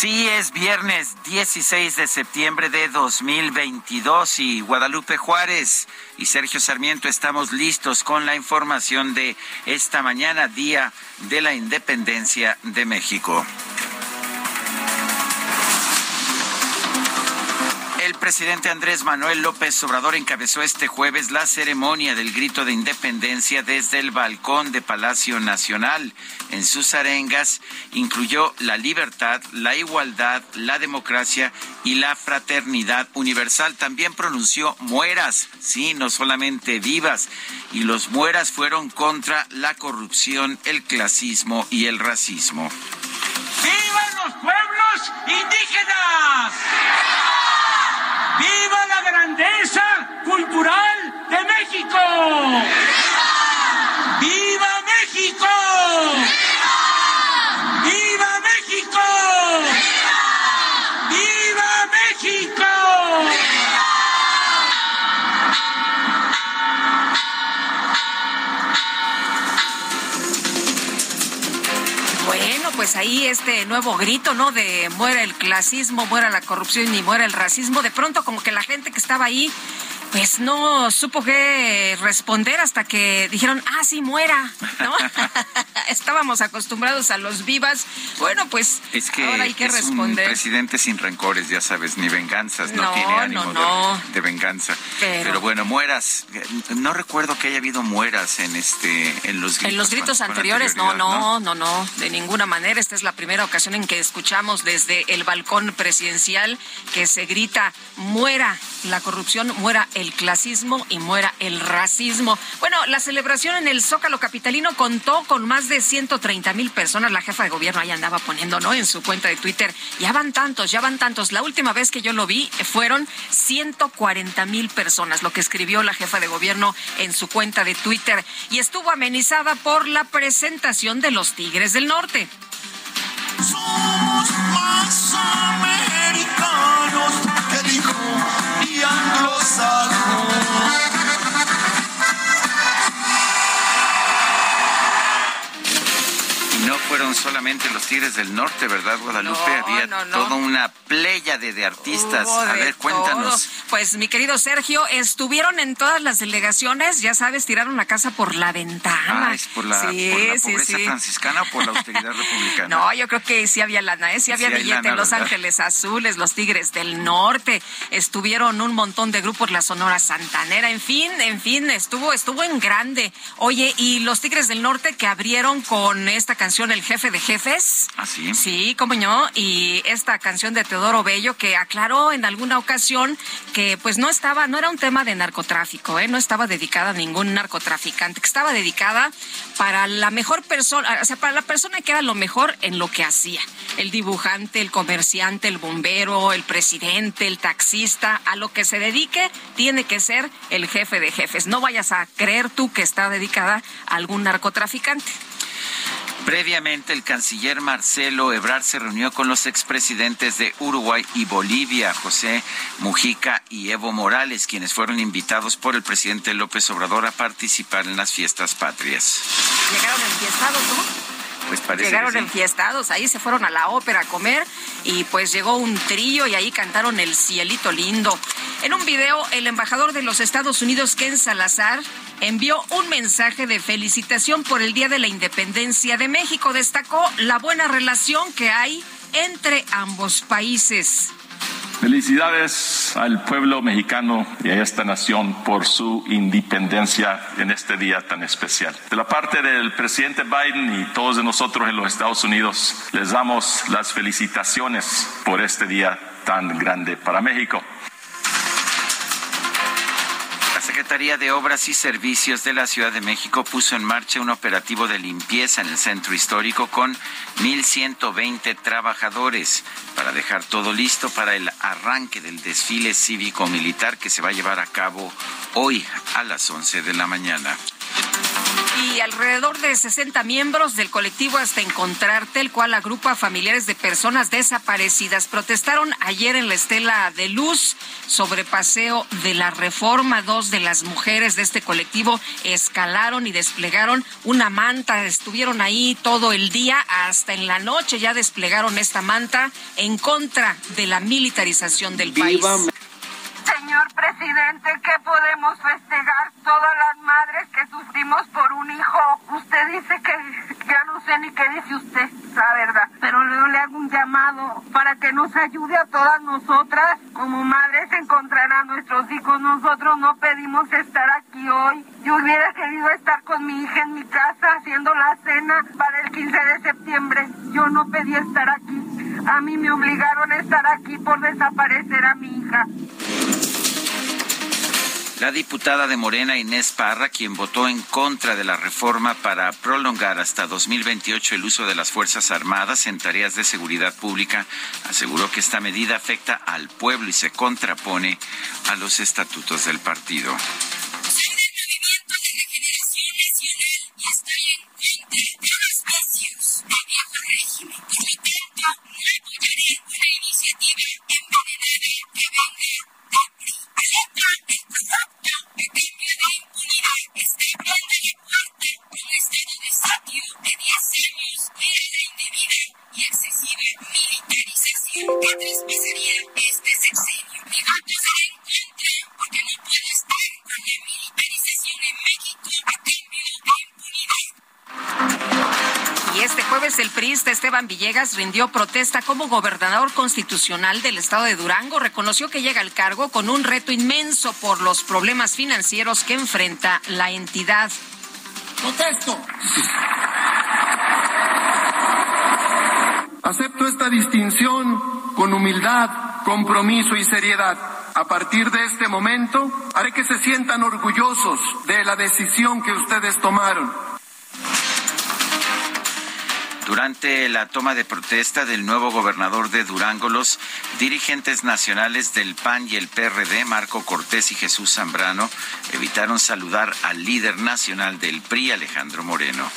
Sí, es viernes 16 de septiembre de 2022 y Guadalupe Juárez y Sergio Sarmiento estamos listos con la información de esta mañana, Día de la Independencia de México. El presidente Andrés Manuel López Obrador encabezó este jueves la ceremonia del grito de independencia desde el balcón de Palacio Nacional. En sus arengas incluyó la libertad, la igualdad, la democracia y la fraternidad universal. También pronunció mueras, sí, no solamente vivas. Y los mueras fueron contra la corrupción, el clasismo y el racismo. ¡Vivan los pueblos indígenas! ¡Viva la grandeza cultural de México! ¡Viva México! Pues ahí este nuevo grito, ¿no? De muera el clasismo, muera la corrupción y muera el racismo. De pronto como que la gente que estaba ahí pues no supo qué responder hasta que dijeron, ah, sí, muera, ¿no? Estábamos acostumbrados a los vivas. Bueno, pues Es que ahora hay que es responder. un presidente sin rencores, ya sabes, ni venganzas, no, No, tiene ánimo no, de- no. De, venganza. Pero- bueno, mueras, no recuerdo que haya habido mueras en este, en los gritos. En los gritos con- con anteriores, no, no, no, no, de ninguna manera. Esta es la primera ocasión en que escuchamos desde el balcón presidencial que se grita, muera la corrupción, muera el clasismo y muera el racismo. Bueno, la celebración en el Zócalo Capitalino contó con más de 130 mil personas. La jefa de gobierno ahí andaba poniendo, ¿no? En su cuenta de Twitter, ya van tantos, ya van tantos. La última vez que yo lo vi fueron 140 mil personas, lo que escribió la jefa de gobierno en su cuenta de Twitter. Y estuvo amenizada por la presentación de los Tigres del Norte. Somos más americanos anglosajones. Y fueron solamente los Tigres del Norte, ¿verdad, Guadalupe? No, Había no, no. toda una pléyade de artistas. Hubo A de ver, cuéntanos. todo. Pues mi querido Sergio, estuvieron en todas las delegaciones, ya sabes, tiraron la casa por la ventana. Ah, ¿es por la, Sí, por la pobreza sí. franciscana o por la austeridad republicana? No, yo creo que sí había lana, ¿eh? sí había billete. lana, los ¿verdad? Ángeles Azules, los Tigres del Norte, estuvieron un montón de grupos, la Sonora Santanera, en fin, en fin, estuvo, estuvo en grande. Oye, y los Tigres del Norte que abrieron con esta canción El Jefe de Jefes. ¿Ah, sí? Sí, como no, y esta canción de Teodoro Bello que aclaró en alguna ocasión que pues no estaba, no era un tema de narcotráfico, ¿eh? no estaba dedicada a ningún narcotraficante, que estaba dedicada para la mejor persona, o sea, para la persona que era lo mejor en lo que hacía. El dibujante, el comerciante, el bombero, el presidente, el taxista, a lo que se dedique, tiene que ser el jefe de jefes. No vayas a creer tú que está dedicada a algún narcotraficante. Previamente, el canciller Marcelo Ebrard se reunió con los expresidentes de Uruguay y Bolivia, José Mujica y Evo Morales, quienes fueron invitados por el presidente López Obrador a participar en las fiestas patrias. Llegaron enfiestados, ¿no? Pues parece Llegaron que sí. enfiestados, ahí se fueron a la ópera a comer y pues llegó un trillo y ahí cantaron el cielito lindo. En un video, el embajador de los Estados Unidos, Ken Salazar, envió un mensaje de felicitación por el Día de la Independencia de México. Destacó la buena relación que hay entre ambos países. Felicidades al pueblo mexicano y a esta nación por su independencia en este día tan especial. De la parte del presidente Biden y todos de nosotros en los Estados Unidos, les damos las felicitaciones por este día tan grande para México. La Secretaría de Obras y Servicios de la Ciudad de México puso en marcha un operativo de limpieza en el centro histórico con 1.120 trabajadores para dejar todo listo para el arranque del desfile cívico-militar que se va a llevar a cabo hoy a las 11 de la mañana. Y alrededor de 60 miembros del colectivo Hasta Encontrarte, el cual agrupa familiares de personas desaparecidas, protestaron ayer en la Estela de Luz sobre paseo de la reforma. Dos de las mujeres de este colectivo escalaron y desplegaron una manta. Estuvieron ahí todo el día, hasta en la noche ya desplegaron esta manta en contra de la militarización del país. Señor presidente, ¿qué podemos festejar todas las madres que sufrimos por un hijo? Usted dice que ya no sé ni qué dice usted, la verdad, pero yo le hago un llamado para que nos ayude a todas nosotras como madres encontrar a nuestros hijos. Nosotros no pedimos estar aquí hoy. Yo hubiera querido estar con mi hija en mi casa haciendo la cena para el 15 de septiembre. Yo no pedí estar aquí. A mí me obligaron a estar aquí por desaparecer a mi hija. La diputada de Morena, Inés Parra, quien votó en contra de la reforma para prolongar hasta 2028 el uso de las Fuerzas Armadas en tareas de seguridad pública, aseguró que esta medida afecta al pueblo y se contrapone a los estatutos del partido. Y este jueves el priista Esteban Villegas rindió protesta como gobernador constitucional del estado de Durango. Reconoció que llega al cargo con un reto inmenso por los problemas financieros que enfrenta la entidad. Protesto. Acepto esta distinción con humildad, compromiso y seriedad. A partir de este momento, haré que se sientan orgullosos de la decisión que ustedes tomaron. Durante la toma de protesta del nuevo gobernador de Durango, los dirigentes nacionales del PAN y el PRD, Marco Cortés y Jesús Zambrano, evitaron saludar al líder nacional del PRI, Alejandro Moreno.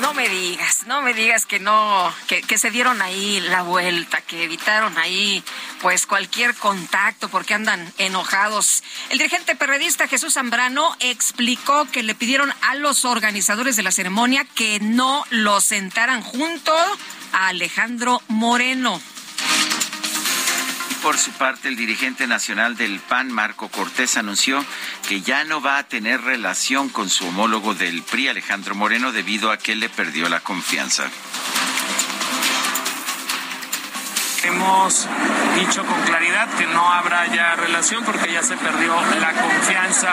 No me digas, no me digas que no, que, se dieron ahí la vuelta, que evitaron ahí pues cualquier contacto porque andan enojados. El dirigente perredista Jesús Zambrano explicó que le pidieron a los organizadores de la ceremonia que no los sentaran junto a Alejandro Moreno. Por su parte, el dirigente nacional del PAN, Marco Cortés, anunció que ya no va a tener relación con su homólogo del PRI, Alejandro Moreno, debido a que le perdió la confianza. Hemos dicho con claridad que no habrá ya relación porque ya se perdió la confianza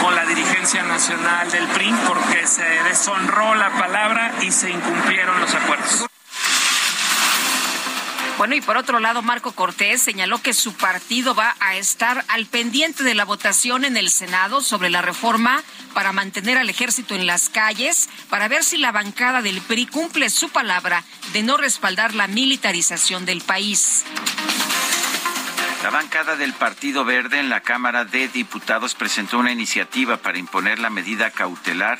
con la dirigencia nacional del PRI porque se deshonró la palabra y se incumplieron los acuerdos. Bueno, y por otro lado, Marco Cortés señaló que su partido va a estar al pendiente de la votación en el Senado sobre la reforma para mantener al ejército en las calles, para ver si la bancada del PRI cumple su palabra de no respaldar la militarización del país. La bancada del Partido Verde en la Cámara de Diputados presentó una iniciativa para imponer la medida cautelar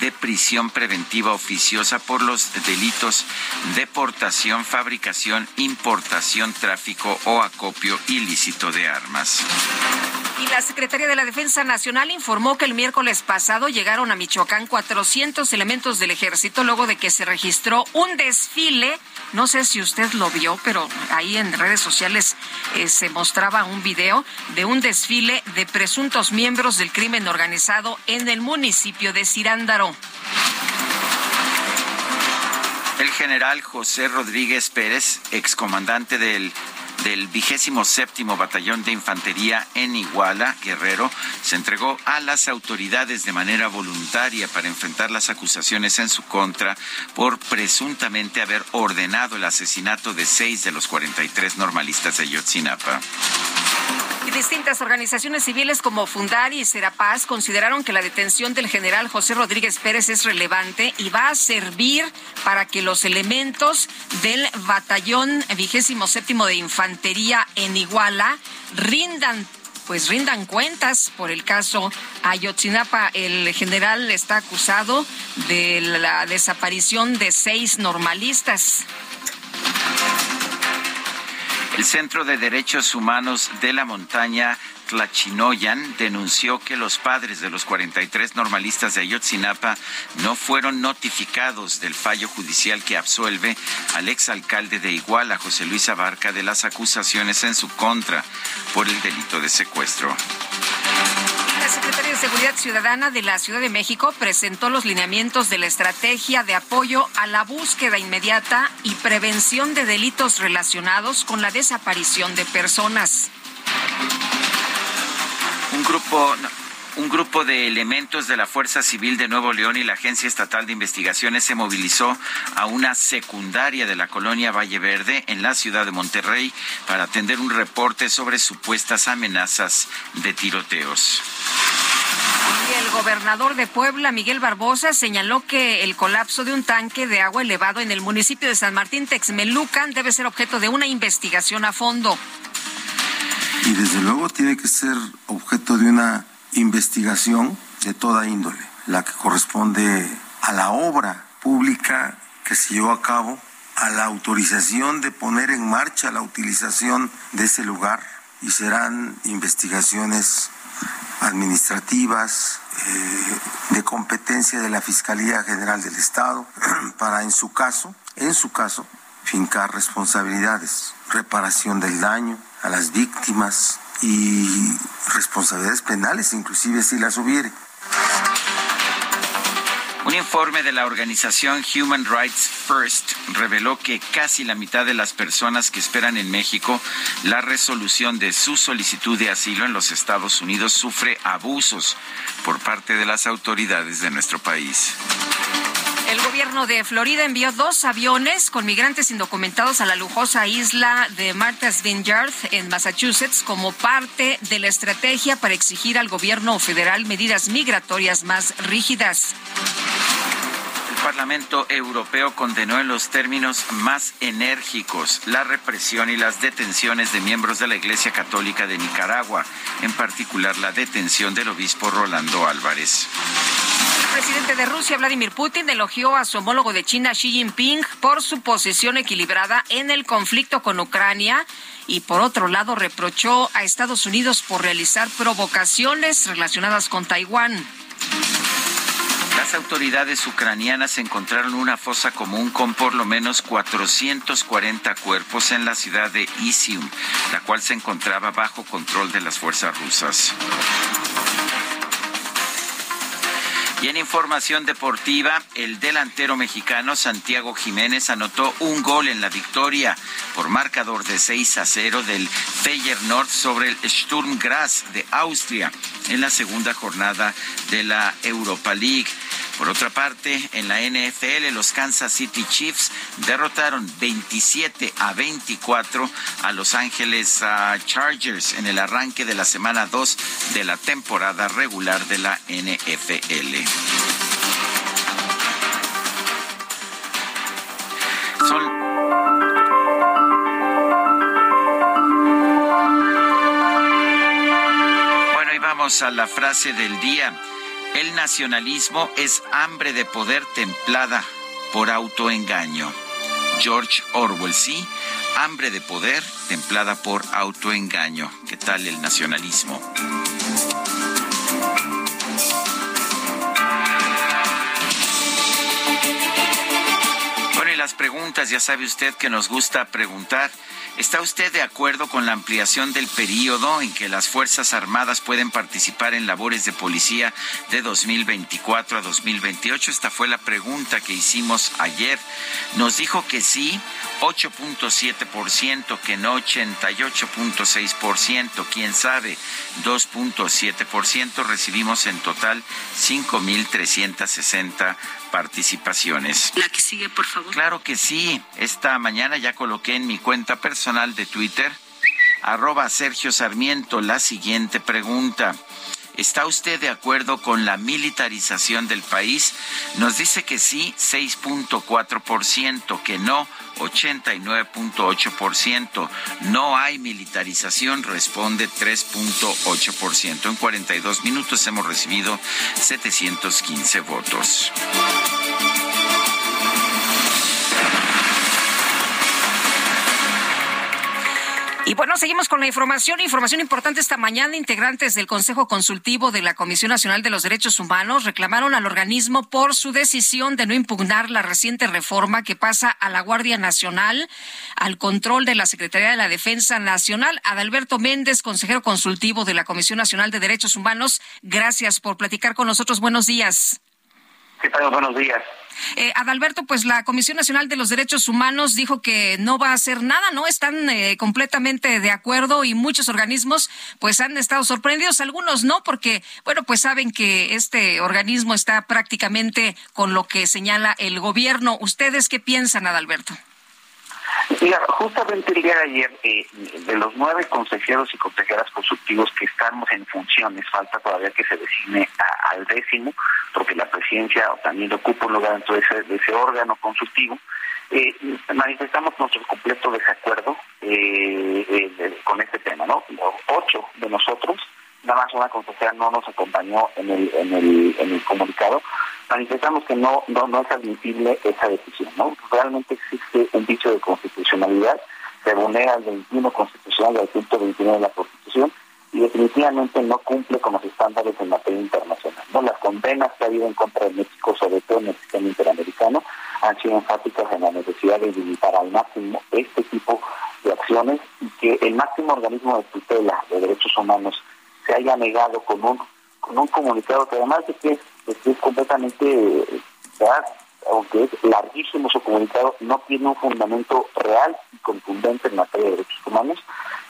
de prisión preventiva oficiosa por los delitos de portación, fabricación, importación, tráfico o acopio ilícito de armas. Y la Secretaría de la Defensa Nacional informó que el miércoles pasado llegaron a Michoacán 400 elementos del ejército luego de que se registró un desfile. No sé si usted lo vio, pero ahí en redes sociales eh, se mostraba un video de un desfile de presuntos miembros del crimen organizado en el municipio de Cirándaro. El general José Rodríguez Pérez, excomandante del del vigésimo séptimo batallón de infantería en Iguala, Guerrero, se entregó a las autoridades de manera voluntaria para enfrentar las acusaciones en su contra por presuntamente haber ordenado el asesinato de seis de los 43 normalistas de Yotzinapa. Distintas organizaciones civiles como Fundar y Serapaz consideraron que la detención del general José Rodríguez Pérez es relevante y va a servir para que los elementos del batallón vigésimo séptimo de infantería en Iguala rindan pues rindan cuentas por el caso Ayotzinapa. El general está acusado de la desaparición de seis normalistas. El Centro de Derechos Humanos de la Montaña Tlachinoyan denunció que los padres de los 43 normalistas de Ayotzinapa no fueron notificados del fallo judicial que absuelve al exalcalde de Iguala, José Luis Abarca, de las acusaciones en su contra por el delito de secuestro. La Secretaría de Seguridad Ciudadana de la Ciudad de México presentó los lineamientos de la estrategia de apoyo a la búsqueda inmediata y prevención de delitos relacionados con la desaparición de personas. Un grupo, un grupo de elementos de la Fuerza Civil de Nuevo León y la Agencia Estatal de Investigaciones se movilizó a una secundaria de la colonia Valle Verde en la ciudad de Monterrey para atender un reporte sobre supuestas amenazas de tiroteos. Y el gobernador de Puebla, Miguel Barbosa, señaló que el colapso de un tanque de agua elevado en el municipio de San Martín Texmelucan debe ser objeto de una investigación a fondo. Y desde luego tiene que ser objeto de una investigación de toda índole, la que corresponde a la obra pública que se llevó a cabo, a la autorización de poner en marcha la utilización de ese lugar y serán investigaciones administrativas, eh, de competencia de la Fiscalía General del Estado, para en su caso, en su caso, fincar responsabilidades, reparación del daño a las víctimas y responsabilidades penales, inclusive si las hubiere. Un informe de la organización Human Rights First reveló que casi la mitad de las personas que esperan en México la resolución de su solicitud de asilo en los Estados Unidos sufre abusos por parte de las autoridades de nuestro país. El gobierno de Florida envió dos aviones con migrantes indocumentados a la lujosa isla de Martha's Vineyard en Massachusetts como parte de la estrategia para exigir al gobierno federal medidas migratorias más rígidas. El Parlamento Europeo condenó en los términos más enérgicos la represión y las detenciones de miembros de la Iglesia Católica de Nicaragua, en particular la detención del obispo Rolando Álvarez. El presidente de Rusia, Vladimir Putin, elogió a su homólogo de China, Xi Jinping, por su posición equilibrada en el conflicto con Ucrania y por otro lado reprochó a Estados Unidos por realizar provocaciones relacionadas con Taiwán. Las autoridades ucranianas encontraron una fosa común con por lo menos 440 cuerpos en la ciudad de Isium, la cual se encontraba bajo control de las fuerzas rusas. Y en información deportiva, el delantero mexicano Santiago Jiménez anotó un gol en la victoria por marcador de 6 a 0 del Feyenoord sobre el Sturm Graz de Austria en la segunda jornada de la Europa League. Por otra parte, en la NFL, los Kansas City Chiefs derrotaron 27 a 24 a Los Ángeles Chargers en el arranque de la semana 2 de la temporada regular de la NFL. A la frase del día. El nacionalismo es hambre de poder templada por autoengaño. George Orwell, sí, hambre de poder templada por autoengaño. ¿Qué tal el nacionalismo? Bueno, y las preguntas, ya sabe usted que nos gusta preguntar. ¿Está usted de acuerdo con la ampliación del periodo en que las Fuerzas Armadas pueden participar en labores de policía de 2024 a 2028? Esta fue la pregunta que hicimos ayer. Nos dijo que sí, 8.7%, que no 88.6%, quién sabe, 2.7%. Recibimos en total 5.360 participaciones. La que sigue, por favor. Claro que sí. Esta mañana ya coloqué en mi cuenta personal de Twitter, arroba Sergio Sarmiento, la siguiente pregunta. ¿Está usted de acuerdo con la militarización del país? Nos dice que sí, 6.4%, que no, 89.8%. No hay militarización, responde 3.8%. En 42 minutos hemos recibido 715 votos. Y bueno, seguimos con la información. Información importante esta mañana. Integrantes del Consejo Consultivo de la Comisión Nacional de los Derechos Humanos reclamaron al organismo por su decisión de no impugnar la reciente reforma que pasa a la Guardia Nacional al control de la Secretaría de la Defensa Nacional. Adalberto Méndez, consejero consultivo de la Comisión Nacional de Derechos Humanos, gracias por platicar con nosotros. Buenos días. ¿Qué tal? Buenos días. Eh, Adalberto, pues la Comisión Nacional de los Derechos Humanos dijo que no va a hacer nada, ¿no? Están eh, completamente de acuerdo y muchos organismos pues han estado sorprendidos, algunos no, porque, bueno, pues saben que este organismo está prácticamente con lo que señala el gobierno. ¿Ustedes qué piensan, Adalberto? Mira, justamente el día de ayer, eh, de los nueve consejeros y consejeras consultivos que estamos en funciones, falta todavía que se designe al décimo, porque la presidencia también ocupa un lugar dentro de ese, órgano consultivo. Eh, manifestamos nuestro completo desacuerdo eh, con este tema, ¿no? Ocho de nosotros, nada más una consejera no nos acompañó en el, en el, en el comunicado, manifestamos que no, no, es admisible esa decisión. ¿no? Realmente existe un vicio de constitucionalidad, se vulnera el 21 constitucional del punto 21 de la Constitución y definitivamente no cumple con los estándares en materia internacional. ¿no? Las condenas que ha habido en contra de México, sobre todo en el sistema interamericano, han sido enfáticas en la necesidad de limitar al máximo este tipo de acciones y que el máximo organismo de tutela de derechos humanos se haya negado con un, con un comunicado que además de que es completamente, aunque es larguísimo su comunicado, no tiene un fundamento real y contundente en materia de derechos humanos,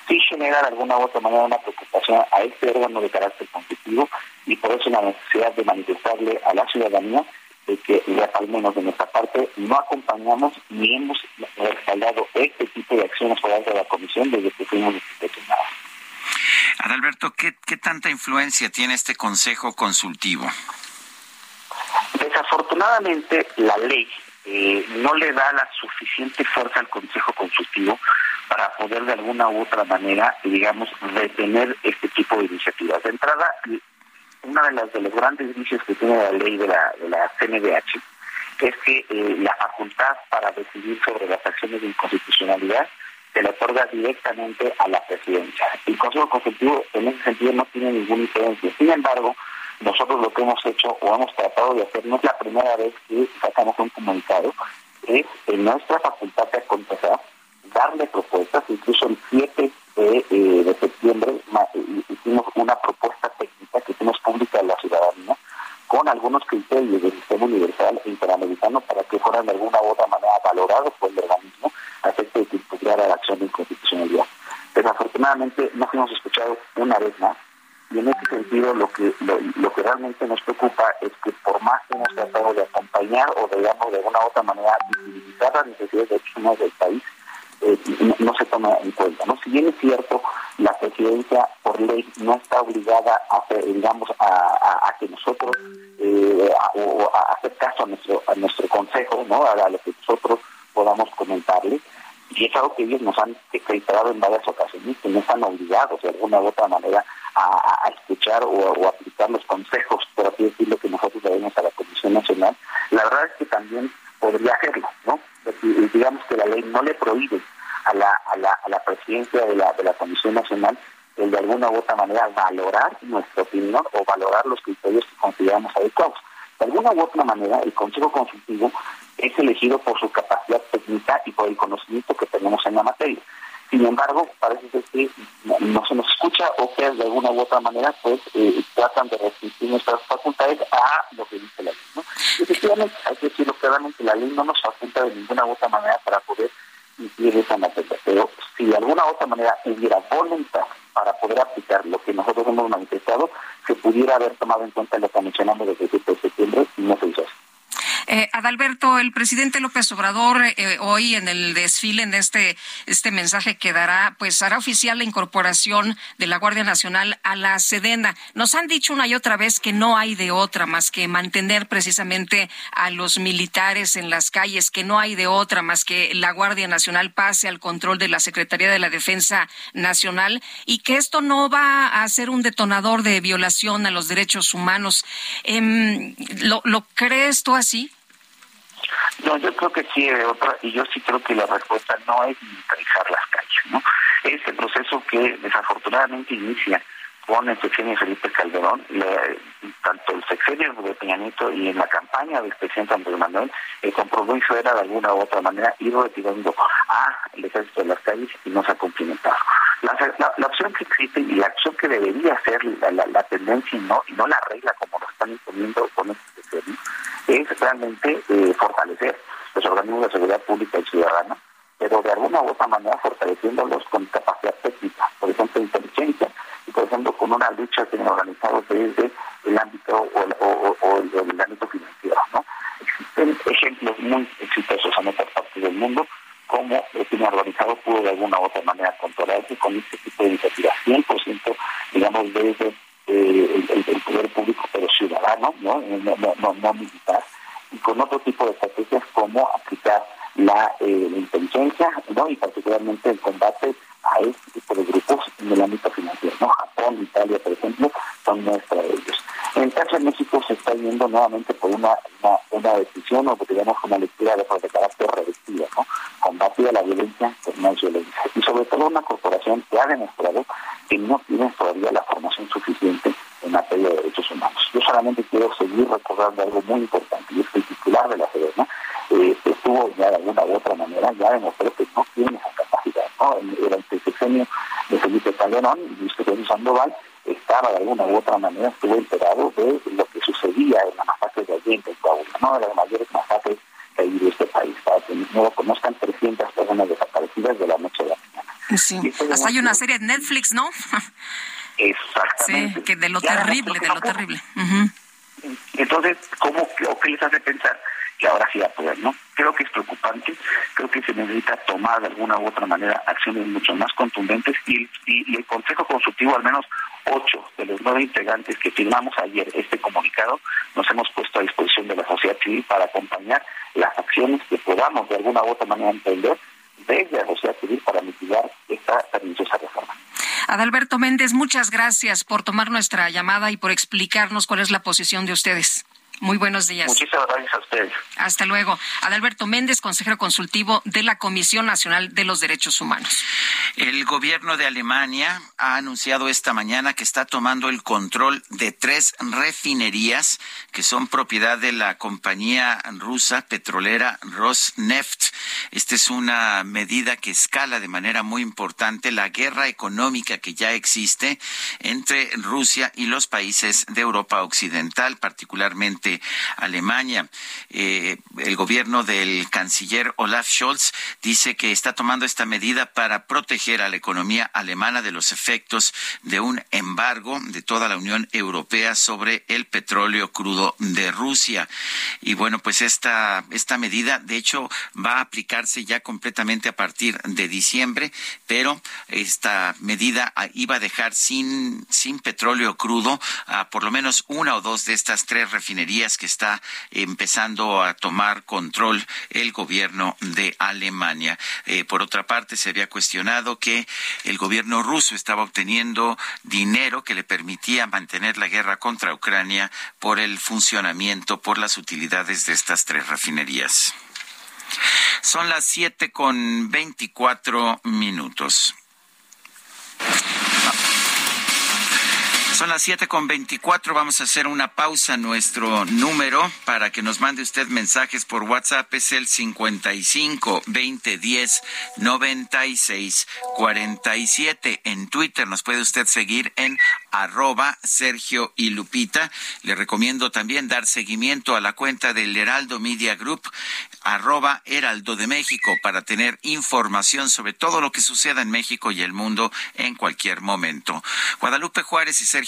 sí genera de alguna u otra manera una preocupación a este órgano de carácter competitivo y por eso la necesidad de manifestarle a la ciudadanía de que al menos de nuestra parte no acompañamos ni hemos respaldado este tipo de acciones por parte de la comisión desde que fuimos designados. Adalberto, ¿qué, ¿qué tanta influencia tiene este consejo consultivo? Desafortunadamente, la ley eh, no le da la suficiente fuerza al Consejo Consultivo para poder de alguna u otra manera, digamos, detener este tipo de iniciativas. De entrada, una de las de los grandes vicios que tiene la ley de la, de la CNDH es que eh, la facultad para decidir sobre las acciones de inconstitucionalidad se le otorga directamente a la presidencia. El Consejo Consultivo en ese sentido no tiene ninguna influencia. Sin embargo, nosotros lo que hemos hecho o hemos tratado de hacer, no es la primera vez que sacamos un comunicado, es en nuestra facultad de aconsejar, darle propuestas, incluso el 7 de, eh, septiembre eh, hicimos una propuesta técnica que hicimos pública a la ciudadanía con algunos criterios del sistema universal interamericano para que fueran de alguna u otra manera valorados por el organismo efecto de que impugnara la acción de inconstitucionalidad. Desafortunadamente no fuimos escuchados una vez más y en ese sentido lo que lo, que realmente nos preocupa es que por más que hemos tratado de acompañar o digamos de alguna otra manera visibilizar las necesidades de derechos del país, eh, no, se toma en cuenta. ¿no? Si bien es cierto, la presidencia por ley no está obligada a digamos a, que nosotros eh, o a hacer caso a nuestro a nuestro consejo, ¿no? a lo que nosotros y es algo que ellos nos han reiterado en varias ocasiones, que no están obligados de alguna u otra manera a, escuchar o, a aplicar los consejos, por así decirlo, que nosotros debemos a la Comisión Nacional. La verdad es que también podría hacerlo, ¿no? digamos que la ley no le prohíbe a la, a la, a la presidencia de la, de la Comisión Nacional el de alguna u otra manera valorar nuestra opinión o valorar los criterios que consideramos adecuados. De alguna u otra manera, el Consejo Consultivo es elegido por su capacidad técnica y por el conocimiento que tenemos en la materia. Sin embargo, parece ser que no se nos escucha o que de alguna u otra manera pues eh, tratan de restringir nuestras facultades a lo que dice la ley. ¿no? Efectivamente, hay que decirlo claramente, la ley no nos faculta de ninguna u otra manera para poder incidir esa materia, pero si de alguna u otra manera hubiera voluntad para poder aplicar lo que nosotros hemos manifestado, se pudiera haber tomado en cuenta lo que mencionamos desde el 7 de septiembre y no se hizo así. Eh, Adalberto, el presidente López Obrador eh, hoy en el desfile, en este, este mensaje que dará, pues hará oficial la incorporación de la Guardia Nacional a la Sedena. Nos han dicho una y otra vez que no hay de otra más que mantener precisamente a los militares en las calles, que no hay de otra más que la Guardia Nacional pase al control de la Secretaría de la Defensa Nacional y que esto no va a ser un detonador de violación a los derechos humanos. Em, ¿lo, ¿Lo crees tú así? No, yo creo que sí de otra, y yo sí creo que la respuesta no es militarizar las calles, ¿no? Este proceso que desafortunadamente inicia con el sexenio Felipe Calderón, le, tanto el sexenio de Peña Nieto y en la campaña del presidente Andrés Manuel, el compromiso era de alguna u otra manera ir retirando a el ejército de las calles y no se ha cumplimentado. La, la, la opción que existe y la acción que debería ser la, la, tendencia y no, y no la regla como lo están imponiendo con este es realmente eh, fortalecer los organismos de seguridad pública y ciudadana, pero de alguna u otra manera fortaleciéndolos con capacidad técnica, por ejemplo, inteligencia, y por ejemplo con una lucha que han organizado desde el ámbito o, el, ámbito financiero. ¿no? Existen ejemplos muy exitosos en otras partes del mundo cómo el crimen organizado pudo de alguna u otra manera controlarse con este tipo de iniciativas, 100% digamos desde eh, el, el, poder público pero ciudadano, ¿no? Militar, y con otro tipo de estrategias como aplicar la, eh, inteligencia ¿no? y particularmente el combate a este tipo de grupos en el ámbito financiero. ¿no? Japón, Italia, por ejemplo, son muestra de ellos. En el caso de México se está yendo nuevamente por una, una, una decisión o digamos una lectura de, de carácter reductiva, ¿no? combatir a la violencia con más violencia. Y sobre todo una corporación que ha demostrado que no tiene todavía la formación suficiente en materia de derechos humanos. Yo solamente quiero seguir recordando algo muy importante, y es que el titular de la Sedena eh, estuvo ya de alguna u otra manera, ya demostró que no tiene esa capacidad. ¿no? Durante el sexenio de Felipe Calderón y Luis Felipe Sandoval estaba de alguna u otra manera, estuvo enterado de lo que sucedía en la masacre de Allende, en Coahuila, una de las mayores masacres que ha vivido este país, para que no lo conozcan 300 personas desaparecidas de la noche de la mañana. Sí, hasta hay una serie de Netflix, ¿no? Exactamente. Sí, que de lo terrible, de lo terrible. Uh -huh. Entonces, ¿cómo o qué les hace pensar que ahora sí va a poder, no? Creo que es preocupante, creo que se necesita tomar de alguna u otra manera acciones mucho más contundentes y, y, y el Consejo Consultivo, al menos ocho de los nueve integrantes que firmamos ayer este comunicado, nos hemos puesto a disposición de la sociedad civil para acompañar las acciones que podamos de alguna u otra manera emprender desde la sociedad civil para mitigar esta perniciosa reforma. Adalberto Méndez, muchas gracias por tomar nuestra llamada y por explicarnos cuál es la posición de ustedes. Muy buenos días. Muchísimas gracias a ustedes. Hasta luego. Adalberto Méndez, consejero consultivo de la Comisión Nacional de los Derechos Humanos. El gobierno de Alemania ha anunciado esta mañana que está tomando el control de tres refinerías que son propiedad de la compañía rusa petrolera Rosneft. Esta es una medida que escala de manera muy importante la guerra económica que ya existe entre Rusia y los países de Europa Occidental, particularmente Alemania. Eh, el gobierno del canciller Olaf Scholz dice que está tomando esta medida para proteger a la economía alemana de los efectos de un embargo de toda la Unión Europea sobre el petróleo crudo de Rusia. Y bueno, pues esta, esta medida, de hecho, va a aplicarse ya completamente a partir de diciembre, pero esta medida iba a dejar sin, sin petróleo crudo a por lo menos una o dos de estas tres refinerías que está empezando a tomar control el gobierno de Alemania. Eh, por otra parte, se había cuestionado que el gobierno ruso estaba obteniendo dinero que le permitía mantener la guerra contra Ucrania por el funcionamiento, por las utilidades de estas tres refinerías. Son las siete con veinticuatro minutos. Son las siete con veinticuatro. Vamos a hacer una pausa. Nuestro número para que nos mande usted mensajes por WhatsApp es el 55 20 10 96 47. En Twitter nos puede usted seguir en arroba Sergio y Lupita. Le recomiendo también dar seguimiento a la cuenta del Heraldo Media Group, arroba Heraldo de México, para tener información sobre todo lo que suceda en México y el mundo en cualquier momento. Guadalupe Juárez y Sergio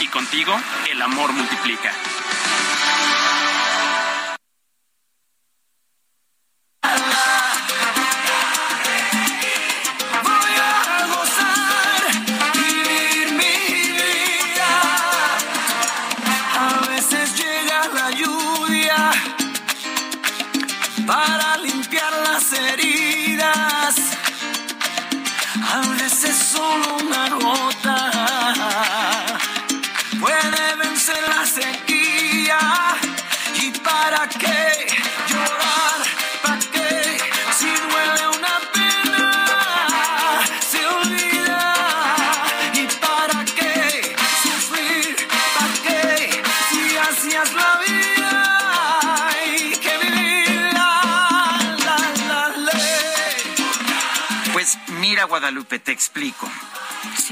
y contigo el amor multiplica. Voy mira, Guadalupe, te explico.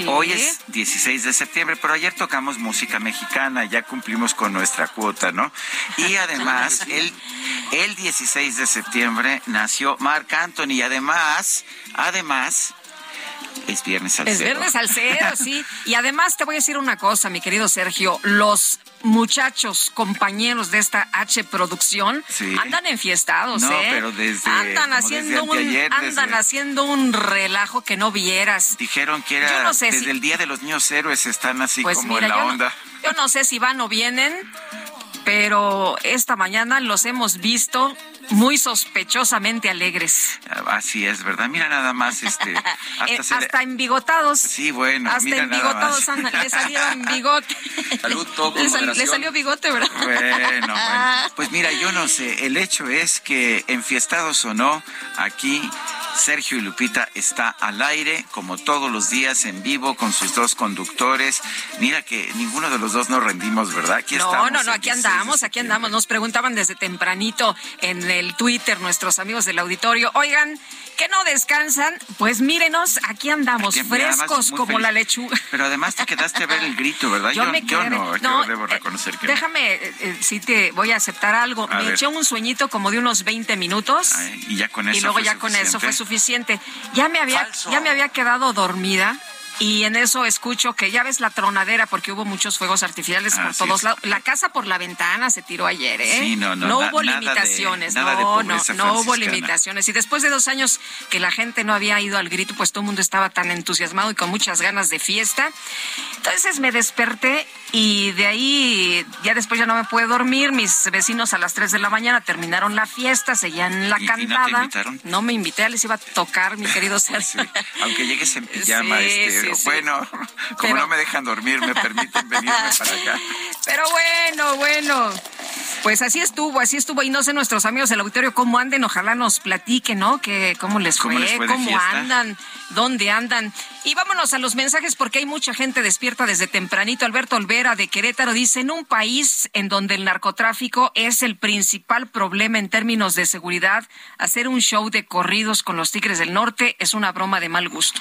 Hoy es 16 de septiembre, pero ayer tocamos música mexicana, ya cumplimos con nuestra cuota, ¿no? Y además, el, el 16 de septiembre nació Marc Anthony y además, además, es viernes salsero. Es viernes salsero, sí. Y además te voy a decir una cosa, mi querido Sergio. Los muchachos, compañeros de esta H producción, Sí. andan enfiestados, No, ¿eh? pero desde- andan haciendo un anteayer, andan desde- haciendo un relajo que no vieras. Dijeron que era Yo no sé desde si- el Día de los Niños Héroes, están así Pues como mira, en la yo no- onda. yo no sé si van o vienen, pero esta mañana los hemos visto muy sospechosamente alegres. Así es, ¿verdad? Mira nada más, este, Eh, hasta le- hasta embigotados. Sí, bueno, Hasta mira nada embigotados más. le salieron bigote. Salud, todo le, sal- le moderación. salió bigote, ¿verdad? Bueno, bueno. Pues mira, yo no sé. El hecho es que, enfiestados o no, aquí Sergio y Lupita está al aire, como todos los días, en vivo, con sus dos conductores. Mira que ninguno de los dos nos rendimos, ¿verdad? Aquí No, estamos. no, no, aquí 16 de andamos, aquí andamos. Nos preguntaban desde tempranito en el Twitter nuestros amigos del auditorio, oigan, ¿que no descansan? Pues mírenos, aquí andamos, Aquí, frescos como feliz. la lechuga. Pero además te quedaste a ver el grito, ¿verdad? Yo me quedé- no, no, yo debo eh, reconocer que no. Déjame, eh, eh, si te voy a aceptar algo. A me ver. eché un sueñito como de unos 20 minutos. Ay, y ya con eso y luego ya con eso fue suficiente. Suficiente. Ya me había, ya me había quedado dormida. Y en eso escucho que ya ves la tronadera porque hubo muchos fuegos artificiales por todos lados. La casa por la ventana se tiró ayer, ¿eh? Sí, no, no, na- hubo nada de- limitaciones, nada no, no, no hubo limitaciones. Y después de dos años que la gente no había ido al grito, pues todo el mundo estaba tan entusiasmado y con muchas ganas de fiesta. Entonces me desperté y de ahí ya después ya no me pude dormir. Mis vecinos a las 3 de la mañana terminaron la fiesta, seguían la ¿Y- y no te cantada. invitaron? No me invité, les iba a tocar, mi querido Sergio. Aunque llegues en pijama, Sí, este, sí, bueno, como Pero- no me dejan dormir, me permiten venirme para acá. Pero bueno, bueno. Pues así estuvo, así estuvo. Y no sé nuestros amigos del auditorio cómo anden, ojalá nos platiquen, ¿no? Que cómo les ¿Cómo fue, les fue cómo andan, dónde andan. Y vámonos a los mensajes porque hay mucha gente despierta desde tempranito. Alberto Olvera de Querétaro dice, en un país en donde el narcotráfico es el principal problema en términos de seguridad, hacer un show de corridos con los Tigres del Norte es una broma de mal gusto.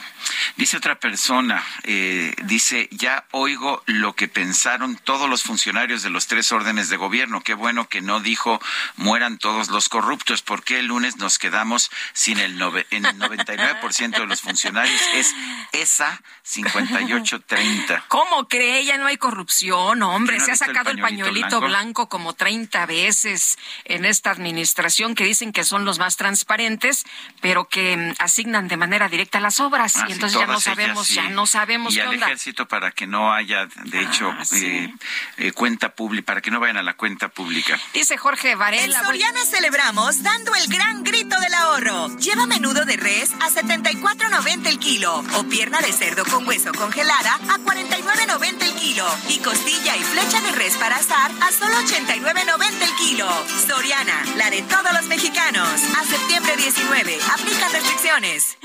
Dice otra persona, eh, dice, ya oigo lo que pensaron todos los funcionarios de los tres órdenes de gobierno. Qué bueno que no dijo mueran todos los corruptos, porque el lunes nos quedamos sin el, el 99% de los funcionarios. Es esa 5830. ¿Cómo cree? Ya no hay corrupción, hombre. Se ha sacado el pañuelito, blanco? como 30 veces en esta administración que dicen que son los más transparentes, pero que mm, asignan de manera directa las obras. Ah, y entonces ya no sabemos, ya no sabemos y al ejército para que no haya, de hecho, ah, eh, eh, cuenta pública, para que no vayan a la cuenta pública. Dice Jorge Varela. En Soriana celebramos dando el gran grito del ahorro. Lleva menudo de res a 74.90 el kilo o pierna de cerdo con hueso congelada a 49.90 el kilo y costilla y flecha de res para asar a solo 89.90 el kilo. Soriana, la de todos los mexicanos. A septiembre 19. Aplica restricciones.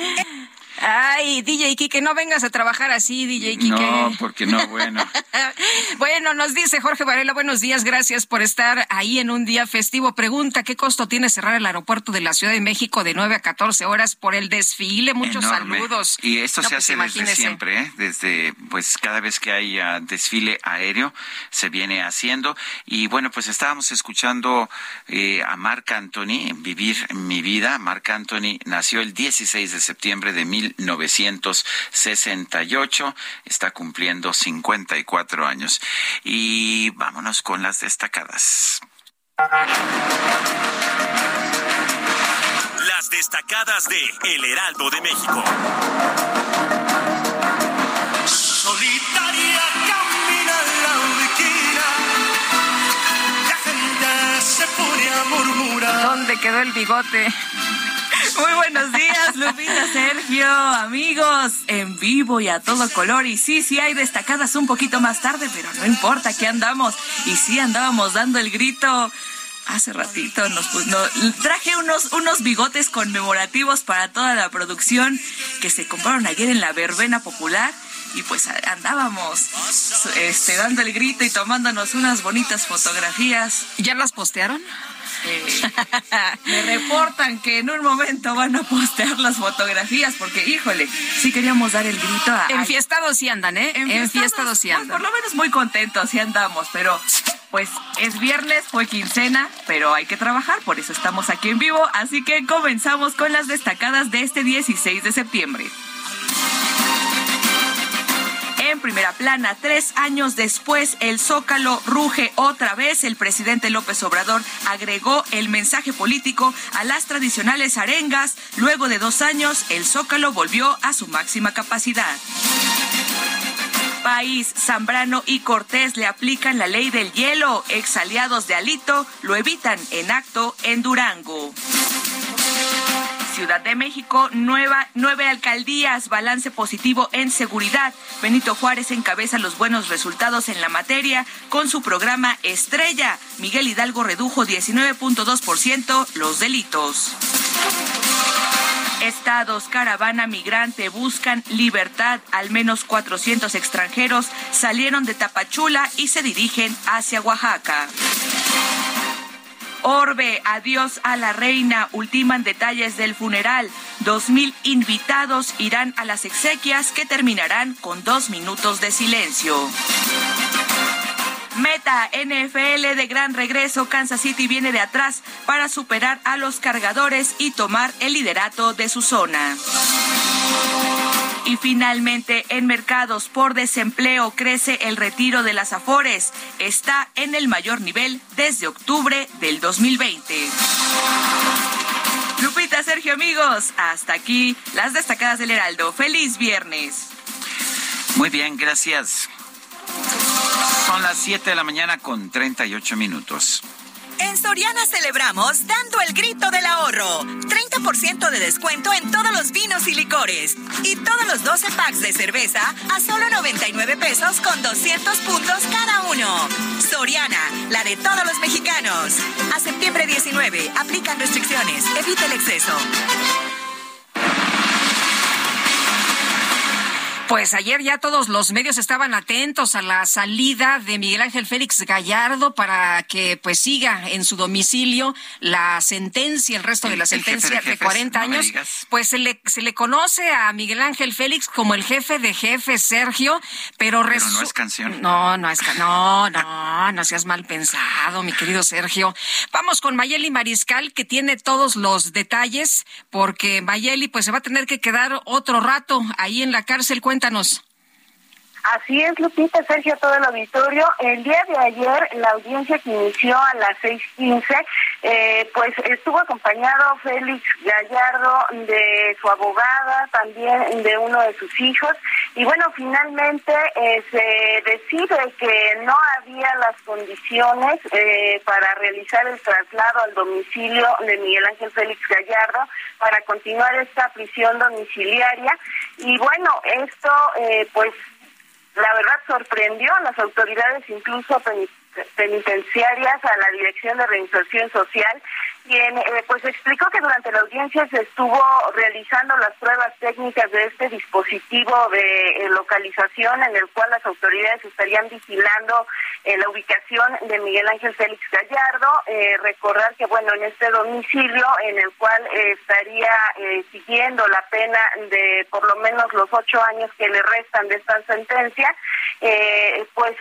Ay, DJ Kike, no vengas a trabajar así, DJ Kike. No, porque no, bueno. bueno, nos dice Jorge Varela, buenos días, gracias por estar ahí en un día festivo. Pregunta, ¿qué costo tiene cerrar el aeropuerto de la Ciudad de México de 9 a 14 horas por el desfile? Muchos saludos. Y esto se pues hace desde siempre, ¿eh? desde, pues cada vez que hay uh, desfile aéreo se viene haciendo. Y bueno, pues estábamos escuchando eh, a Marc Anthony, Vivir mi vida. Marc Anthony nació el 16 de septiembre de mil 1968. Está cumpliendo 54 años. Y vámonos con las destacadas. Las destacadas de El Heraldo de México. Solitaria camina la La gente se pone a murmurar. ¿Dónde quedó el bigote? Muy buenos días, Lupita, Sergio, amigos, en vivo y a todo color. Y sí, sí hay destacadas un poquito más tarde, pero no importa, que andamos. Y sí andábamos dando el grito hace ratito nos, traje unos unos bigotes conmemorativos para toda la producción que se compraron ayer en la verbena popular y pues andábamos este dando el grito y tomándonos unas bonitas fotografías. ¿Ya las postearon? me reportan que en un momento van a postear las fotografías porque, híjole, sí queríamos dar el grito a... Enfiestados sí andan, ¿eh? Enfiestados, sí andan. por lo menos muy contentos sí andamos, pero pues es viernes, fue quincena, pero hay que trabajar, por eso estamos aquí en vivo, así que comenzamos con las destacadas de este 16 de septiembre. En primera plana, tres años después, el Zócalo ruge otra vez. El presidente López Obrador agregó el mensaje político a las tradicionales arengas. Luego de dos años, el Zócalo volvió a su máxima capacidad. País, Zambrano y Cortés le aplican la ley del hielo. Ex aliados de Alito lo evitan en acto en Durango. Ciudad de México, nueva, nueve alcaldías, balance positivo en seguridad. Benito Juárez encabeza los buenos resultados en la materia con su programa Estrella. Miguel Hidalgo redujo 19.2% los delitos. Estados, caravana migrante buscan libertad. Al menos 400 extranjeros salieron de Tapachula y se dirigen hacia Oaxaca. Orbe, adiós a la reina. Ultiman detalles del funeral. Dos mil invitados irán a las exequias que terminarán con dos minutos de silencio. Meta NFL de gran regreso. Kansas City viene de atrás para superar a los cargadores y tomar el liderato de su zona. Y finalmente, en mercados por desempleo crece el retiro de las Afores. Está en el mayor nivel desde octubre del 2020. Lupita, Sergio, amigos, hasta aquí las destacadas del Heraldo. Feliz viernes. Muy bien, gracias. Son las 7 de la mañana con 38 minutos. En Soriana celebramos dando el grito del ahorro. 30% de descuento en todos los vinos y licores. Y todos los 12 packs de cerveza a solo 99 pesos con 200 puntos cada uno. Soriana, la de todos los mexicanos. A septiembre 19, aplican restricciones. Evita el exceso. Pues ayer ya todos los medios estaban atentos a la salida de Miguel Ángel Félix Gallardo para que pues siga en su domicilio la sentencia, el resto de la sentencia de, 40 años. pues se le, se le conoce a Miguel Ángel Félix como el jefe de jefes, Sergio, pero, pero no es canción. No, no es no, no, no seas mal pensado, mi querido Sergio. Vamos con Mayeli Mariscal que tiene todos los detalles porque Mayeli pues se va a tener que quedar otro rato ahí en la cárcel. Cuéntanos. Así es, Lupita, Sergio, todo el auditorio. El día de ayer, la audiencia que inició a las 6.15, eh, pues estuvo acompañado Félix Gallardo de su abogada, también de uno de sus hijos. Y bueno, finalmente eh, se decide que no había las condiciones eh, para realizar el traslado al domicilio de Miguel Ángel Félix Gallardo para continuar esta prisión domiciliaria. Y bueno, esto eh, pues la verdad sorprendió a las autoridades incluso penitenciarias, a la Dirección de Reinserción Social, quien eh, pues explicó que durante la audiencia se estuvo realizando las pruebas técnicas de este dispositivo de eh, localización en el cual las autoridades estarían vigilando eh, la ubicación de Miguel Ángel Félix Gallardo. recordar que bueno en este domicilio en el cual estaría siguiendo la pena de por lo menos los ocho años que le restan de esta sentencia, pues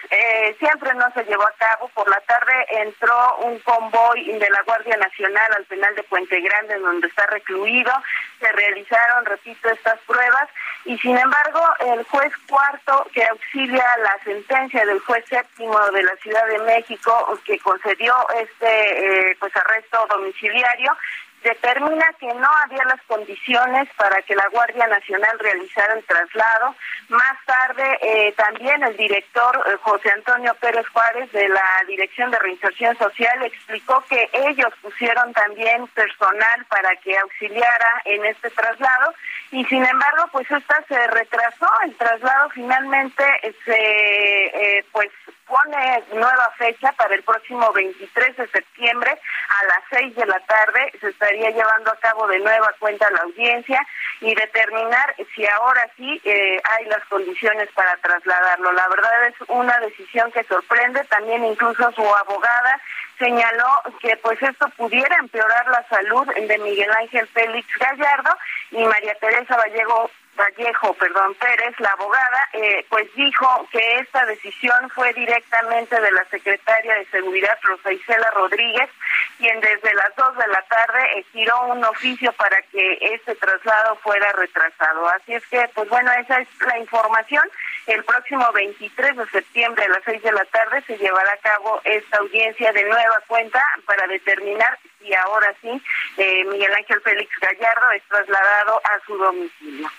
siempre no se llevó a cabo. Por la tarde entró un convoy de la Guardia Nacional al penal de Puente Grande, en donde está recluido. Se realizaron, repito, estas pruebas y sin embargo el juez cuarto que auxilia la sentencia del juez séptimo de la Ciudad de México que concedió este eh, pues arresto domiciliario determina que no había las condiciones para que la Guardia Nacional realizara el traslado. Más tarde, eh, también el director eh, José Antonio Pérez Juárez de la Dirección de Reinserción Social explicó que ellos pusieron también personal para que auxiliara en este traslado y sin embargo, pues esta se retrasó. El traslado finalmente se, eh, pues pone nueva fecha para el próximo 23 de septiembre a las 6 de la tarde. Se estaría llevando a cabo de nueva cuenta la audiencia y determinar si ahora sí eh, hay las condiciones para trasladarlo. La verdad es una decisión que sorprende. También incluso su abogada señaló que pues esto pudiera empeorar la salud de Miguel Ángel Félix Gallardo y María Teresa Vallejo Vallejo, perdón, Pérez, la abogada, eh, pues dijo que esta decisión fue directamente de la secretaria de Seguridad, Rosa Isela Rodríguez, quien desde las dos de la tarde giró un oficio para que este traslado fuera retrasado. Así es que, pues bueno, esa es la información. El próximo 23 de septiembre a las 6 de la tarde se llevará a cabo esta audiencia de nueva cuenta para determinar si ahora sí eh, Miguel Ángel Félix Gallardo es trasladado a su domicilio.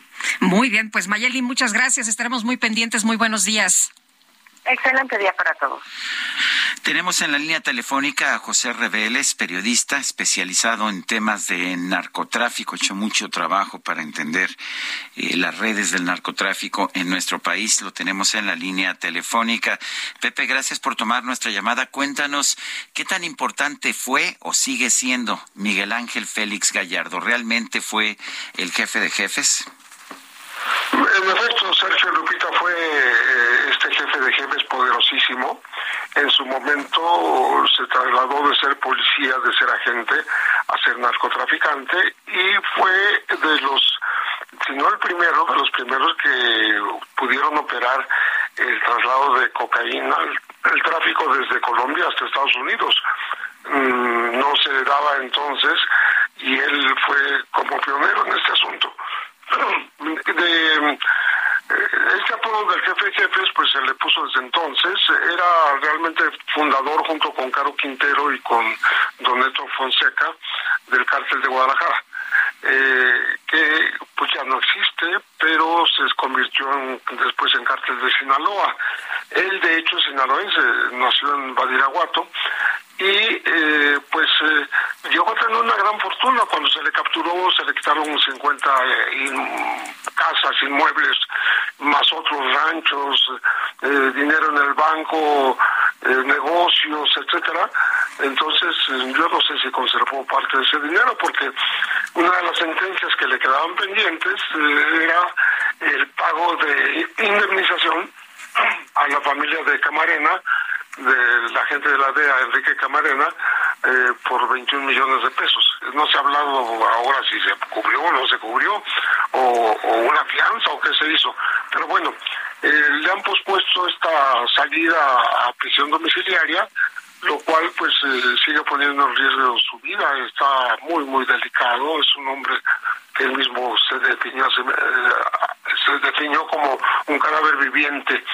Muy bien, pues Mayeli, muchas gracias. Estaremos muy pendientes. Muy buenos días. Excelente día para todos. Tenemos en la línea telefónica a José Reveles, periodista especializado en temas de narcotráfico, hecho mucho trabajo para entender eh, las redes del narcotráfico en nuestro país. Lo tenemos en la línea telefónica. Pepe, gracias por tomar nuestra llamada. Cuéntanos qué tan importante fue o sigue siendo Miguel Ángel Félix Gallardo. ¿Realmente fue el jefe de jefes? En efecto, Sergio Lupita fue eh, este jefe de jefes poderosísimo. En su momento se trasladó de ser policía, de ser agente, a ser narcotraficante y fue de los, si no el primero, de los primeros que pudieron operar el traslado de cocaína, el tráfico desde Colombia hasta Estados Unidos. Mm, no se daba entonces y él fue como pionero en este asunto de eh, este apodo del jefe de jefes pues se le puso desde entonces. Era realmente fundador junto con Caro Quintero y con Don Neto Fonseca del cártel de Guadalajara. Eh, que pues ya no existe pero se convirtió en, después en cártel de Sinaloa. Él de hecho sinaloense nació en Badiraguato y eh, pues eh, llegó a tener una gran fortuna cuando se le capturó, se le quitaron 50 eh, casas, inmuebles, más otros ranchos, eh, dinero en el banco, negocios, etcétera. Entonces yo no sé si conservó parte de ese dinero porque una de las sentencias que le quedaban pendientes era el pago de indemnización a la familia de Camarena, de la gente de la DEA, Enrique Camarena, eh, por 21 millones de pesos. No se ha hablado ahora si se cubrió o no se cubrió, o, una fianza o qué se hizo. Pero bueno, eh, le han pospuesto esta salida a prisión domiciliaria, lo cual pues eh, sigue poniendo en riesgo su vida. Está muy, muy delicado. Es un hombre que él mismo se definió, se, se definió como un cadáver viviente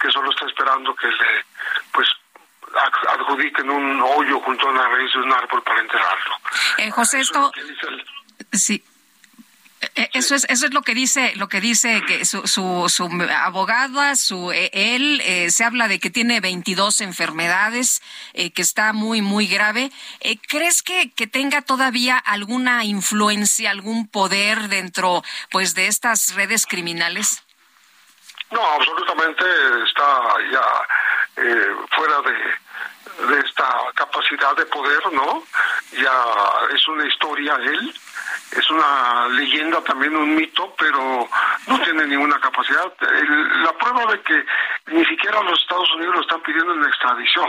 que solo está esperando que le pues adjudiquen un hoyo junto a una raíz de un árbol para enterrarlo. Eh, José, esto... Sí. Eh, eso es eso es lo que dice lo que dice que su, su, su abogada su eh, él eh, se habla de que tiene 22 enfermedades que está muy muy grave. Crees que, que tenga todavía alguna influencia algún poder dentro pues de estas redes criminales no absolutamente está ya fuera de de esta capacidad de poder no ya es una historia él es una leyenda, también un mito, pero no tiene ninguna capacidad. la prueba de que ni siquiera los Estados Unidos lo están pidiendo en extradición.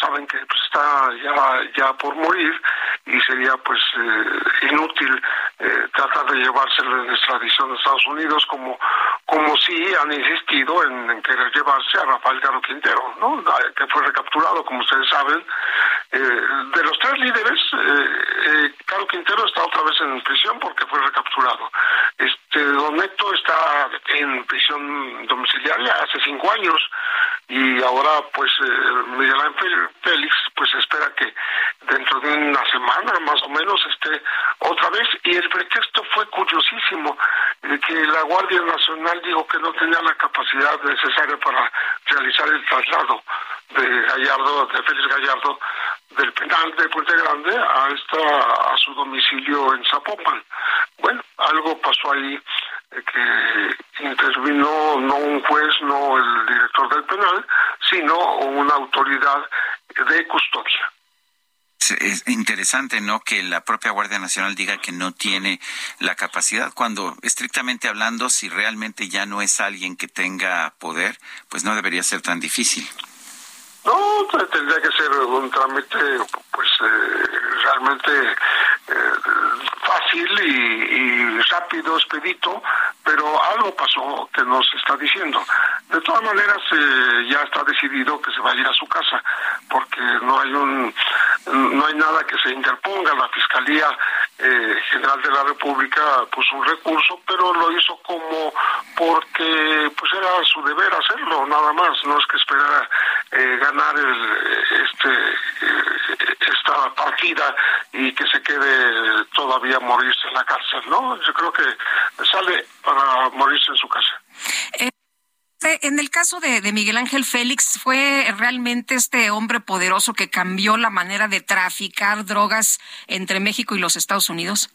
Saben que pues, está ya, ya por morir y sería pues eh, inútil eh, tratar de llevárselo en extradición a Estados Unidos como como sí han insistido en, querer llevarse a Rafael Caro Quintero, ¿no? que fue recapturado, como ustedes saben. Eh, de los tres líderes, eh, Caro Quintero está otra vez en prisión porque fue recapturado. Este Don Neto está en prisión domiciliaria hace cinco años y ahora pues Miguel Ángel Félix pues espera que dentro de una semana más o menos esté otra vez y el pretexto fue curiosísimo de que la Guardia Nacional dijo que no tenía la capacidad necesaria para realizar el traslado de Gallardo, de Félix Gallardo, del penal de Puente Grande a esta a su domicilio en Zapopan. Bueno, algo pasó ahí que intervino no un juez, no el director del penal, sino una autoridad de custodia es interesante, ¿no? Que la propia Guardia Nacional diga que no tiene la capacidad, cuando estrictamente hablando, si realmente ya no es alguien que tenga poder, pues no debería ser tan difícil. No, tendría que ser un trámite, pues eh, realmente eh, fácil y, rápido, expedito, pero algo pasó que nos está diciendo. De todas maneras, eh, ya está decidido que se va a ir a su casa, porque no hay un, no hay nada que se interponga. La Fiscalía General de la República puso un recurso, pero lo hizo como porque pues era su deber hacerlo, nada más. No es que esperara ganar el, este esta partida y que se quede todavía morirse en la cárcel, ¿no? Yo creo que sale para morirse en su casa. Eh, en el caso de, de, Miguel Ángel Félix, ¿fue realmente este hombre poderoso que cambió la manera de traficar drogas entre México y los Estados Unidos?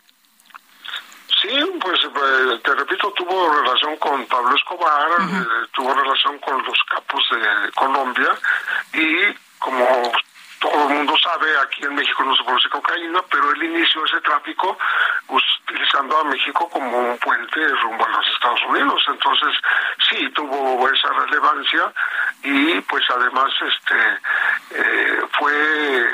Sí, pues, pues te repito, tuvo relación con Pablo Escobar, eh, tuvo relación con los capos de Colombia y como todo el mundo sabe, aquí en México no se produce cocaína, pero él inició ese tráfico utilizando a México como un puente rumbo a los Estados Unidos. Entonces, sí, tuvo esa relevancia y pues además este eh, fue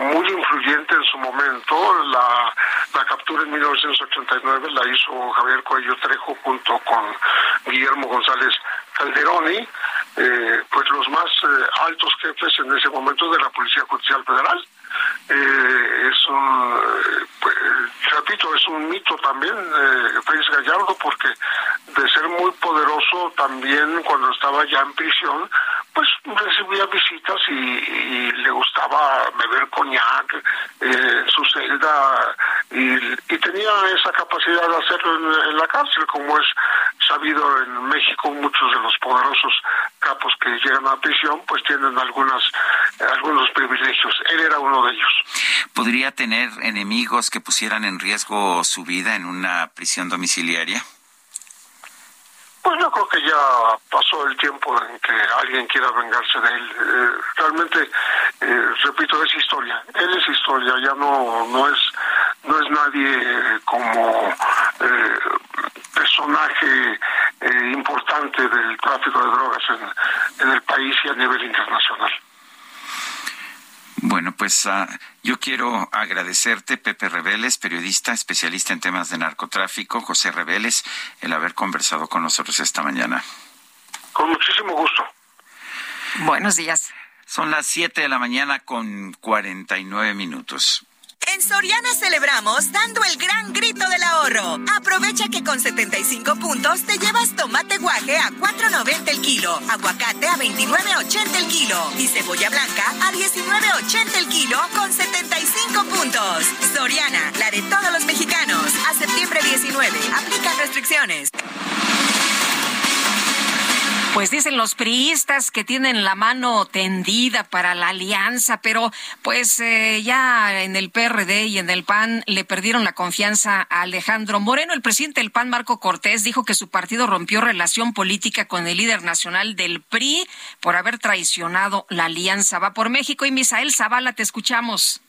muy influyente en su momento. La, la captura en 1989 la hizo Javier Cuello Trejo junto con Guillermo González Calderoni eh, pues los más eh, altos jefes en ese momento de la Policía Judicial Federal. Eh, es un, pues, repito, es un mito también eh, Félix Gallardo porque de ser muy poderoso también cuando estaba ya en prisión, pues recibía visitas y, le gustaba beber coñac en su celda y, tenía esa capacidad de hacerlo en, la cárcel, como es sabido en México muchos de los poderosos capos que llegan a prisión pues tienen algunas algunos privilegios. Él era uno de ellos. ¿Podría tener enemigos que pusieran en riesgo su vida en una prisión domiciliaria? Pues yo creo que ya pasó el tiempo en que alguien quiera vengarse de él. Eh, realmente, eh, repito, es historia. Él es historia, ya no no es no es nadie como eh, personaje en, el país y a nivel internacional. Bueno, pues uh, yo quiero agradecerte, Pepe Reveles, periodista, especialista en temas de narcotráfico, José Reveles, el haber conversado con nosotros esta mañana. Con muchísimo gusto. Buenos días. Son las 7 de la mañana con 49 minutos. En Soriana celebramos dando el gran grito del ahorro. Aprovecha que con 75 puntos te llevas tomate guaje a 4.90 el kilo, aguacate a 29.80 el kilo y cebolla blanca a 19.80 el kilo con 75 puntos. Soriana, la de todos los mexicanos. A septiembre 19. Aplican restricciones. Pues dicen los priistas que tienen la mano tendida para la alianza, pero pues eh, ya en el PRD y en el PAN le perdieron la confianza a Alejandro Moreno. El presidente del PAN, Marco Cortés, dijo que su partido rompió relación política con el líder nacional del PRI por haber traicionado la alianza. Va por México y Misael Zavala, te escuchamos.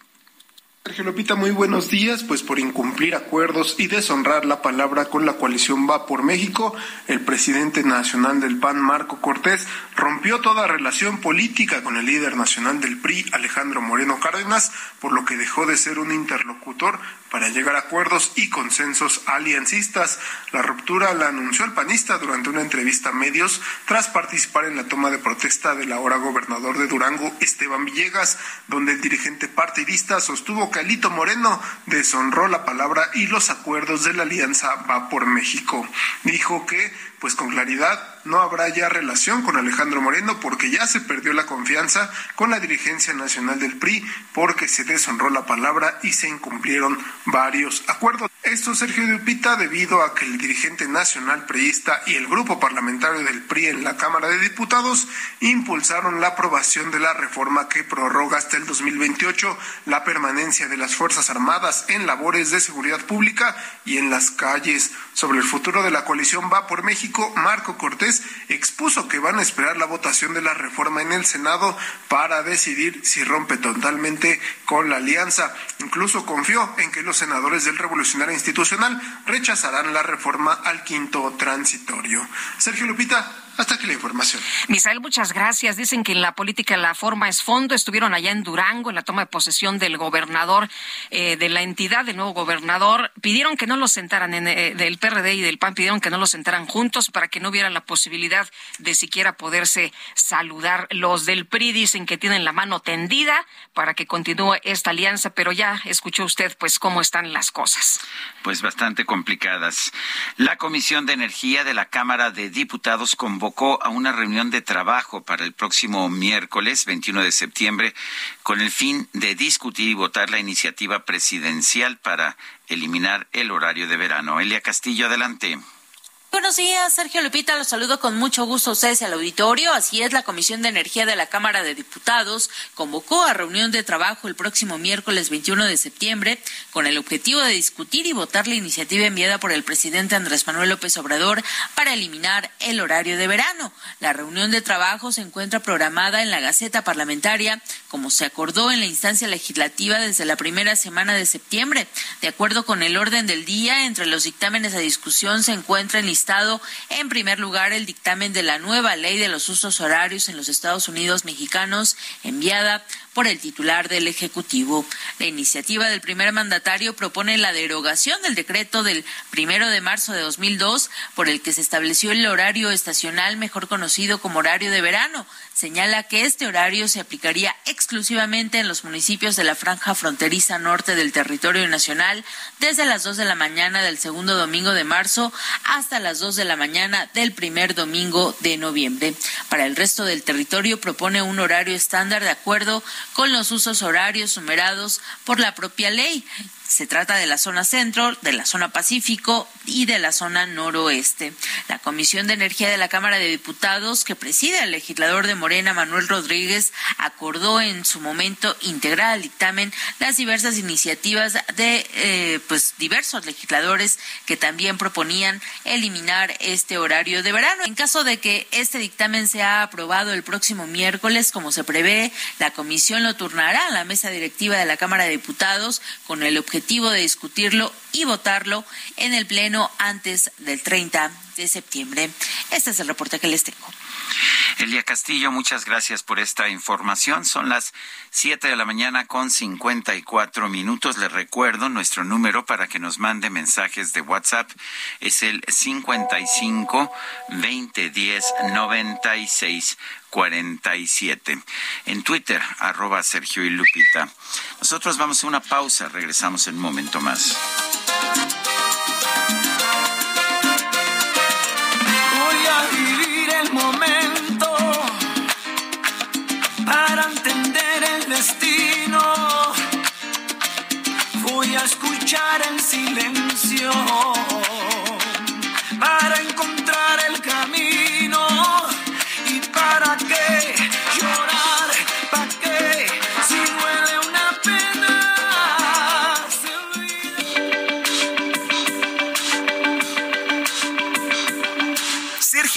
Sergio Lupita, muy buenos días. Pues por incumplir acuerdos y deshonrar la palabra con la coalición Va por México, el presidente nacional del PAN, Marco Cortés, rompió toda relación política con el líder nacional del PRI, Alejandro Moreno Cárdenas, por lo que dejó de ser un interlocutor para llegar a acuerdos y consensos aliancistas. La ruptura la anunció el panista durante una entrevista a medios tras participar en la toma de protesta del ahora gobernador de Durango, Esteban Villegas, donde el dirigente partidista sostuvo que Alito Moreno deshonró la palabra y los acuerdos de la alianza Va por México. Dijo que pues con claridad no habrá ya relación con Alejandro Moreno porque ya se perdió la confianza con la dirigencia nacional del PRI porque se deshonró la palabra y se incumplieron varios acuerdos. Esto, Sergio Dupita, debido a que el dirigente nacional priista y el grupo parlamentario del PRI en la Cámara de Diputados impulsaron la aprobación de la reforma que prorroga hasta el 2028 la permanencia de las Fuerzas Armadas en labores de seguridad pública y en las calles. Sobre el futuro de la coalición Va por México, Marco Cortés expuso que van a esperar la votación de la reforma en el Senado para decidir si rompe totalmente con la alianza. Incluso confió en que los senadores del Revolucionario Institucional rechazarán la reforma al quinto transitorio. Sergio Lupita, hasta aquí la información. Misael, muchas gracias. Dicen que en la política la forma es fondo. Estuvieron allá en Durango en la toma de posesión del gobernador eh, de la entidad, del nuevo gobernador. Pidieron que no los sentaran en, eh, del PRD y del PAN, pidieron que no los sentaran juntos para que no hubiera la posibilidad de siquiera poderse saludar. Los del PRI dicen que tienen la mano tendida para que continúe esta alianza, pero ya escuchó usted pues cómo están las cosas. Pues bastante complicadas. La Comisión de Energía de la Cámara de Diputados convocó convocó a una reunión de trabajo para el próximo miércoles 21 de septiembre con el fin de discutir y votar la iniciativa presidencial para eliminar el horario de verano. Elia Castillo, adelante. Buenos días, Sergio Lupita. Los saludo con mucho gusto a ustedes al auditorio. Así es, la Comisión de Energía de la Cámara de Diputados convocó a reunión de trabajo el próximo miércoles 21 de septiembre con el objetivo de discutir y votar la iniciativa enviada por el presidente Andrés Manuel López Obrador para eliminar el horario de verano. La reunión de trabajo se encuentra programada en la Gaceta Parlamentaria, como se acordó en la instancia legislativa desde la primera semana de septiembre. De acuerdo con el orden del día, entre los dictámenes a discusión se encuentra en en primer lugar el dictamen de la nueva ley de los usos horarios en los Estados Unidos mexicanos enviada por el titular del Ejecutivo. La iniciativa del primer mandatario propone la derogación del decreto del primero de marzo de 2002 por el que se estableció el horario estacional mejor conocido como horario de verano. Señala que este horario se aplicaría exclusivamente en los municipios de la franja fronteriza norte del territorio nacional desde las dos de la mañana del segundo domingo de marzo hasta las dos de la mañana del primer domingo de noviembre. Para el resto del territorio propone un horario estándar de acuerdo con los usos horarios numerados por la propia ley. Se trata de la zona centro, de la zona pacífico y de la zona noroeste. La Comisión de Energía de la Cámara de Diputados, que preside el legislador de Morena, Manuel Rodríguez, acordó en su momento integrar al dictamen las diversas iniciativas de eh, pues diversos legisladores que también proponían eliminar este horario de verano. En caso de que este dictamen sea aprobado el próximo miércoles, como se prevé, la comisión lo turnará a la mesa directiva de la Cámara de Diputados con el objetivo objetivo de discutirlo y votarlo en el Pleno antes del 30 de septiembre. Este es el reporte que les tengo. Elia Castillo, muchas gracias por esta información. Son las 7 de la mañana con 54 minutos. Les recuerdo nuestro número para que nos mande mensajes de WhatsApp. Es el 55 2010 96 47. En Twitter, arroba Sergio y Lupita. Nosotros vamos a una pausa. Regresamos en un momento más. El silencio para encontrar el camino.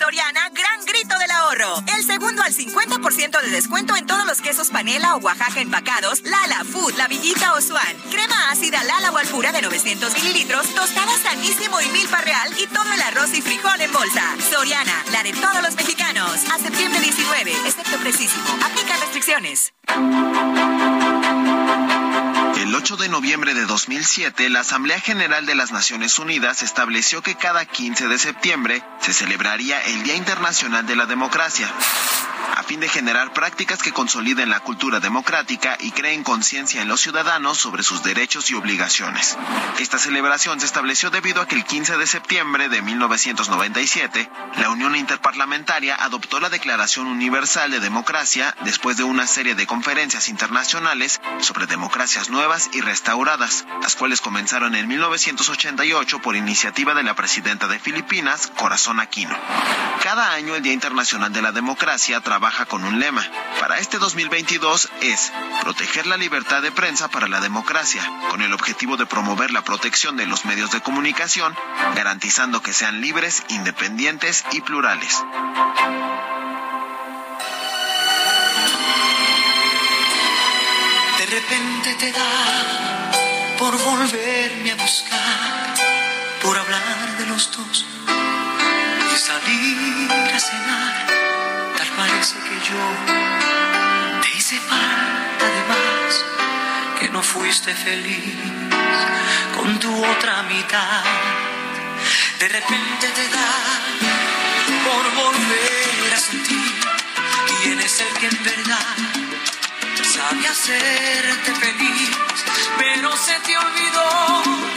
Soriana, gran grito del ahorro. El segundo al 50% de descuento en todos los quesos panela o Oaxaca empacados, Lala, Food, La Villita o Swan. Crema ácida Lala o Alpura de 900 mililitros, tostada sanísimo y milpa real y todo el arroz y frijol en bolsa. Soriana, la de todos los mexicanos. A septiembre 19, excepto precisísimo. Aplica restricciones. El 8 de noviembre de 2007, la Asamblea General de las Naciones Unidas estableció que cada 15 de septiembre se celebraría el Día Internacional de la Democracia a fin de generar prácticas que consoliden la cultura democrática y creen conciencia en los ciudadanos sobre sus derechos y obligaciones. Esta celebración se estableció debido a que el 15 de septiembre de 1997, la Unión Interparlamentaria adoptó la Declaración Universal de Democracia después de una serie de conferencias internacionales sobre democracias nuevas y restauradas, las cuales comenzaron en 1988 por iniciativa de la presidenta de Filipinas, Corazón Aquino. Cada año el Día Internacional de la Democracia trabaja con un lema. Para este 2022 es proteger la libertad de prensa para la democracia, con el objetivo de promover la protección de los medios de comunicación, garantizando que sean libres, independientes y plurales. De repente te da por volverme a buscar, por hablar de los dos salir a cenar. Tal parece que yo te hice falta de más, que no fuiste feliz con tu otra mitad. De repente te da por volver a sentir quién es el que en verdad sabe hacerte feliz, pero se te olvidó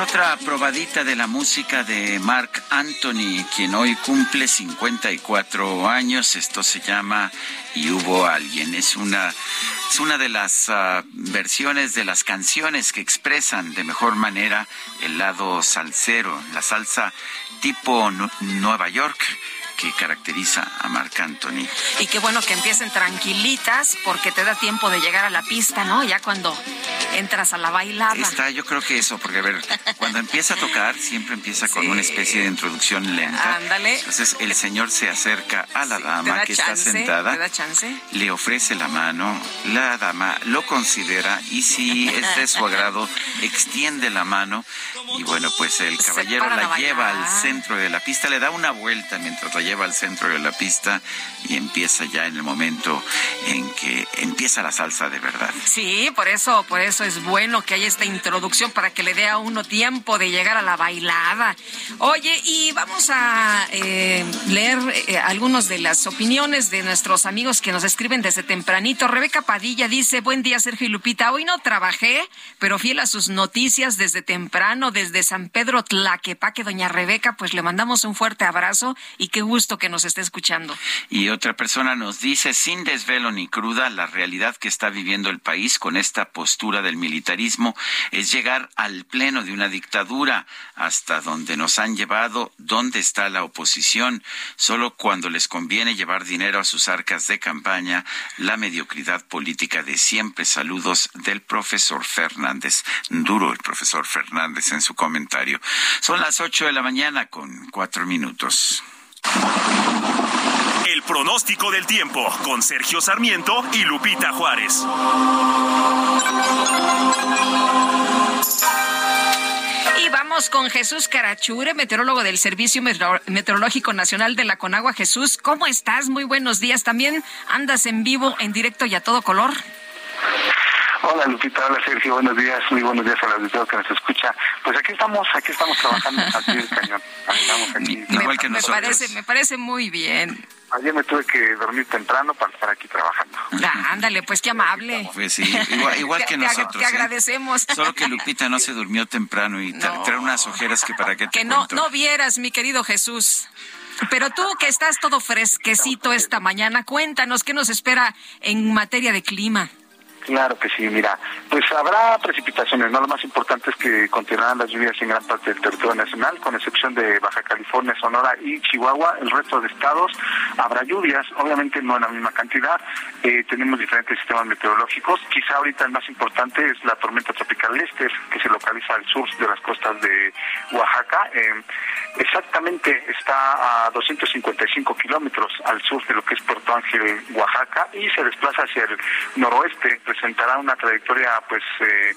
otra probadita de la música de Mark Anthony, quien hoy cumple 54 años. Esto se llama Y hubo alguien. Es una, es una de las ah, versiones de las canciones que expresan de mejor manera el lado salsero, la salsa tipo Nu- Nueva York que caracteriza a Marc Anthony. Y qué bueno que empiecen tranquilitas porque te da tiempo de llegar a la pista, ¿no? Ya cuando entras a la bailada. Está, yo creo que eso, porque a ver, cuando empieza a tocar, siempre empieza con una especie de introducción lenta. Ándale. Entonces el señor se acerca a la dama da que chance, está sentada, te da chance. le ofrece la mano, la dama lo considera y si es de su agrado, extiende la mano y bueno, pues el caballero la lleva al centro de la pista, le da una vuelta mientras la lleva al centro de la pista y empieza ya en el momento en que empieza la salsa de verdad. Sí, por eso, por eso es bueno que haya esta introducción para que le dé a uno tiempo de llegar a la bailada. Oye, y vamos a eh, leer eh, algunas de las opiniones de nuestros amigos que nos escriben desde tempranito. Rebeca Padilla dice, buen día Sergio y Lupita, hoy no trabajé, pero fiel a sus noticias desde temprano, desde San Pedro Tlaquepaque, doña Rebeca, pues le mandamos un fuerte abrazo y qué gusto que nos esté escuchando. Y otra persona nos dice, sin desvelo ni cruda, la realidad que está viviendo el país con esta postura del militarismo es llegar al pleno de una dictadura hasta donde nos han llevado, dónde está la oposición, solo cuando les conviene llevar dinero a sus arcas de campaña, la mediocridad política de siempre. Saludos del profesor Fernández. Duro el profesor Fernández en su comentario. Son las ocho de la mañana con cuatro minutos. El pronóstico del tiempo con Sergio Sarmiento y Lupita Juárez. Y vamos con Jesús Carachure, meteorólogo del Servicio Meteorológico Nacional de la Conagua. Jesús, ¿cómo estás? Muy buenos días. También andas en vivo, en directo y a todo color. Hola Lupita, hola Sergio, buenos días, muy buenos días a la auditorio que nos escucha. Pues aquí estamos, aquí estamos trabajando aquí el cañón. Estamos aquí. Igual que me nosotros. parece, me parece muy bien. Ayer me tuve que dormir temprano para estar aquí trabajando. Ah, ándale, pues qué amable. Pues sí, igual, igual que Te- nosotros. Te ¿eh? agradecemos. Solo que Lupita no se durmió temprano y tra- trae unas ojeras que para qué te Que no, cuento. no vieras, mi querido Jesús. Pero tú que estás todo fresquecito esta mañana, cuéntanos qué nos espera en materia de clima. Claro que sí, mira, pues habrá precipitaciones, ¿no? Lo más importante es que continuarán las lluvias en gran parte del territorio nacional, con excepción de Baja California, Sonora y Chihuahua. El resto de estados habrá lluvias, obviamente no en la misma cantidad. Eh, tenemos diferentes sistemas meteorológicos. Quizá ahorita el más importante es la tormenta tropical Lester, que se localiza al sur de las costas de Oaxaca. Eh, exactamente está a 255 kilómetros al sur de lo que es Puerto Ángel, Oaxaca, y se desplaza hacia el noroeste. Presentará una trayectoria, pues, eh,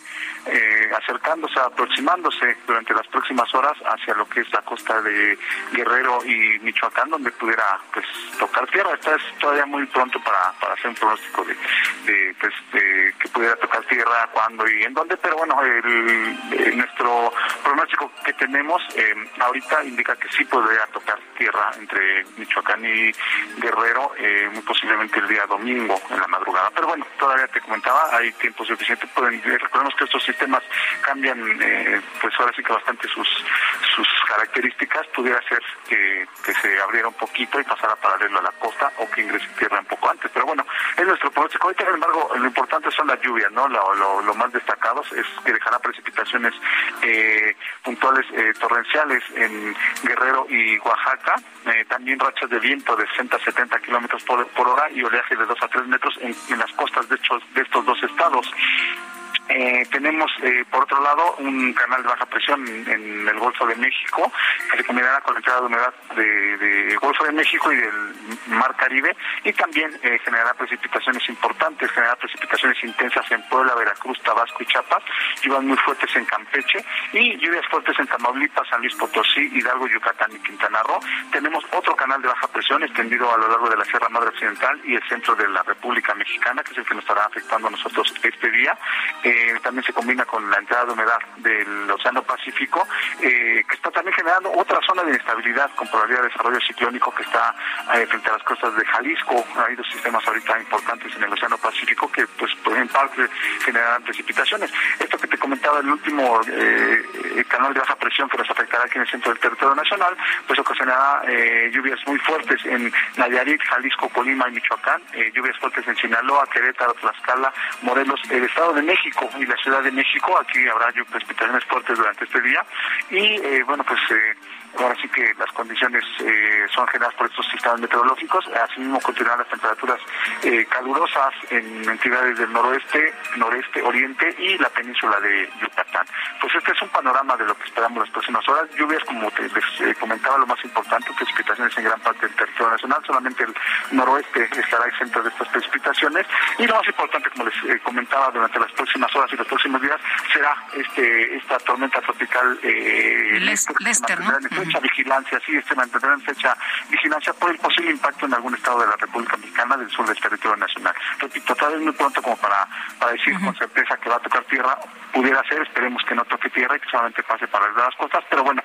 eh, acercándose, aproximándose durante las próximas horas hacia lo que es la costa de Guerrero y Michoacán, donde pudiera, pues, tocar tierra. Está es todavía muy pronto para, para hacer un pronóstico de, de, pues, de que pudiera tocar tierra, cuándo y en dónde, pero bueno, el, eh, nuestro pronóstico que tenemos eh, ahorita indica que sí podría tocar tierra entre Michoacán y Guerrero, muy posiblemente el día domingo en la madrugada. Pero bueno, todavía te comentaba, hay tiempo suficiente. Pueden, eh, recordemos que estos sistemas cambian, eh, pues ahora sí que bastante sus sus características. Pudiera ser que, se abriera un poquito y pasara paralelo a la costa o que ingrese tierra un poco antes. Pero bueno, es nuestro pronóstico. Ahorita, sin embargo, lo importante son las lluvias, ¿no? Lo, lo, más destacados es que dejará precipitaciones eh, puntuales eh, torrenciales en Guerrero y Oaxaca, eh, también rachas de viento de 60 a 70 kilómetros por, por hora y oleaje de 2 a 3 metros en, las costas de de estos dos estados. Eh, tenemos, eh, por otro lado, un canal de baja presión en, el Golfo de México, que se combinará con la entrada de humedad del de Golfo de México y del Mar Caribe, y también eh, generará precipitaciones importantes, generará precipitaciones intensas en Puebla, Veracruz, Tabasco y Chiapas, lluvias muy fuertes en Campeche, y lluvias fuertes en Tamaulipas, San Luis Potosí, Hidalgo, Yucatán y Quintana Roo. Tenemos otro canal de baja presión extendido a lo largo de la Sierra Madre Occidental y el centro de la República Mexicana, que es el que nos estará afectando a nosotros este día. También se combina con la entrada de humedad del Océano Pacífico, eh, que está también generando otra zona de inestabilidad con probabilidad de desarrollo ciclónico que está eh, frente a las costas de Jalisco. Hay dos sistemas ahorita importantes en el Océano Pacífico que, pues, en parte generarán precipitaciones. Esto que te comentaba, el último eh, canal de baja presión que nos afectará aquí en el centro del territorio nacional, pues ocasionará eh, lluvias muy fuertes en Nayarit, Jalisco, Colima y Michoacán, eh, lluvias fuertes en Sinaloa, Querétaro, Tlaxcala, Morelos, el Estado de México y la Ciudad de México. Aquí habrá lluvias, precipitaciones fuertes durante este día. Y eh, bueno, pues eh, ahora sí que las condiciones eh, son generadas por estos sistemas meteorológicos. Asimismo, continuarán las temperaturas eh, calurosas en entidades del noroeste, noreste, oriente y la península de Yucatán. Pues este es un panorama de lo que esperamos las próximas horas. Lluvias, como te, les eh, comentaba, lo más importante, precipitaciones en gran parte del territorio nacional. Solamente el noroeste estará exento de estas precipitaciones y lo más importante, como les eh, comentaba, durante las próximas horas y los próximos días será este esta tormenta tropical eh, Lester, ¿no? Fecha vigilancia, sí, este mantendrá en fecha vigilancia por el posible impacto en algún estado de la República Mexicana del sur del territorio nacional. Repito, todavía es muy pronto como para, para decir con certeza que va a tocar tierra, pudiera ser, esperemos que no toque tierra y que solamente pase para las costas, pero bueno,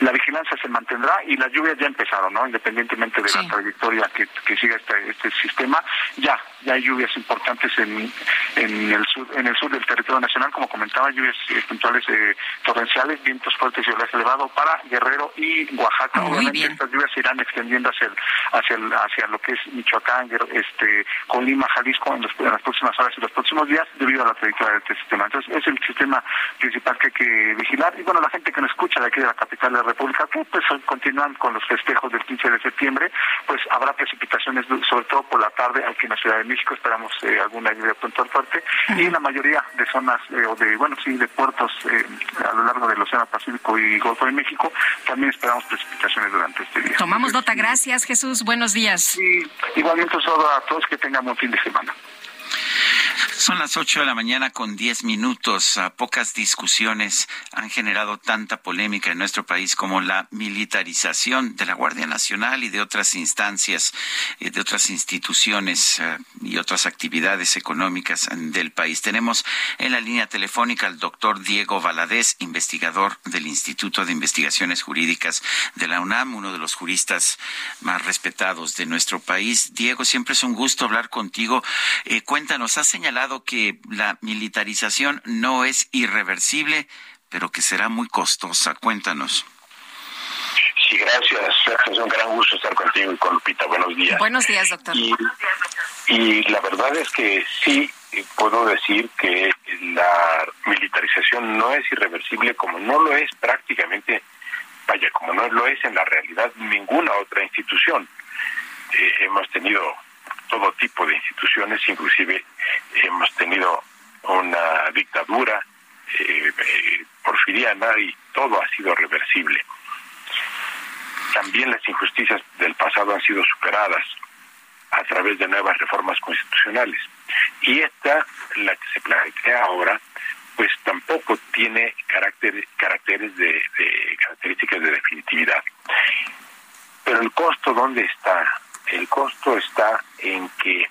la vigilancia se mantendrá y las lluvias ya empezaron, ¿no? Independientemente de la trayectoria que, que siga este, este sistema, ya, ya hay lluvias importantes en, en el sur, en el sur del territorio nacional, como comentaba, lluvias eh, puntuales eh, torrenciales, vientos fuertes y oleaje elevado para Guerrero y Oaxaca. Obviamente estas lluvias se irán extendiendo hacia el, hacia el, hacia lo que es Michoacán, este, Colima, Jalisco en, en las próximas horas y los próximos días debido a la trayectoria de este sistema. Entonces es el sistema principal que hay que vigilar y bueno, la gente que nos escucha de aquí de la capital de la República, que pues continúan con los festejos del 15 de septiembre, pues habrá precipitaciones sobre todo por la tarde aquí en la Ciudad de México, esperamos eh, alguna lluvia puntual fuerte y en la mayoría de zonas eh, o de, bueno, sí, de puertos eh, a lo largo del Océano Pacífico y Golfo de México, también esperamos precipitaciones durante este día. Tomamos nota, gracias Jesús, buenos días. Y igualmente un saludo a todos, que tengan un fin de semana. Son las 8 de la mañana con 10 minutos. pocas discusiones han generado tanta polémica en nuestro país como la militarización de la Guardia Nacional y de otras instancias, eh, de otras instituciones eh, y otras actividades económicas del país. Tenemos en la línea telefónica al doctor Diego Valadez, investigador del Instituto de Investigaciones Jurídicas de la UNAM, uno de los juristas más respetados de nuestro país. Diego, siempre es un gusto hablar contigo. Eh, has señalado que la militarización no es irreversible, pero que será muy costosa. Cuéntanos. Sí, gracias. Es un gran gusto estar contigo y con Lupita. Buenos días. Buenos días, doctor. Y, y la verdad es que sí puedo decir que la militarización no es irreversible como no lo es prácticamente, vaya, como no lo es en la realidad ninguna otra institución. Eh, hemos tenido todo tipo de instituciones, inclusive hemos tenido una dictadura eh, eh, porfiriana y todo ha sido reversible. También las injusticias del pasado han sido superadas a través de nuevas reformas constitucionales. Y esta, la que se plantea ahora, pues tampoco tiene carácter, caracteres de, definitividad. Pero el costo, ¿dónde está? El costo está en que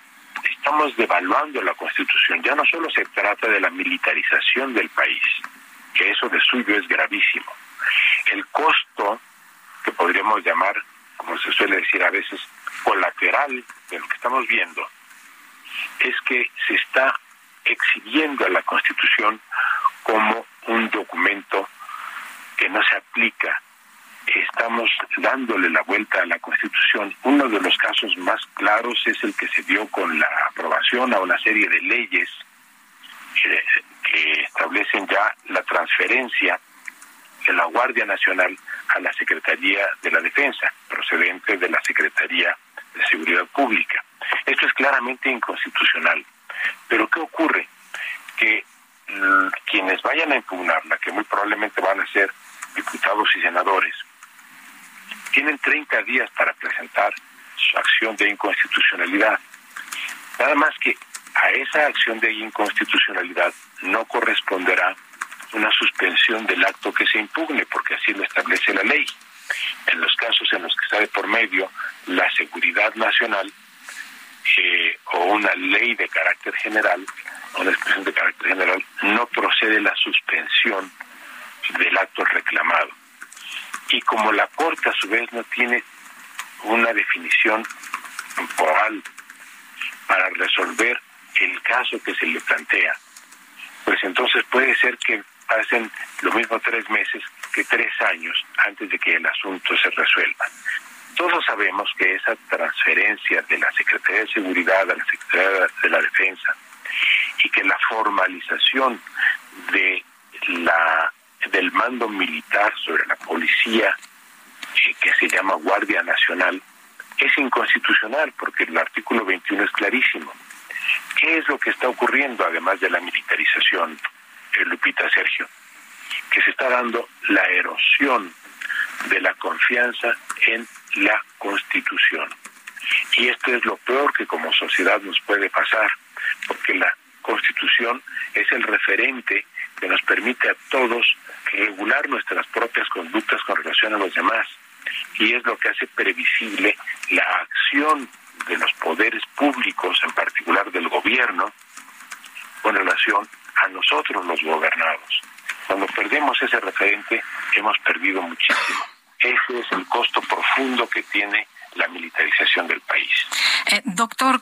estamos devaluando la Constitución. Ya no solo se trata de la militarización del país, que eso de suyo es gravísimo.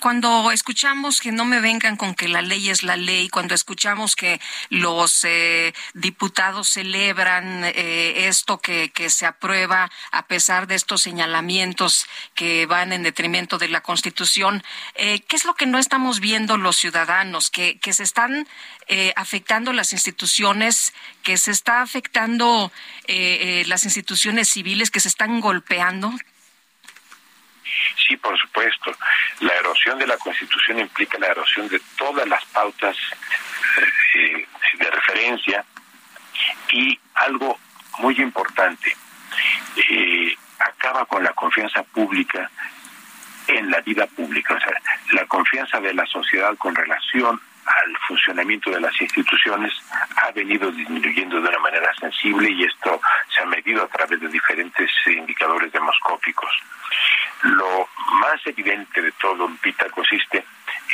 Cuando escuchamos que no me vengan con que la ley es la ley, cuando escuchamos que los eh, diputados celebran eh, esto que, se aprueba a pesar de estos señalamientos que van en detrimento de la Constitución, ¿qué es lo que no estamos viendo los ciudadanos? Que, que se están afectando las instituciones, que se está afectando las instituciones civiles, que se están golpeando. Sí, por supuesto. La erosión de la Constitución implica la erosión de todas las pautas eh, de referencia y algo muy importante, eh, acaba con la confianza pública en la vida pública, o sea, la confianza de la sociedad con relación al funcionamiento de las instituciones ha venido disminuyendo de una manera sensible y esto se ha medido a través de diferentes indicadores demoscópicos. Lo más evidente de todo, Lupita, consiste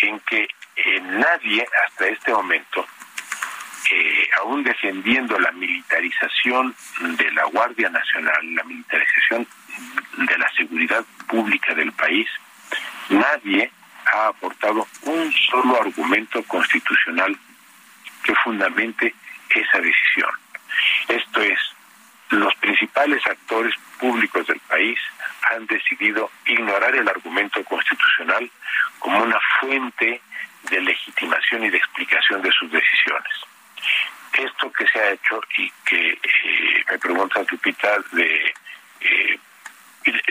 en que eh, nadie hasta este momento, eh, aún defendiendo la militarización de la Guardia Nacional, la militarización de la seguridad pública del país, nadie ha aportado un solo argumento constitucional que fundamente esa decisión. Esto es, los principales actores públicos del país han decidido ignorar el argumento constitucional como una fuente de legitimación y de explicación de sus decisiones. Esto que se ha hecho y que eh, me pregunta Lupita de, eh,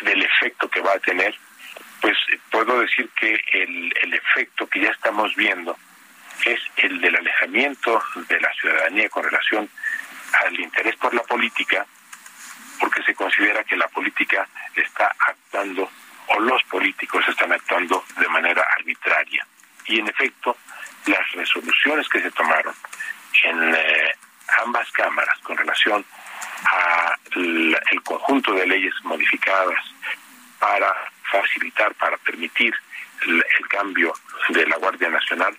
del efecto que va a tener, pues puedo decir que el, el efecto que ya estamos viendo es el del alejamiento de la ciudadanía con relación al interés por la política porque se considera que la política está actuando o los políticos están actuando de manera arbitraria. Y en efecto, las resoluciones que se tomaron en eh, ambas cámaras con relación al conjunto de leyes modificadas para facilitar, para permitir el, cambio de la Guardia Nacional,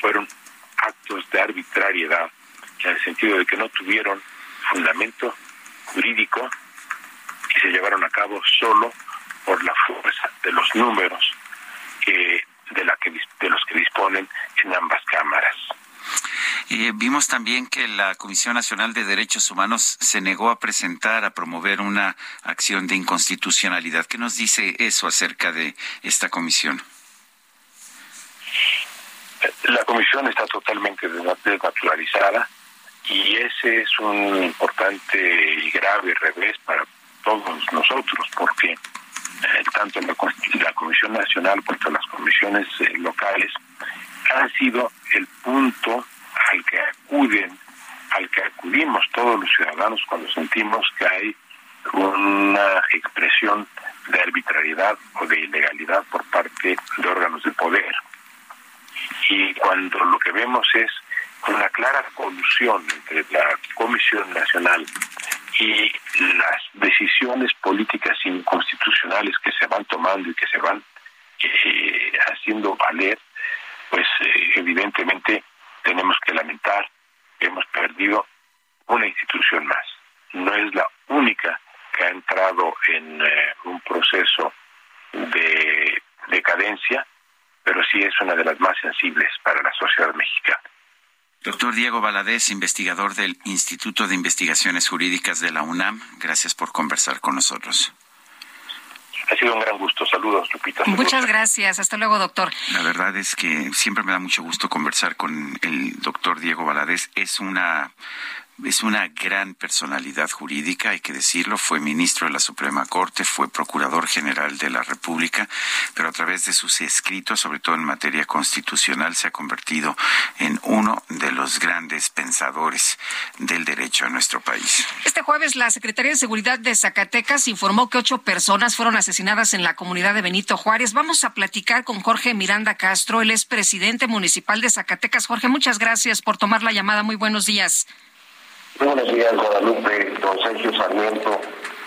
fueron actos de arbitrariedad en el sentido de que no tuvieron fundamento jurídico y se llevaron a cabo solo por la fuerza de los números que de la que de los que disponen en ambas cámaras. Eh, vimos también que la Comisión Nacional de Derechos Humanos se negó a presentar, a promover una acción de inconstitucionalidad. ¿Qué nos dice eso acerca de esta comisión? La comisión está totalmente desnaturalizada y ese es un importante y grave revés para todos nosotros, porque eh, tanto la, la, Comisión Nacional cuanto las comisiones eh, locales han sido el punto al que acuden, al que acudimos todos los ciudadanos cuando sentimos que hay una expresión de arbitrariedad o de ilegalidad por parte de órganos de poder. Y cuando lo que vemos es una clara colusión entre la Comisión Nacional y las decisiones políticas inconstitucionales que se van tomando y que se van eh, haciendo valer, pues eh, evidentemente tenemos que lamentar que hemos perdido una institución más. No es la única que ha entrado en eh, un proceso de decadencia, pero sí es una de las más sensibles para la sociedad mexicana. Doctor Diego Valadez, investigador del Instituto de Investigaciones Jurídicas de la UNAM, gracias por conversar con nosotros. Ha sido un gran gusto. Saludos, Lupita. Muchas gracias. Hasta luego, doctor. La verdad es que siempre me da mucho gusto conversar con el doctor Diego Valadez. Es una es una gran personalidad jurídica, hay que decirlo, fue ministro de la Suprema Corte, fue procurador general de la República, pero a través de sus escritos, sobre todo en materia constitucional, se ha convertido en uno de los grandes pensadores del derecho en nuestro país. Este jueves la Secretaría de Seguridad de Zacatecas informó que ocho personas fueron asesinadas en la comunidad de Benito Juárez. Vamos a platicar con Jorge Miranda Castro, él es presidente municipal de Zacatecas. Jorge, muchas gracias por tomar la llamada. Muy buenos días. Buenos días, Guadalupe, don Sergio Sarmiento.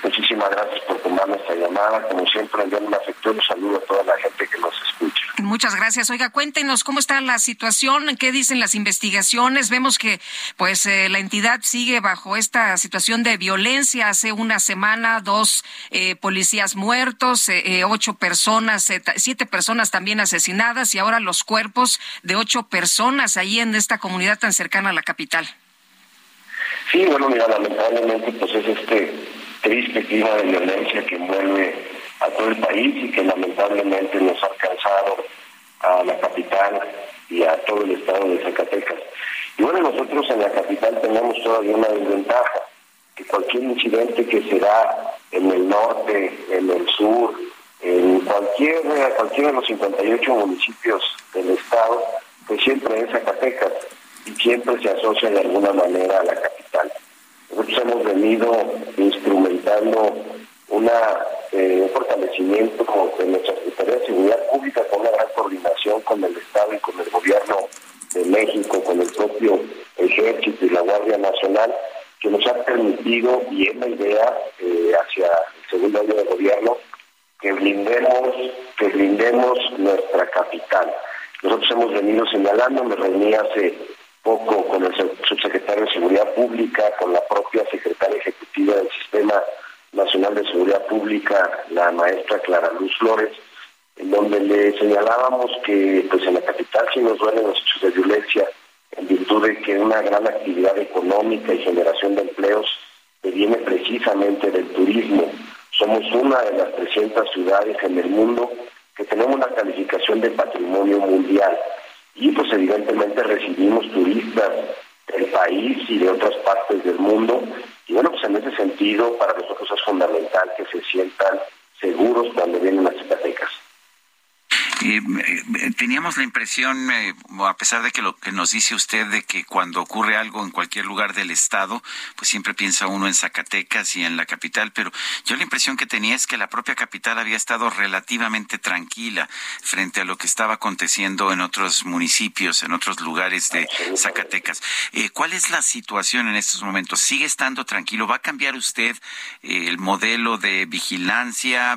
Muchísimas gracias por tomar nuestra llamada. Como siempre, enviando un afectuoso saludo a toda la gente que nos escucha. Muchas gracias. Oiga, cuéntenos cómo está la situación, qué dicen las investigaciones. Vemos que, pues, eh, la entidad sigue bajo esta situación de violencia. Hace una semana, dos eh, policías muertos, eh, ocho personas, siete personas también asesinadas y ahora los cuerpos de ocho personas ahí en esta comunidad tan cercana a la capital. Sí, bueno, mira, lamentablemente pues es este triste clima de violencia que envuelve a todo el país y que lamentablemente nos ha alcanzado a la capital y a todo el estado de Zacatecas. Y bueno, nosotros en la capital tenemos todavía una desventaja, que cualquier incidente que se da en el norte, en el sur, en cualquier, cualquiera de los 58 municipios del estado, pues siempre es Zacatecas siempre se asocia de alguna manera a la capital. Nosotros hemos venido instrumentando eh, un fortalecimiento de nuestra Secretaría de Seguridad Pública con una gran coordinación con el Estado y con el Gobierno de México, con el propio Ejército y la Guardia Nacional, que nos ha permitido, y es la idea eh, hacia el segundo año de gobierno, que blindemos, que blindemos nuestra capital. Nosotros hemos venido señalando, me reuní hace poco con el subsecretario de Seguridad Pública, con la propia secretaria ejecutiva del Sistema Nacional de Seguridad Pública, la maestra Clara Luz Flores, en donde le señalábamos que pues en la capital sí nos duelen los hechos de violencia en virtud de que una gran actividad económica y generación de empleos viene precisamente del turismo. Somos una de las 300 ciudades en el mundo que tenemos una calificación de patrimonio mundial y pues evidentemente recibimos turistas del país y de otras partes del mundo. Y bueno pues en ese sentido para nosotros es fundamental que se sientan seguros cuando vienen a Eh, teníamos la impresión, eh, a pesar de que lo que nos dice usted, de que cuando ocurre algo en cualquier lugar del estado, pues siempre piensa uno en Zacatecas y en la capital, pero yo la impresión que tenía es que la propia capital había estado relativamente tranquila frente a lo que estaba aconteciendo en otros municipios, en otros lugares de Zacatecas. Eh, ¿Cuál es la situación en estos momentos? ¿Sigue estando tranquilo? ¿Va a cambiar usted el modelo de vigilancia?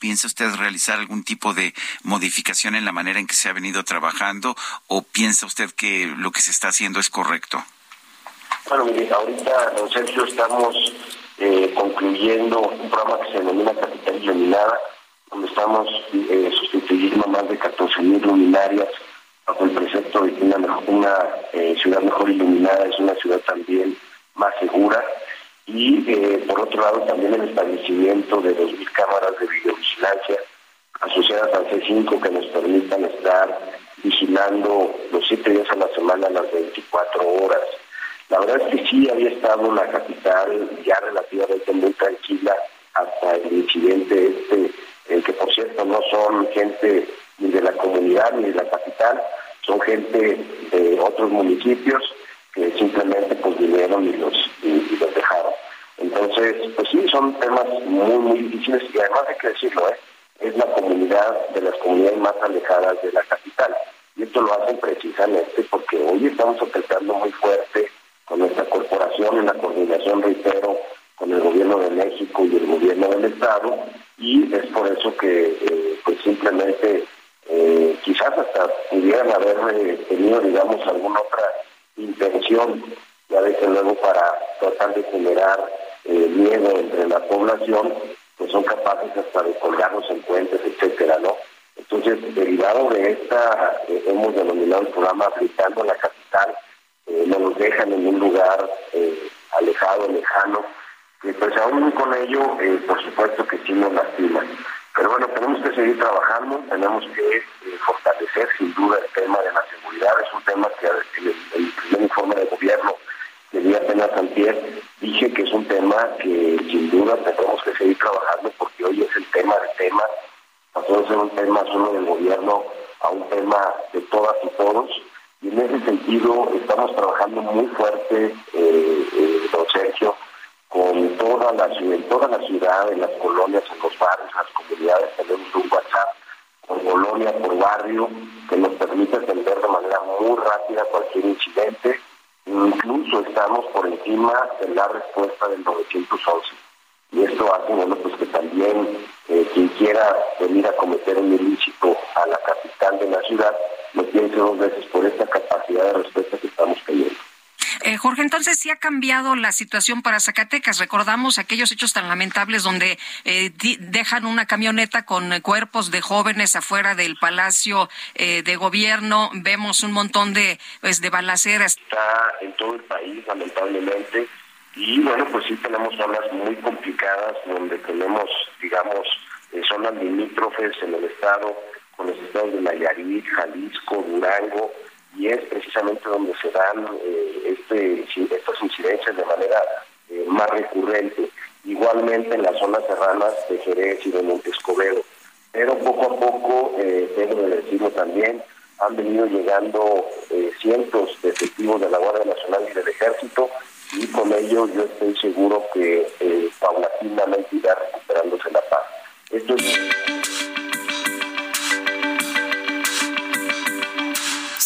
¿Piensa usted realizar algún tipo de modificación en la manera en que se ha venido trabajando o piensa usted que lo que se está haciendo es correcto? Bueno, ahorita, don Sergio, estamos eh, concluyendo un programa que se denomina Capital Iluminada, donde estamos eh, sustituyendo más de 14.000 luminarias bajo el precepto de que una, una eh, ciudad mejor iluminada es una ciudad también más segura y eh, por otro lado también el establecimiento de 2.000 cámaras de videovigilancia asociadas al C5 que nos permitan estar vigilando los siete días a la semana, las 24 horas. La verdad es que sí había estado la capital ya relativamente muy tranquila hasta el incidente este, el que por cierto no son gente ni de la comunidad ni de la capital, son gente de otros municipios que simplemente pues vinieron y los, y los dejaron. Entonces, pues sí, son temas muy, muy difíciles y además hay que decirlo, ¿eh? Es la comunidad de las comunidades más alejadas de la capital. Y esto lo hacen precisamente porque hoy estamos apretando muy fuerte con nuestra corporación en la coordinación, reitero, con el gobierno de México y el gobierno del Estado, y es por eso que eh, pues simplemente eh, quizás hasta pudieran haber eh, tenido, digamos, alguna otra intención, ya desde luego para tratar de generar miedo entre la población, pues son capaces hasta de colgarnos en puentes, etcétera, ¿no? Entonces, derivado de esta, eh, hemos denominado el programa Gritando la Capital, eh, nos dejan en un lugar eh, alejado, lejano, y pues aún con ello, por supuesto que sí nos lastima. Pero bueno, tenemos que seguir trabajando, tenemos que fortalecer sin duda el tema de la seguridad, es un tema que en el, primer informe de gobierno debía tener apenas antier, dije que es un tema que sin duda tenemos que seguir trabajando porque hoy es el tema de temas, pasó de ser un tema solo del gobierno a un tema de todas y todos. Y en ese sentido estamos trabajando muy fuerte, eh, eh, don Sergio, con toda la en toda la ciudad, en las colonias, en los barrios, en las comunidades, tenemos un WhatsApp por colonia, por barrio, que nos permite atender de manera muy rápida cualquier incidente. Incluso estamos por encima de la respuesta del 911. Y esto hace, bueno, pues que también eh, quien quiera venir a cometer un ilícito a la capital de la ciudad, lo piense dos veces por esta capacidad de respuesta que estamos teniendo. Eh, Jorge, entonces sí ha cambiado la situación para Zacatecas. Recordamos aquellos hechos tan lamentables donde eh, dejan una camioneta con cuerpos de jóvenes afuera del Palacio eh, de Gobierno. Vemos un montón de, pues, de balaceras. Está en todo el país, lamentablemente. Y bueno, pues sí tenemos zonas muy complicadas donde tenemos, digamos, zonas limítrofes en el estado, con los estados de Nayarit, Jalisco, Durango, y es precisamente donde se dan eh, este, estas incidencias de manera eh, más recurrente. Igualmente en las zonas serranas de Jerez y de Montescobedo. Pero poco a poco, eh, tengo de decirlo también, han venido llegando cientos de efectivos de la Guardia Nacional y del Ejército y con ello yo estoy seguro que paulatinamente irá recuperándose la paz. Esto es...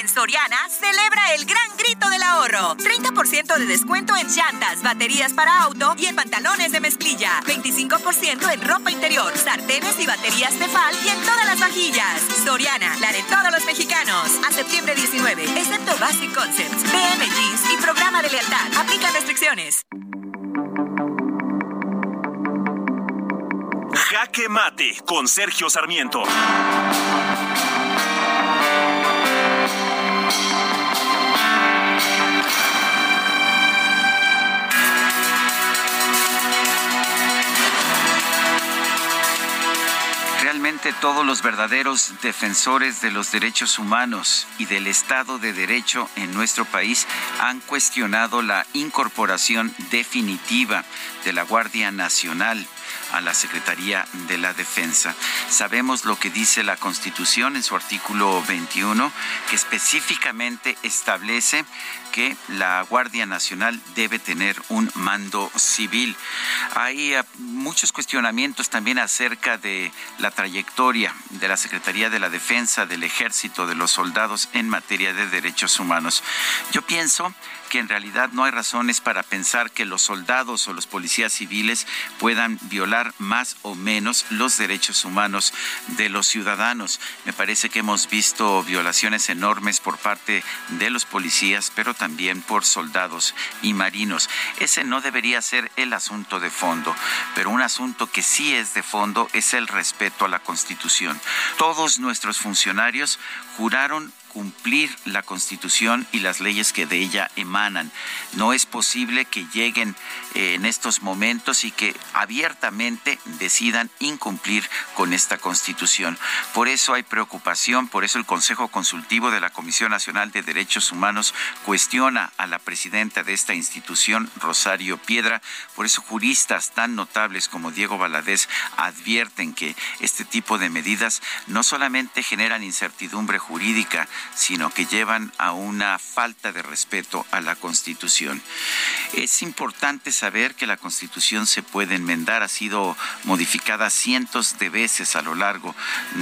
En Soriana celebra el gran grito del ahorro. 30% de descuento en llantas, baterías para auto y en pantalones de mezclilla. 25% en ropa interior, sartenes y baterías Tefal y en todas las vajillas. Soriana, la de todos los mexicanos. A septiembre 19, excepto Basic Concepts, BM Jeans y programa de lealtad. Aplica restricciones. Jaque Mate con Sergio Sarmiento. Todos los verdaderos defensores de los derechos humanos y del Estado de Derecho en nuestro país han cuestionado la incorporación definitiva de la Guardia Nacional a la Secretaría de la Defensa. Sabemos lo que dice la Constitución en su artículo 21, que específicamente establece que la Guardia Nacional debe tener un mando civil. Hay eh, muchos cuestionamientos también acerca de la trayectoria de la Secretaría de la Defensa, del Ejército, de los soldados en materia de derechos humanos. Yo pienso que en realidad no hay razones para pensar que los soldados o los policías civiles puedan violar más o menos los derechos humanos de los ciudadanos. Me parece que hemos visto violaciones enormes por parte de los policías, pero también por soldados y marinos. Ese no debería ser el asunto de fondo, pero un asunto que sí es de fondo es el respeto a la Constitución. Todos nuestros funcionarios juraron cumplir la Constitución y las leyes que de ella emanan. No es posible que lleguen en estos momentos y que abiertamente decidan incumplir con esta Constitución. Por eso hay preocupación, por eso el Consejo Consultivo de la Comisión Nacional de Derechos Humanos cuestiona a la presidenta de esta institución, Rosario Piedra. Por eso juristas tan notables como Diego Valadez advierten que este tipo de medidas no solamente generan incertidumbre jurídica, sino que llevan a una falta de respeto a la Constitución. Es importante saber que la Constitución se puede enmendar, ha sido modificada cientos de veces a lo largo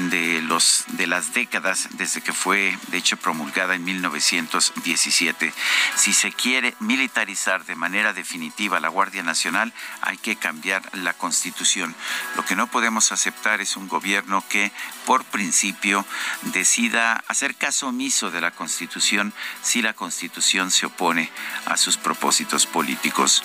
de los de las décadas desde que fue de hecho promulgada en 1917. Si se quiere militarizar de manera definitiva la Guardia Nacional, hay que cambiar la Constitución. Lo que no podemos aceptar es un gobierno que por principio decida hacer caso omiso de la Constitución si la Constitución se opone a sus propósitos políticos.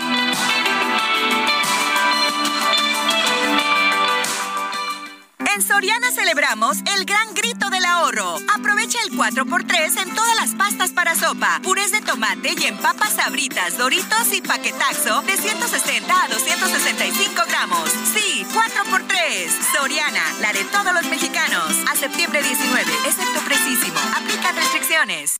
En Soriana celebramos el gran grito del ahorro. Aprovecha el 4x3 en todas las pastas para sopa, purés de tomate y en papas sabritas, doritos y paquetaxo de 160 a 265 gramos. Sí, 4x3. Soriana, la de todos los mexicanos. A septiembre 19, excepto precisísimo. Aplica restricciones.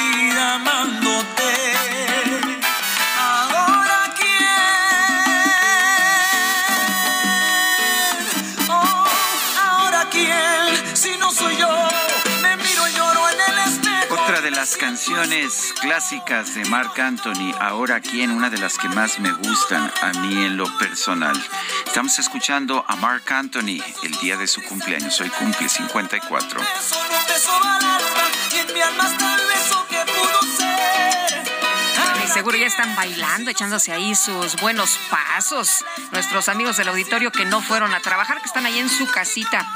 canciones clásicas de Marc Anthony, ahora aquí en una de las que más me gustan a mí en lo personal. Estamos escuchando a Marc Anthony el día de su cumpleaños, hoy cumple 54. solo un beso al alma y en mi alma está el beso que pudo ser Y seguro ya están bailando, echándose ahí sus buenos pasos. Nuestros amigos del auditorio que no fueron a trabajar, que están ahí en su casita.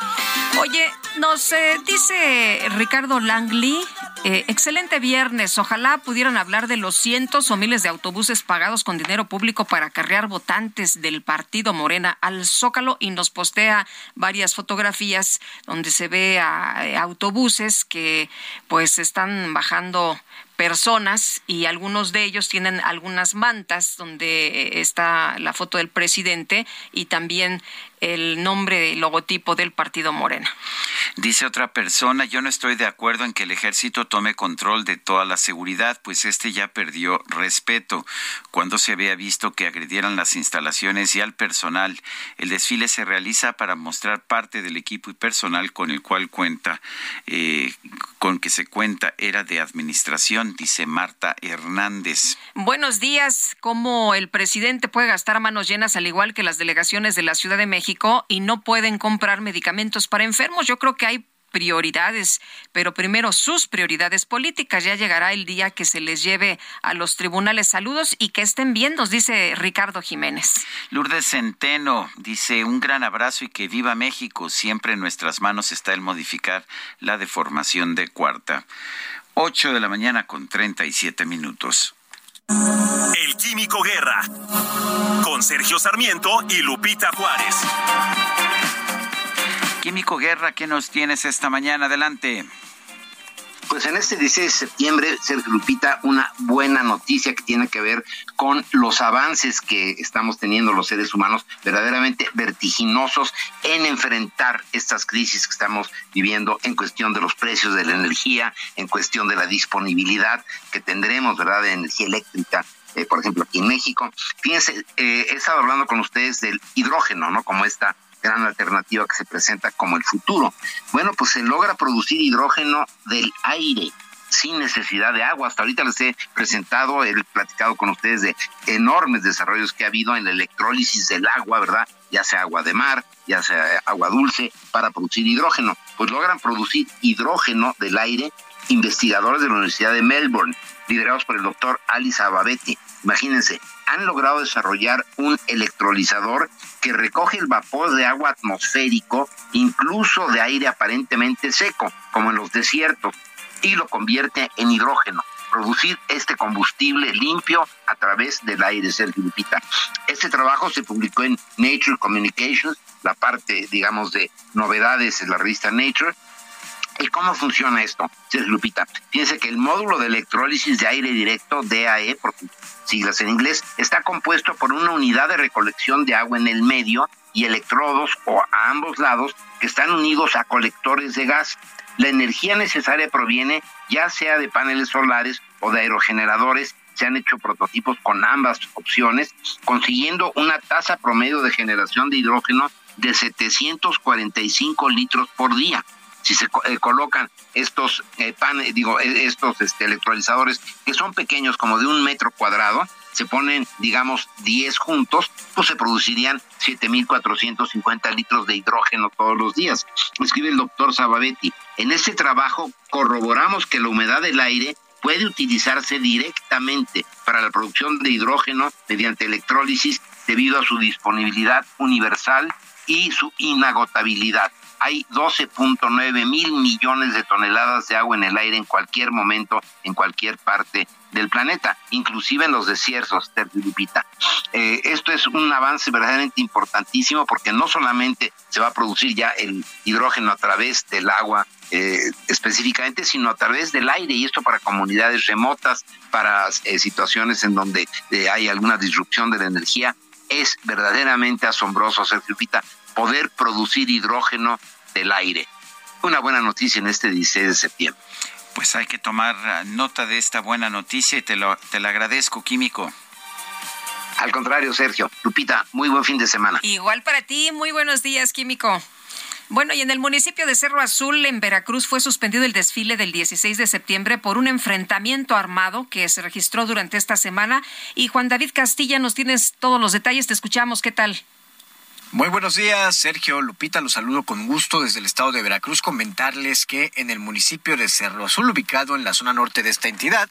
Oye, nos eh, dice Ricardo Langley, eh, excelente viernes. Ojalá pudieran hablar de los cientos o miles de autobuses pagados con dinero público para acarrear votantes del partido Morena al Zócalo y nos postea varias fotografías donde se ve a eh, autobuses que pues están bajando personas y algunos de ellos tienen algunas mantas donde está la foto del presidente y también el nombre y logotipo del partido Morena. Dice otra persona, yo no estoy de acuerdo en que el ejército tome control de toda la seguridad, pues este ya perdió respeto cuando se había visto que agredieran las instalaciones y al personal. El desfile se realiza para mostrar parte del equipo y personal con el cual cuenta, eh, con que se cuenta, era de administración, dice Marta Hernández. Buenos días. ¿Cómo el presidente puede gastar manos llenas al igual que las delegaciones de la Ciudad de México y no pueden comprar medicamentos para enfermos? Yo creo que hay prioridades, pero primero sus prioridades políticas. Ya llegará el día que se les lleve a los tribunales saludos y que estén bien, nos dice Ricardo Jiménez. Lourdes Centeno dice un gran abrazo y que viva México. Siempre en nuestras manos está el modificar la deformación de cuarta. 8 de la mañana con 37 minutos. El Químico Guerra. Con Sergio Sarmiento y Lupita Juárez. Químico Guerra, ¿qué nos tienes esta mañana? Adelante. Pues en este 16 de septiembre, Sergio Lupita, una buena noticia que tiene que ver con los avances que estamos teniendo los seres humanos, verdaderamente vertiginosos en enfrentar estas crisis que estamos viviendo en cuestión de los precios de la energía, en cuestión de la disponibilidad que tendremos, ¿verdad?, de energía eléctrica eh, por ejemplo, aquí en México. Fíjense, eh, he estado hablando con ustedes del hidrógeno, ¿no? Como esta gran alternativa que se presenta como el futuro. Bueno, pues se logra producir hidrógeno del aire sin necesidad de agua. Hasta ahorita les he presentado, he platicado con ustedes de enormes desarrollos que ha habido en la electrólisis del agua, ¿verdad? Ya sea agua de mar, ya sea agua dulce, para producir hidrógeno. Pues logran producir hidrógeno del aire investigadores de la Universidad de Melbourne, liderados por el doctor Alice Ababetti. Imagínense, han logrado desarrollar un electrolizador que recoge el vapor de agua atmosférico, incluso de aire aparentemente seco, como en los desiertos, y lo convierte en hidrógeno. Producir este combustible limpio a través del aire, Sergio Lupita. Este trabajo se publicó en Nature Communications, la parte, digamos, de novedades en la revista Nature, ¿Y cómo funciona esto, Lupita? Fíjense que el módulo de electrólisis de aire directo, DAE, por siglas en inglés, está compuesto por una unidad de recolección de agua en el medio y electrodos o a ambos lados que están unidos a colectores de gas. La energía necesaria proviene ya sea de paneles solares o de aerogeneradores. Se han hecho prototipos con ambas opciones, consiguiendo una tasa promedio de generación de hidrógeno de 745 litros por día si se eh, colocan estos eh, digo, e, estos este, electrolizadores que son pequeños como de un metro cuadrado, se ponen, digamos, 10 juntos, pues se producirían 7.450 litros de hidrógeno todos los días. Escribe el doctor Sababetti. En este trabajo corroboramos que la humedad del aire puede utilizarse directamente para la producción de hidrógeno mediante electrólisis debido a su disponibilidad universal y su inagotabilidad hay 12.9 mil millones de toneladas de agua en el aire en cualquier momento, en cualquier parte del planeta, inclusive en los desiertos, Terpilipita. Eh, esto es un avance verdaderamente importantísimo porque no solamente se va a producir ya el hidrógeno a través del agua eh, específicamente, sino a través del aire, y esto para comunidades remotas, para eh, situaciones en donde eh, hay alguna disrupción de la energía. Es verdaderamente asombroso, Sergio Pita, poder producir hidrógeno del aire. Una buena noticia en este 16 de septiembre. Pues hay que tomar nota de esta buena noticia y te, lo, te la agradezco, Químico. Al contrario, Sergio. Lupita, muy buen fin de semana. Igual para ti, muy buenos días, Químico. Bueno, y en el municipio de Cerro Azul, en Veracruz, fue suspendido el desfile del 16 de septiembre por un enfrentamiento armado que se registró durante esta semana. Y Juan David Castilla, nos tienes todos los detalles, te escuchamos, ¿qué tal? Muy buenos días, Sergio Lupita, los saludo con gusto desde el estado de Veracruz. Comentarles que en el municipio de Cerro Azul, ubicado en la zona norte de esta entidad,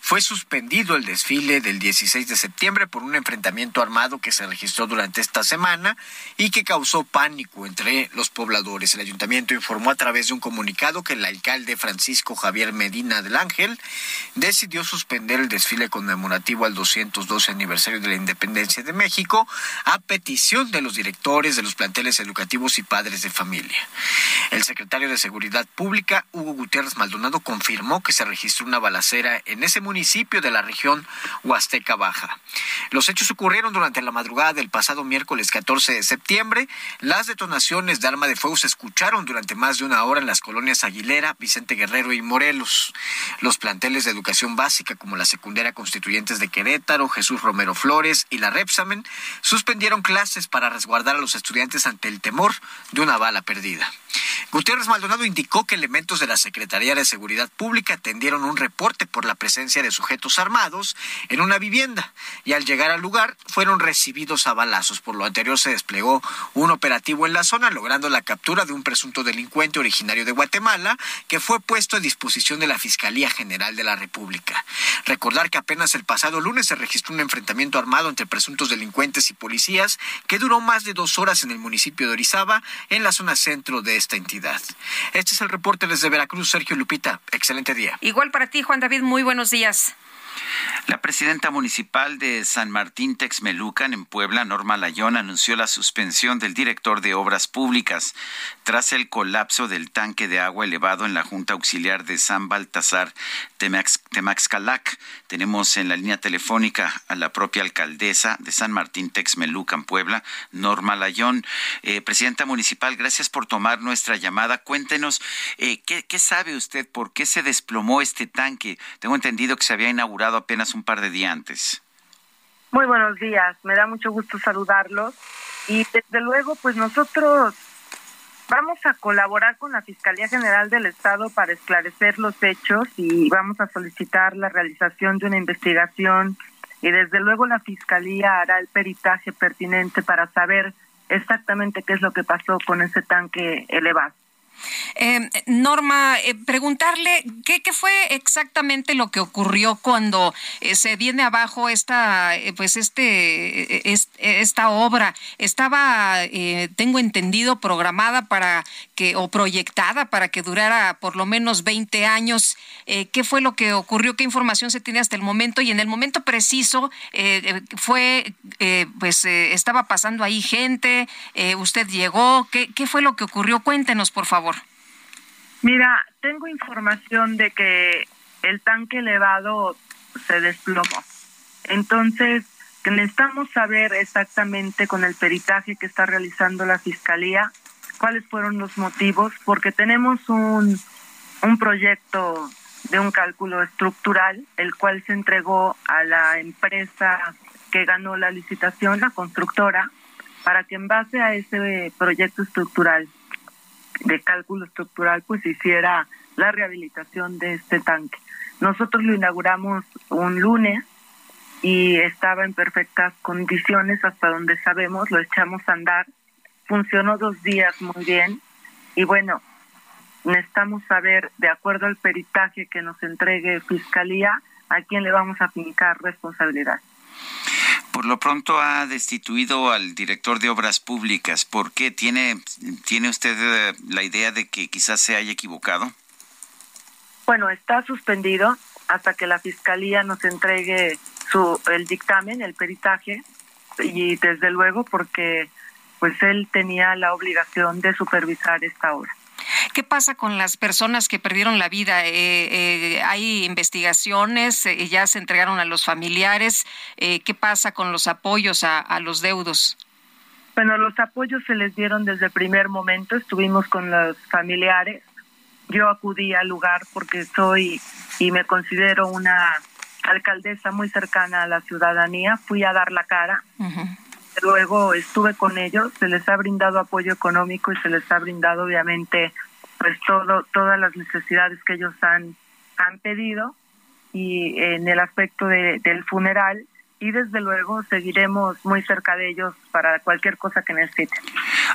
fue suspendido el desfile del 16 de septiembre por un enfrentamiento armado que se registró durante esta semana y que causó pánico entre los pobladores. El ayuntamiento informó a través de un comunicado que el alcalde Francisco Javier Medina del Ángel decidió suspender el desfile conmemorativo al 212 aniversario de la independencia de México a petición de los directores de los planteles educativos y padres de familia. El secretario de Seguridad Pública, Hugo Gutiérrez Maldonado, confirmó que se registró una balacera en ese municipio de la región Huasteca Baja. Los hechos ocurrieron durante la madrugada del pasado miércoles 14 de septiembre. Las detonaciones de arma de fuego se escucharon durante más de una hora en las colonias Aguilera, Vicente Guerrero y Morelos. Los planteles de educación básica como la secundaria Constituyentes de Querétaro, Jesús Romero Flores y la Repsamen suspendieron clases para resguardar a los estudiantes ante el temor de una bala perdida. Gutiérrez Maldonado indicó que elementos de la Secretaría de Seguridad Pública atendieron un reporte por la presencia de sujetos armados en una vivienda y al llegar al lugar fueron recibidos a balazos. Por lo anterior se desplegó un operativo en la zona logrando la captura de un presunto delincuente originario de Guatemala que fue puesto a disposición de la Fiscalía General de la República. Recordar que apenas el pasado lunes se registró un enfrentamiento armado entre presuntos delincuentes y policías que duró más de dos horas en el municipio de Orizaba en la zona centro de esta entidad. Este es el reporte desde Veracruz, Sergio Lupita. Excelente día. Igual para ti, Juan David, muy buenos días. La presidenta municipal de San Martín Texmelucan, en Puebla, Norma Layón, anunció la suspensión del director de Obras Públicas tras el colapso del tanque de agua elevado en la Junta Auxiliar de San Baltasar Temaxcalac. Tenemos en la línea telefónica a la propia alcaldesa de San Martín Texmelucan, Puebla, Norma Layón. Eh, presidenta municipal, gracias por tomar nuestra llamada. Cuéntenos, eh, ¿qué, ¿qué sabe usted? ¿Por qué se desplomó este tanque? Tengo entendido que se había inaugurado apenas un par de días antes. Muy buenos días, me da mucho gusto saludarlos y desde luego pues nosotros vamos a colaborar con la Fiscalía General del Estado para esclarecer los hechos y vamos a solicitar la realización de una investigación y desde luego la Fiscalía hará el peritaje pertinente para saber exactamente qué es lo que pasó con ese tanque elevado. Eh, Norma, preguntarle ¿qué, fue exactamente lo que ocurrió cuando eh, se viene abajo esta, eh, pues este, esta obra. Estaba, tengo entendido, programada para o proyectada para que durara por lo menos 20 años. ¿Qué fue lo que ocurrió? ¿Qué información se tiene hasta el momento? Y en el momento preciso fue, pues estaba pasando ahí gente. usted llegó. ¿Qué, ¿Qué fue lo que ocurrió? Cuéntenos, por favor. Mira, tengo información de que el tanque elevado se desplomó. Entonces, necesitamos saber exactamente con el peritaje que está realizando la Fiscalía cuáles fueron los motivos, porque tenemos un, un proyecto de un cálculo estructural, el cual se entregó a la empresa que ganó la licitación, la constructora, para que en base a ese proyecto estructural de cálculo estructural pues hiciera la rehabilitación de este tanque. Nosotros lo inauguramos un lunes y estaba en perfectas condiciones hasta donde sabemos, lo echamos a andar, funcionó dos días muy bien y bueno, necesitamos saber, de acuerdo al peritaje que nos entregue Fiscalía, a quién le vamos a fincar responsabilidad. Por lo pronto ha destituido al director de obras públicas. ¿Por qué? ¿Tiene, tiene usted eh, la idea de que quizás se haya equivocado? Bueno, está suspendido hasta que la fiscalía nos entregue su el dictamen, el peritaje y desde luego porque pues él tenía la obligación de supervisar esta obra. ¿Qué pasa con las personas que perdieron la vida? Eh, eh, ¿Hay investigaciones? Eh, ¿Ya se entregaron a los familiares? ¿Qué pasa con los apoyos a, a los deudos? Bueno, los apoyos se les dieron desde el primer momento. Estuvimos con los familiares. Yo acudí al lugar porque soy y me considero una alcaldesa muy cercana a la ciudadanía. Fui a dar la cara. Luego estuve con ellos. Se les ha brindado apoyo económico y se les ha brindado, obviamente, pues todo todas las necesidades que ellos han han pedido y en el aspecto de, del funeral y desde luego seguiremos muy cerca de ellos para cualquier cosa que necesiten.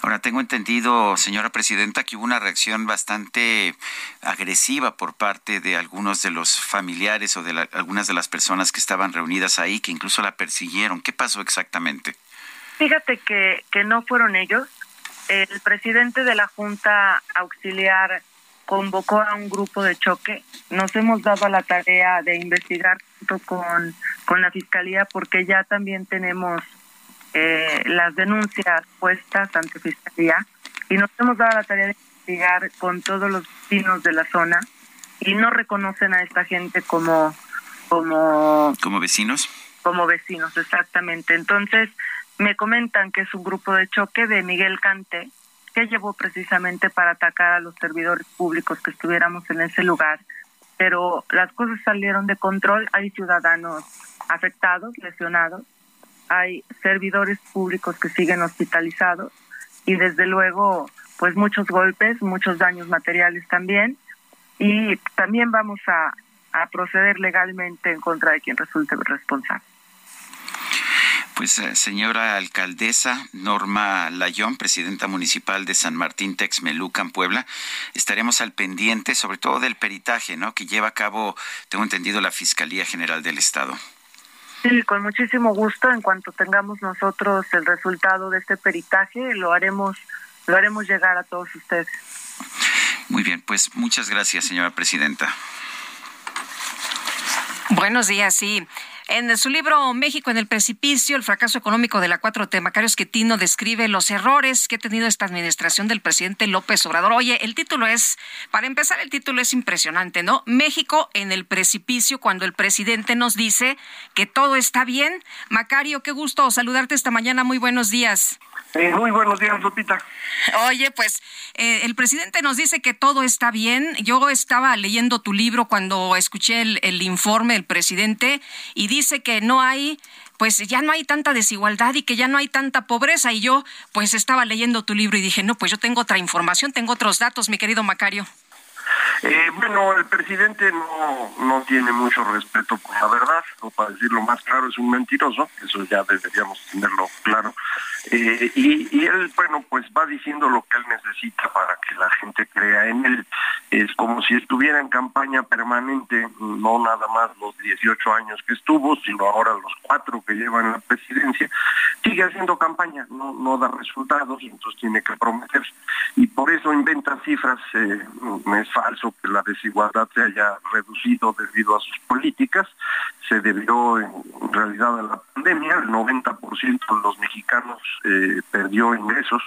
Ahora, tengo entendido, señora presidenta, que hubo una reacción bastante agresiva por parte de algunos de los familiares o de algunas de las personas que estaban reunidas ahí, que incluso la persiguieron. ¿Qué pasó exactamente? Fíjate que, que no fueron ellos, el presidente de la Junta Auxiliar convocó a un grupo de choque. Nos hemos dado la tarea de investigar junto con, con la Fiscalía porque ya también tenemos eh, las denuncias puestas ante Fiscalía y nos hemos dado la tarea de investigar con todos los vecinos de la zona y no reconocen a esta gente como como como vecinos como vecinos exactamente. Entonces me comentan que es un grupo de choque de Miguel Cante, que llevó precisamente para atacar a los servidores públicos que estuviéramos en ese lugar. Pero las cosas salieron de control, hay ciudadanos afectados, lesionados, hay servidores públicos que siguen hospitalizados y desde luego pues muchos golpes, muchos daños materiales también y también vamos a, a proceder legalmente en contra de quien resulte responsable. Pues eh, señora alcaldesa Norma Layón, presidenta municipal de San Martín Texmelucan, Puebla, estaremos al pendiente sobre todo del peritaje, ¿no? Que lleva a cabo, tengo entendido, la Fiscalía General del Estado. Sí, con muchísimo gusto. En cuanto tengamos nosotros el resultado de este peritaje, lo haremos, lo haremos llegar a todos ustedes. Muy bien, pues muchas gracias, señora presidenta. Buenos días, sí. En su libro México en el precipicio, el fracaso económico de la 4T, Macario Esquetino describe los errores que ha tenido esta administración del presidente López Obrador. Oye, el título es, para empezar, el título es impresionante, ¿no? México en el precipicio cuando el presidente nos dice que todo está bien. Macario, qué gusto saludarte esta mañana. Muy buenos días. Muy buenos días, Lupita. Oye, pues eh, el presidente nos dice que todo está bien. Yo estaba leyendo tu libro cuando escuché el, el informe del presidente y dice que no hay pues ya no hay tanta desigualdad y que ya no hay tanta pobreza. Y yo, pues estaba leyendo tu libro y dije, no, pues yo tengo otra información, tengo otros datos, mi querido Macario. Eh, bueno, el presidente no, no tiene mucho respeto por la verdad, o para decirlo más claro, es un mentiroso, eso ya deberíamos tenerlo claro. Eh, y, él, bueno, pues va diciendo lo que él necesita para que la gente crea en él. Es como si estuviera en campaña permanente, no nada más los 18 años que estuvo, sino ahora los cuatro que llevan la presidencia. Sigue haciendo campaña, no, no da resultados, entonces tiene que prometer. Y por eso inventa cifras, eh, es falso que la desigualdad se haya reducido debido a sus políticas. Se debió en realidad a la pandemia, el 90% de los mexicanos eh, perdió ingresos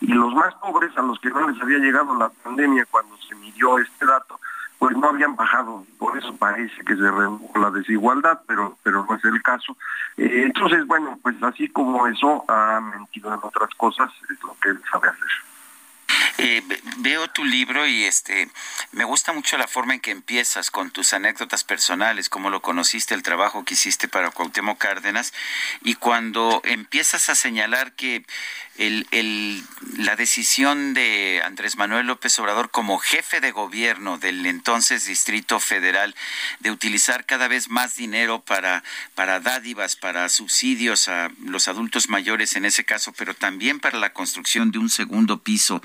y los más pobres, a los que no les había llegado la pandemia cuando se midió este dato, pues no habían bajado, por eso parece que se redujo la desigualdad, pero, pero no es el caso. Eh, entonces, bueno, pues así como eso ha mentido en otras cosas, es lo que él sabe hacer. Eh, veo tu libro y este me gusta mucho la forma en que empiezas con tus anécdotas personales, cómo lo conociste, el trabajo que hiciste para Cuauhtémoc Cárdenas. Y cuando empiezas a señalar que el, la decisión de Andrés Manuel López Obrador como jefe de gobierno del entonces Distrito Federal de utilizar cada vez más dinero para, para dádivas, para subsidios a los adultos mayores en ese caso, pero también para la construcción de un segundo piso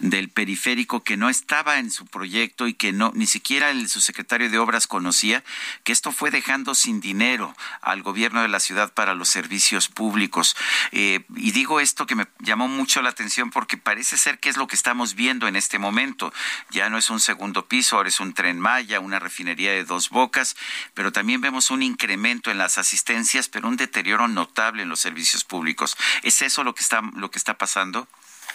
del periférico que no estaba en su proyecto y que no ni siquiera el subsecretario de Obras conocía, que esto fue dejando sin dinero al gobierno de la ciudad para los servicios públicos. Eh, y digo esto que me llamó mucho la atención porque parece ser que es lo que estamos viendo en este momento. Ya no es un segundo piso, ahora es un tren Maya, una refinería de dos bocas, pero también vemos un incremento en las asistencias, pero un deterioro notable en los servicios públicos. ¿Es eso lo que está, lo que está pasando?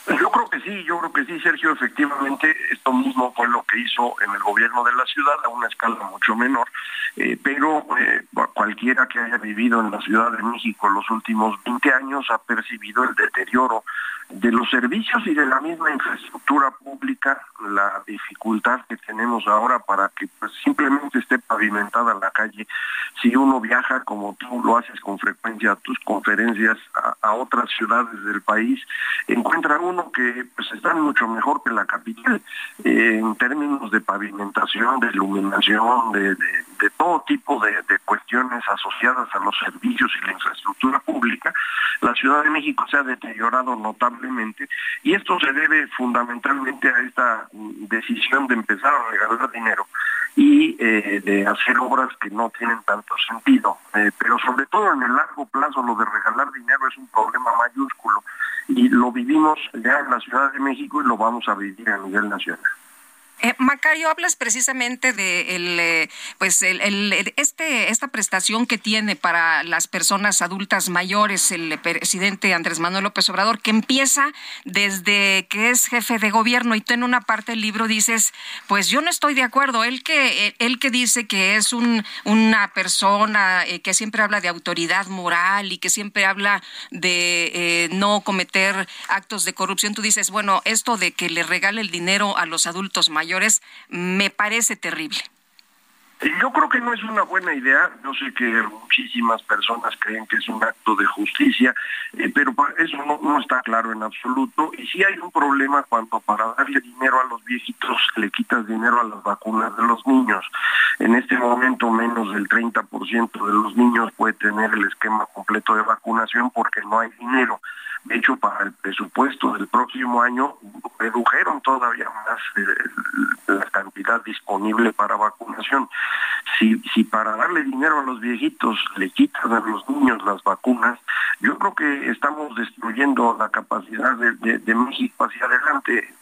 Yo creo que sí, yo creo que sí, Sergio, efectivamente, esto mismo fue lo que hizo en el gobierno de la ciudad a una escala mucho menor, eh, pero eh, cualquiera que haya vivido en la Ciudad de México los últimos 20 años ha percibido el deterioro de los servicios y de la misma infraestructura pública, la dificultad que tenemos ahora para que pues, simplemente esté pavimentada la calle. Si uno viaja como tú lo haces con frecuencia a tus conferencias a, otras ciudades del país, encuentra uno que pues están mucho mejor que la capital eh, en términos de pavimentación, de iluminación, de, todo tipo de, de cuestiones asociadas a los servicios y la infraestructura pública. La Ciudad de México se ha deteriorado notablemente y esto se debe fundamentalmente a esta decisión de empezar a regalar dinero y eh, de hacer obras que no tienen tanto sentido. Eh, pero sobre todo en el largo plazo lo de regalar dinero es un problema mayúsculo y lo vivimos ya en la Ciudad de México y lo vamos a vivir a nivel nacional. Eh, Macario, hablas precisamente de el, eh, pues el, este, esta prestación que tiene para las personas adultas mayores el presidente Andrés Manuel López Obrador, que empieza desde que es jefe de gobierno y tú en una parte del libro dices, pues yo no estoy de acuerdo. Él que, él que dice que es un, una persona eh, que siempre habla de autoridad moral y que siempre habla de no cometer actos de corrupción, tú dices, bueno, esto de que le regale el dinero a los adultos mayores, mayores me parece terrible. Yo creo que no es una buena idea. Yo sé que muchísimas personas creen que es un acto de justicia, eh, pero eso no, está claro en absoluto. Y sí hay un problema cuando para darle dinero a los viejitos le quitas dinero a las vacunas de los niños. En este momento menos del 30% de los niños puede tener el esquema completo de vacunación porque no hay dinero. De hecho, para el presupuesto del próximo año redujeron todavía más eh, la cantidad disponible para vacunación. Si, si para darle dinero a los viejitos le quitan a los niños las vacunas, yo creo que estamos destruyendo la capacidad de, de México hacia adelante.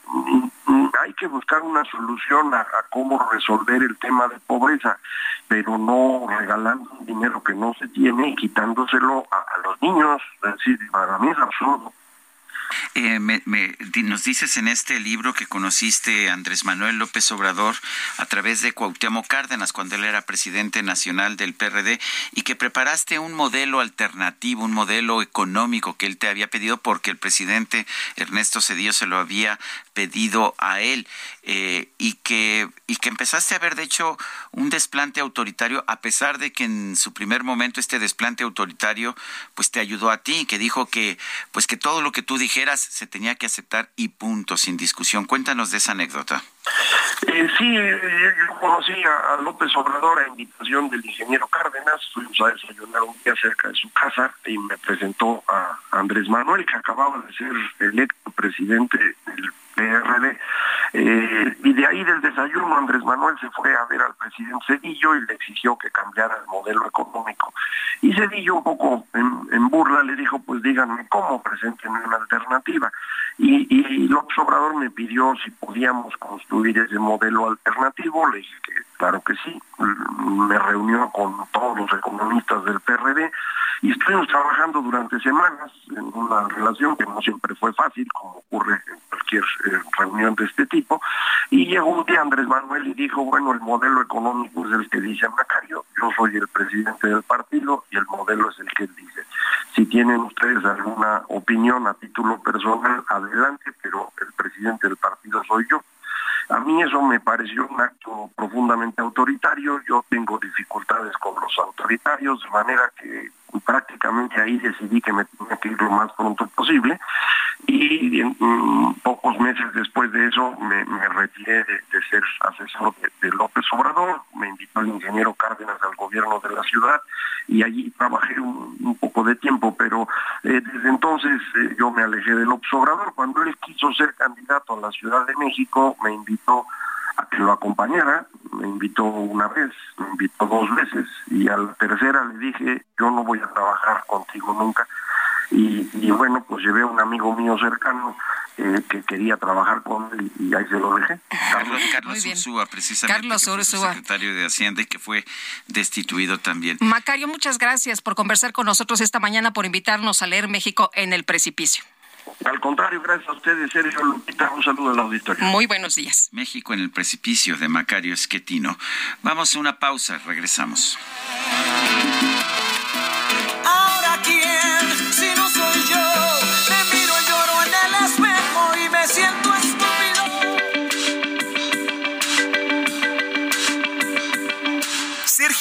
Hay que buscar una solución a, cómo resolver el tema de pobreza, pero no regalando dinero que no se tiene y quitándoselo a, a los niños. Es decir, para mí es absurdo. Eh, me, nos dices en este libro que conociste Andrés Manuel López Obrador a través de Cuauhtémoc Cárdenas cuando él era presidente nacional del PRD y que preparaste un modelo alternativo, un modelo económico que él te había pedido porque el presidente Ernesto Cedillo se lo había pedido a él eh, y que y que empezaste a ver de hecho un desplante autoritario a pesar de que en su primer momento este desplante autoritario pues te ayudó a ti que dijo que pues que todo lo que tú dijeras se tenía que aceptar y punto sin discusión. Cuéntanos de esa anécdota. Eh, sí, eh, yo conocí a, López Obrador a invitación del ingeniero Cárdenas, fuimos a desayunar un día cerca de su casa y me presentó a Andrés Manuel, que acababa de ser electo presidente del PRD. Eh, y de ahí del desayuno Andrés Manuel se fue a ver al presidente Cedillo y le exigió que cambiara el modelo económico. Y Cedillo un poco en, burla le dijo, pues díganme cómo presenten una alternativa. Y, y López Obrador me pidió si podíamos construir ese modelo alternativo, le dije que claro que sí, me reunió con todos los economistas del PRD y estuvimos trabajando durante semanas en una relación que no siempre fue fácil, como ocurre en cualquier reunión de este tipo, y llegó un día Andrés Manuel y dijo, bueno, el modelo económico es el que dice Macario, yo soy el presidente del partido y el modelo es el que dice. Si tienen ustedes alguna opinión a título personal, adelante, pero el presidente del partido soy yo. A mí eso me pareció un acto profundamente autoritario, yo tengo dificultades con los autoritarios, de manera que prácticamente ahí decidí que me tenía que ir lo más pronto posible y mm, pocos meses después de eso me, retiré de, ser asesor de, López Obrador, me invitó el ingeniero Cárdenas al gobierno de la ciudad y allí trabajé un, poco de tiempo, pero eh, desde entonces eh, yo me alejé de López Obrador. Cuando él quiso ser candidato a la Ciudad de México, me invitó a que lo acompañara, me invitó una vez, me invitó dos veces y a la tercera le dije, yo no voy a trabajar contigo nunca. Y, bueno, pues llevé a un amigo mío cercano eh, que quería trabajar con él y ahí se lo dejé. Carlos, Carlos Ursúa, precisamente. Carlos Ursúa. Secretario de Hacienda y que fue destituido también. Macario, muchas gracias por conversar con nosotros esta mañana, por invitarnos a leer México en el precipicio. Al contrario, gracias a ustedes, Sergio Lupita. Un saludo al auditorio. Muy buenos días. México en el precipicio de Macario Esquetino. Vamos a una pausa, regresamos.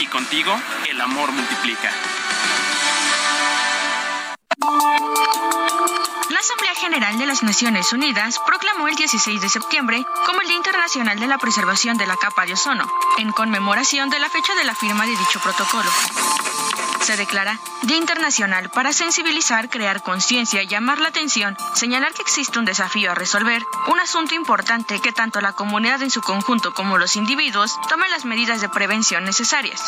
y contigo el amor multiplica. La Asamblea General de las Naciones Unidas proclamó el 16 de septiembre como el Día Internacional de la Preservación de la Capa de Ozono, en conmemoración de la fecha de la firma de dicho protocolo se declara Día Internacional para sensibilizar, crear conciencia, llamar la atención, señalar que existe un desafío a resolver, un asunto importante que tanto la comunidad en su conjunto como los individuos tomen las medidas de prevención necesarias.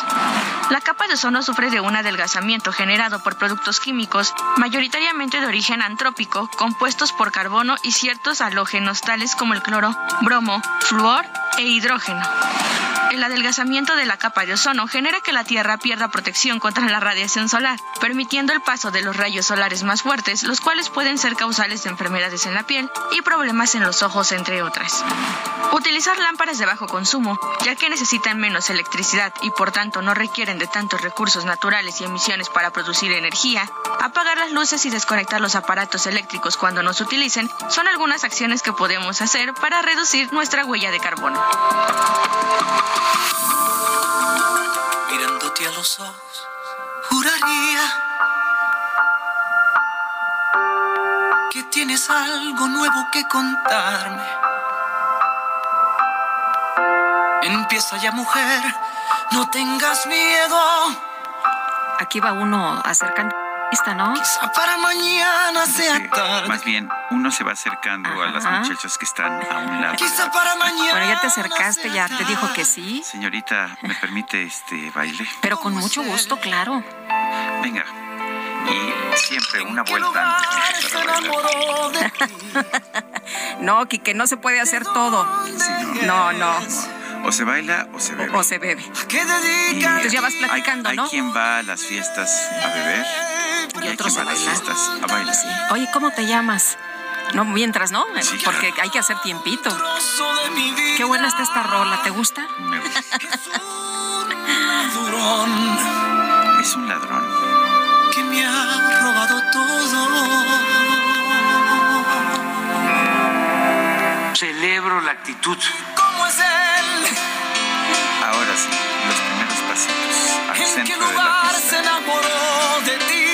La capa de ozono sufre de un adelgazamiento generado por productos químicos, mayoritariamente de origen antrópico, compuestos por carbono y ciertos halógenos tales como el cloro, bromo, flúor e hidrógeno. El adelgazamiento de la capa de ozono genera que la Tierra pierda protección contra la radiación solar, permitiendo el paso de los rayos solares más fuertes, los cuales pueden ser causales de enfermedades en la piel y problemas en los ojos, entre otras. Utilizar lámparas de bajo consumo, ya que necesitan menos electricidad y por tanto no requieren de tantos recursos naturales y emisiones para producir energía, apagar las luces y desconectar los aparatos eléctricos cuando no se utilicen, son algunas acciones que podemos hacer para reducir nuestra huella de carbono. Mirándote a los ojos, juraría que tienes algo nuevo que contarme. Empieza ya, mujer, no tengas miedo. Aquí va uno acercando ¿no? Quizá para mañana sea tarde. Más bien, uno se va acercando a las muchachas que están a un lado. Quizá para mañana. Bueno, ya te acercaste, ya te dijo que sí. Señorita, ¿me permite este baile? Pero con mucho gusto, claro. Venga. Y siempre una vuelta antes de no, que no se puede hacer todo. no. no. O se baila o se bebe. O se bebe. Entonces ya vas platicando, ¿no? Hay quien va a las fiestas a beber y, otros a, las fiestas a bailar. Oye, ¿cómo te llamas? No, mientras, ¿no? Porque hay que hacer tiempito. Qué buena está esta rola, ¿te gusta? Me gusta. es un ladrón. Que me ha robado todo. Celebro la actitud. Los primeros pasitos al centro de la pista. de ti?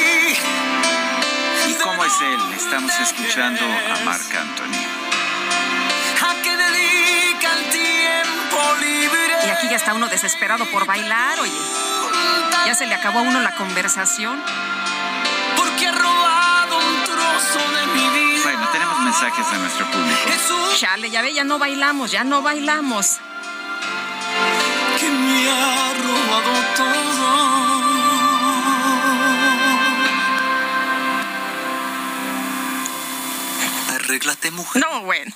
¿Cómo es él? Estamos escuchando a Marc Anthony. Y aquí ya está uno desesperado por bailar, oye. Ya se le acabó a uno la conversación. Porque ha robado un trozo de mi vida. Bueno, tenemos mensajes de nuestro público. Chale, ya ve, ya no bailamos, ya no bailamos. Ha robado todo. No, bueno.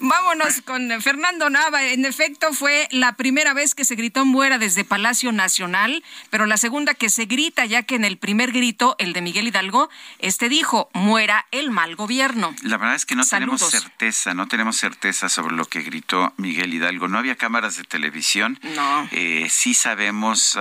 Vámonos con Fernando Nava. En efecto, fue la primera vez que se gritó muera desde Palacio Nacional, pero la segunda que se grita, ya que en el primer grito, el de Miguel Hidalgo, este dijo, muera el mal gobierno. La verdad es que no tenemos certeza, no tenemos certeza sobre lo que gritó Miguel Hidalgo. No había cámaras de televisión. No. Eh, sí sabemos,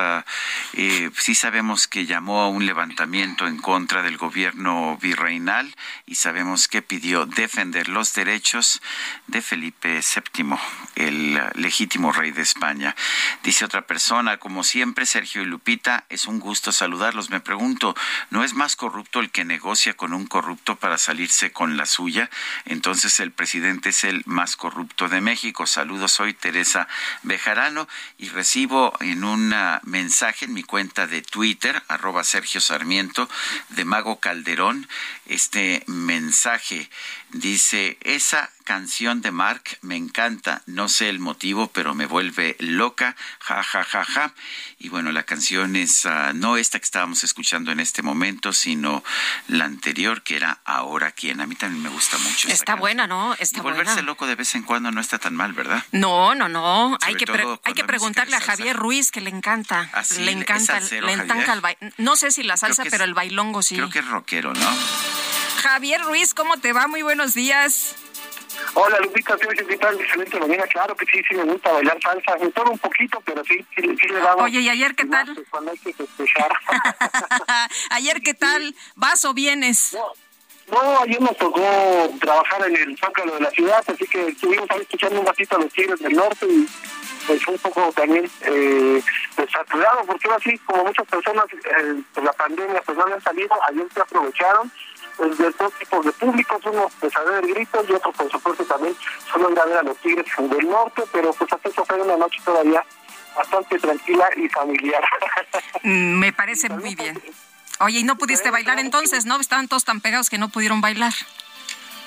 eh, sí sabemos que llamó a un levantamiento en contra del gobierno virreinal y sabemos que pidió defender los derechos de Felipe VII, el legítimo rey de España. Dice otra persona, como siempre, Sergio y Lupita, es un gusto saludarlos. Me pregunto, ¿no es más corrupto el que negocia con un corrupto para salirse con la suya? Entonces el presidente es el más corrupto de México. Saludos, soy Teresa Bejarano y recibo en un mensaje en mi cuenta de Twitter, arroba Sergio Sarmiento, de Mago Calderón, este mensaje dice, esa canción de Mark me encanta, no sé el motivo, pero me vuelve loca, ja, ja, ja, ja. Y bueno, la canción es ah, no esta que estábamos escuchando en este momento, sino la anterior, que era Ahora quién. A mí también me gusta mucho. Está buena, ¿no? Está y volverse loco de vez en cuando no está tan mal, ¿verdad? No, no, no. hay que, hay que preguntarle a Javier Ruiz, que le encanta. ¿Ah, le encanta, le encanta el baile. No sé si la salsa, pero el bailongo sí. Creo que es rockero, ¿no? Javier Ruiz, ¿cómo te va? Muy buenos días. Hola Lupita, ¿qué tal? Excelente mañana. Claro que sí, sí me gusta bailar salsa. Me todo un poquito, pero sí, sí, le damos. Oye, ¿y ayer qué tal? Cuando hay que ayer qué tal? ¿Vas o vienes? No, ayer nos tocó trabajar en el Zócalo de la ciudad, así que estuvimos ahí escuchando un ratito a los Tigres del Norte y pues un poco también eh, pues, saturado, porque así como muchas personas eh, por la pandemia pues no han salido, ayer se aprovecharon pues, de dos tipos de públicos, unos pues a ver gritos y otros por supuesto también solo ir a ver a los Tigres del Norte, pero pues hasta eso fue una noche todavía bastante tranquila y familiar. Mm, me parece muy bien. Oye, ¿y no pudiste bailar entonces, no? Estaban todos tan pegados que no pudieron bailar.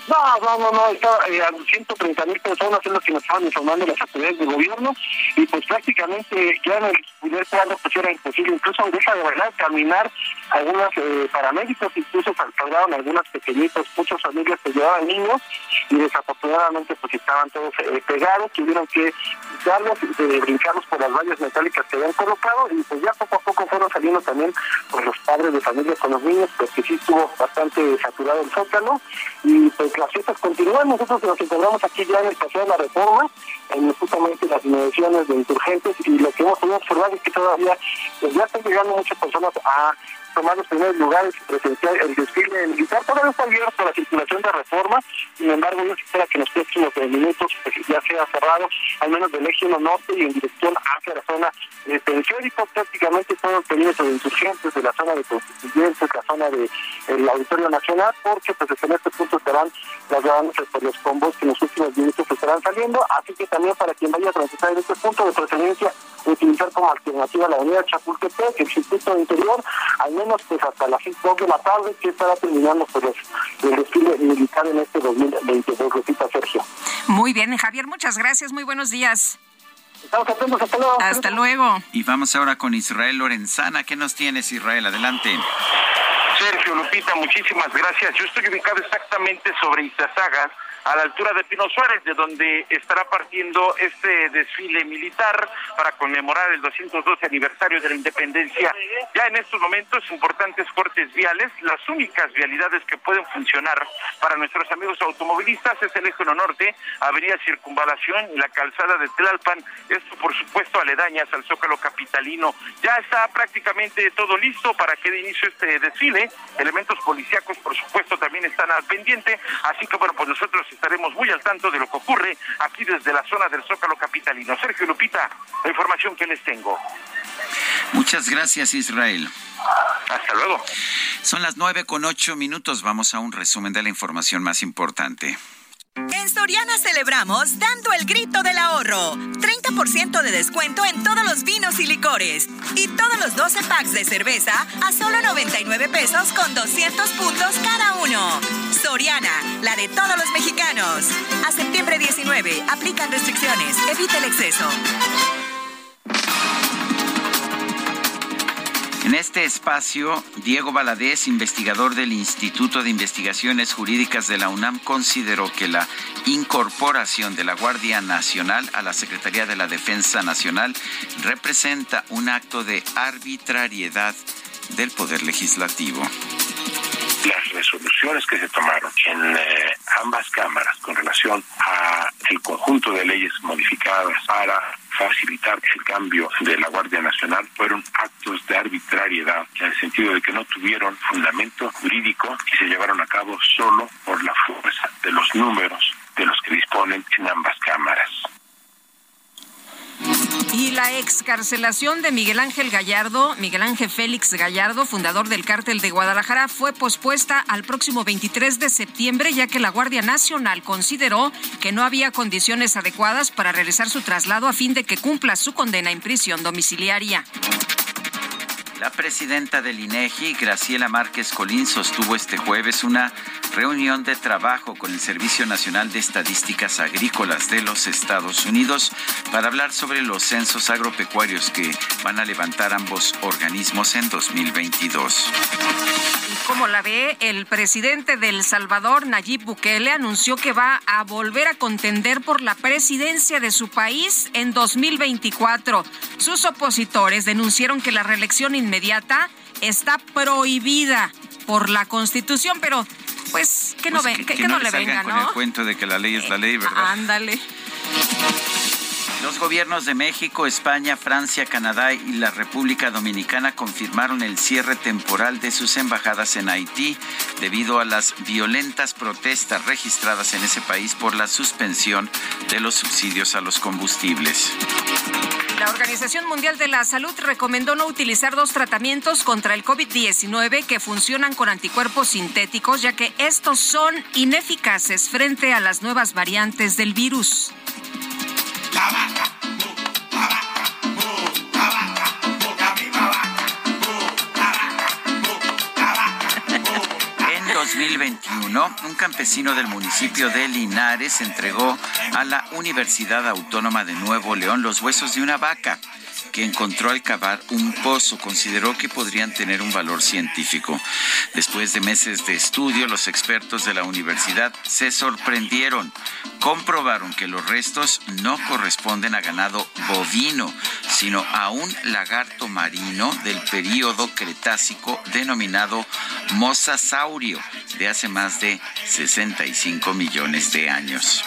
No, no, no, no, está, eh, a 130 mil personas es lo que nos estaban informando las autoridades de gobierno y pues prácticamente ya en el primer cuadro pues era imposible, incluso deja de bailar, caminar, algunos eh, paramédicos incluso salvaron algunas pequeñitas, muchas familias que llevaban niños y desafortunadamente pues estaban todos eh, pegados, tuvieron que quitarlos, de brincarlos por las vallas metálicas que habían colocado y pues ya poco a poco fueron saliendo también pues los padres de familia con los niños, pues que sí estuvo bastante saturado el zócalo y pues las fiestas continúan. Nosotros nos encontramos aquí ya en el Paseo de la Reforma, en justamente las inmediaciones de insurgentes, y lo que hemos podido observar es que todavía pues, ya están llegando muchas personas a tomar los primeros lugares y presenciar el desfile militar. Todavía está abierto la circulación de reforma, sin embargo, yo espera que en los próximos minutos pues, ya sea cerrado, al menos del eje 1 norte y en dirección hacia la zona de periférico, prácticamente todo el perímetro de insurgentes de la zona de constituyentes, la zona del el Auditorio Nacional, porque pues en este punto estarán trasladándose por los combos que en los últimos minutos estarán saliendo, así que también para quien vaya a transitar en este punto de preferencia, utilizar como alternativa la avenida Chapultepec, el circuito interior, al menos pues hasta las 2 de la tarde, que estará terminando pues el desfile militar en este 2022, repita Sergio. Muy bien, Javier, muchas gracias, muy buenos días. Estamos atentos, hasta luego. Hasta luego. Y vamos ahora con Israel Lorenzana. ¿Qué nos tienes, Israel? Adelante. Sergio Lupita, muchísimas gracias. Yo estoy ubicado exactamente sobre Izazaga, a la altura de Pino Suárez, de donde estará partiendo este desfile militar para conmemorar el 212 aniversario de la independencia. Ya en estos momentos, importantes cortes viales, las únicas vialidades que pueden funcionar para nuestros amigos automovilistas es el eje norte, Avenida Circunvalación y la calzada de Tlalpan, esto por supuesto aledañas al Zócalo Capitalino. Ya está prácticamente todo listo para que dé inicio este desfile, elementos policíacos por supuesto también están al pendiente, así que bueno, pues nosotros estaremos muy al tanto de lo que ocurre aquí desde la zona del Zócalo Capitalino. Sergio Lupita, la información que les tengo. Muchas gracias, Israel. Hasta luego. Son las nueve con ocho minutos. Vamos a un resumen de la información más importante. En Soriana celebramos dando el grito del ahorro. 30% de descuento en todos los vinos y licores. Y todos los 12 packs de cerveza a solo 99 pesos con 200 puntos cada uno. Soriana, la de todos los mexicanos. A septiembre 19, aplican restricciones. Evita el exceso. En este espacio, Diego Valadez, investigador del Instituto de Investigaciones Jurídicas de la UNAM, consideró que la incorporación de la Guardia Nacional a la Secretaría de la Defensa Nacional representa un acto de arbitrariedad del Poder Legislativo. Las resoluciones que se tomaron en eh, ambas cámaras con relación a el conjunto de leyes modificadas para facilitar el cambio de la Guardia Nacional fueron actos de arbitrariedad en el sentido de que no tuvieron fundamento jurídico y se llevaron a cabo solo por la fuerza de los números de los que disponen en ambas cámaras. Y la excarcelación de Miguel Ángel Gallardo, Miguel Ángel Félix Gallardo, fundador del cártel de Guadalajara, fue pospuesta al próximo 23 de septiembre, ya que la Guardia Nacional consideró que no había condiciones adecuadas para realizar su traslado a fin de que cumpla su condena en prisión domiciliaria. La presidenta del INEGI, Graciela Márquez Colín, sostuvo este jueves una reunión de trabajo con el Servicio Nacional de Estadísticas Agrícolas de los Estados Unidos para hablar sobre los censos agropecuarios que van a levantar ambos organismos en 2022. Como la ve, el presidente de El Salvador, Nayib Bukele, anunció que va a volver a contender por la presidencia de su país en 2024. Sus opositores denunciaron que la reelección inmediata está prohibida por la Constitución, pero pues que no, Pues ve- que- que, que no, le venga, con el ¿no? cuento de que la ley es la ley, ¿verdad? Ándale. Los gobiernos de México, España, Francia, Canadá y la República Dominicana confirmaron el cierre temporal de sus embajadas en Haití debido a las violentas protestas registradas en ese país por la suspensión de los subsidios a los combustibles. La Organización Mundial de la Salud recomendó no utilizar dos tratamientos contra el COVID-19 que funcionan con anticuerpos sintéticos, ya que estos son ineficaces frente a las nuevas variantes del virus. En 2021, un campesino del municipio de Linares entregó a la Universidad Autónoma de Nuevo León los huesos de una vaca que encontró al cavar un pozo consideró que podrían tener un valor científico. Después de meses de estudio, los expertos de la universidad se sorprendieron. Comprobaron que los restos no corresponden a ganado bovino, sino a un lagarto marino del período Cretácico denominado Mosasaurio, de hace más de 65 millones de años.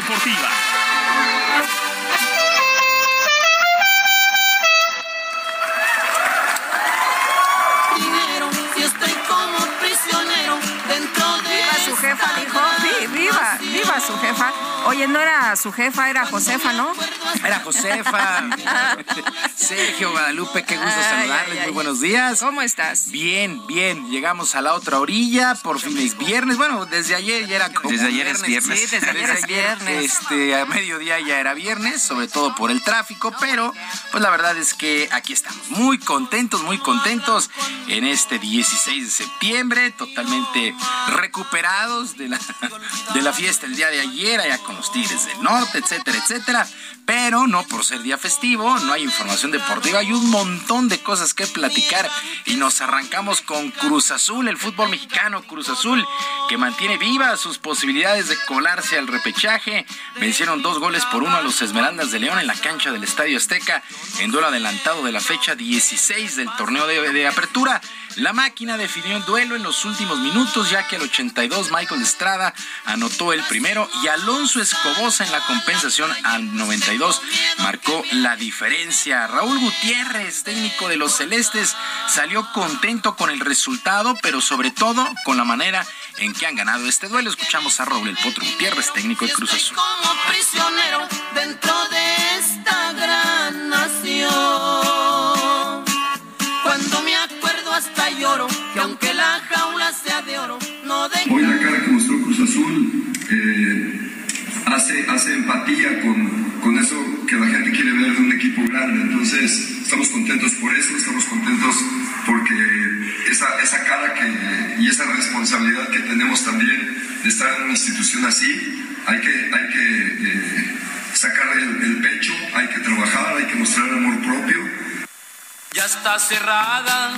Deportiva. Su jefa. Oye, no era su jefa, era Josefa, ¿no? Era Josefa. Sergio Guadalupe, qué gusto Ay, saludarles. ay, ay. Muy buenos días. ¿Cómo estás? Bien, bien. Llegamos a la otra orilla. Por fin es viernes. Bueno, desde ayer ya era como Desde ayer es viernes. Sí, desde ayer es viernes. Este, a mediodía ya era viernes, sobre todo por el tráfico, pero pues la verdad es que aquí estamos. Muy contentos, muy contentos en este 16 de septiembre, totalmente recuperados de la, de la fiesta el día de ayer, allá con los Tigres del Norte, etcétera, etcétera. Pero no por ser día festivo, no hay información deportiva, hay un montón de cosas que platicar y nos arrancamos con Cruz Azul, el fútbol mexicano Cruz Azul, que mantiene vivas sus posibilidades de colarse al repechaje. Vencieron dos goles por uno a los Esmeraldas de León en la cancha del Estadio Azteca en duelo adelantado de la fecha 16 del torneo de, apertura. La máquina definió el duelo en los últimos minutos, ya que el 82 Michael Estrada anotó el primero y Alonso Escobosa en la compensación al 92 marcó la diferencia. Raúl Gutiérrez, técnico de los Celestes, salió contento con el resultado, pero sobre todo con la manera en que han ganado este duelo. Escuchamos a Raúl El Potro Gutiérrez, técnico de Cruz Azul. como prisionero dentro de hace, hace empatía con, con eso que la gente quiere ver de un equipo grande. Entonces, estamos contentos por eso, estamos contentos porque esa, esa cara que, y esa responsabilidad que tenemos también de estar en una institución así, hay que, hay que eh, sacar el, el pecho, hay que trabajar, hay que mostrar amor propio. Ya está cerrada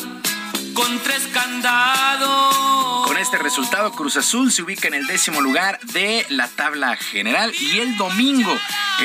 con tres candados. Con este resultado, Cruz Azul se ubica en el décimo lugar de la tabla general y el domingo,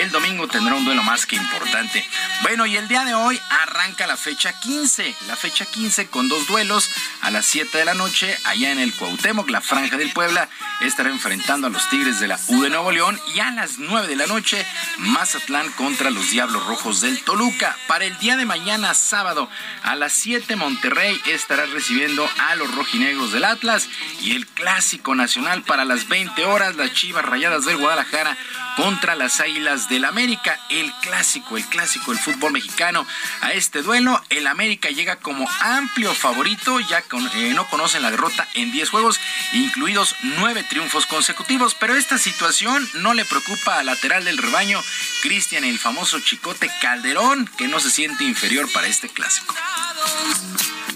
el domingo tendrá un duelo más que importante. Bueno, y el día de hoy arranca la fecha 15, la fecha 15 con dos duelos a las 7 de la noche allá en el Cuauhtémoc, la Franja del Puebla estará enfrentando a los Tigres de la U de Nuevo León y a las 9 de la noche Mazatlán contra los Diablos Rojos del Toluca. Para el día de mañana, sábado, a las 7 Monterrey estará recibiendo a los rojinegros del Atlas y el clásico nacional para las 20 horas, las Chivas Rayadas del Guadalajara contra las Águilas del América, el clásico, el clásico del fútbol mexicano. A este duelo, el América llega como amplio favorito, ya con- eh, no conocen la derrota en 10 juegos, incluidos 9 triunfos consecutivos, pero esta situación no le preocupa al lateral del rebaño, Cristian, el famoso Chicote Calderón, que no se siente inferior para este clásico.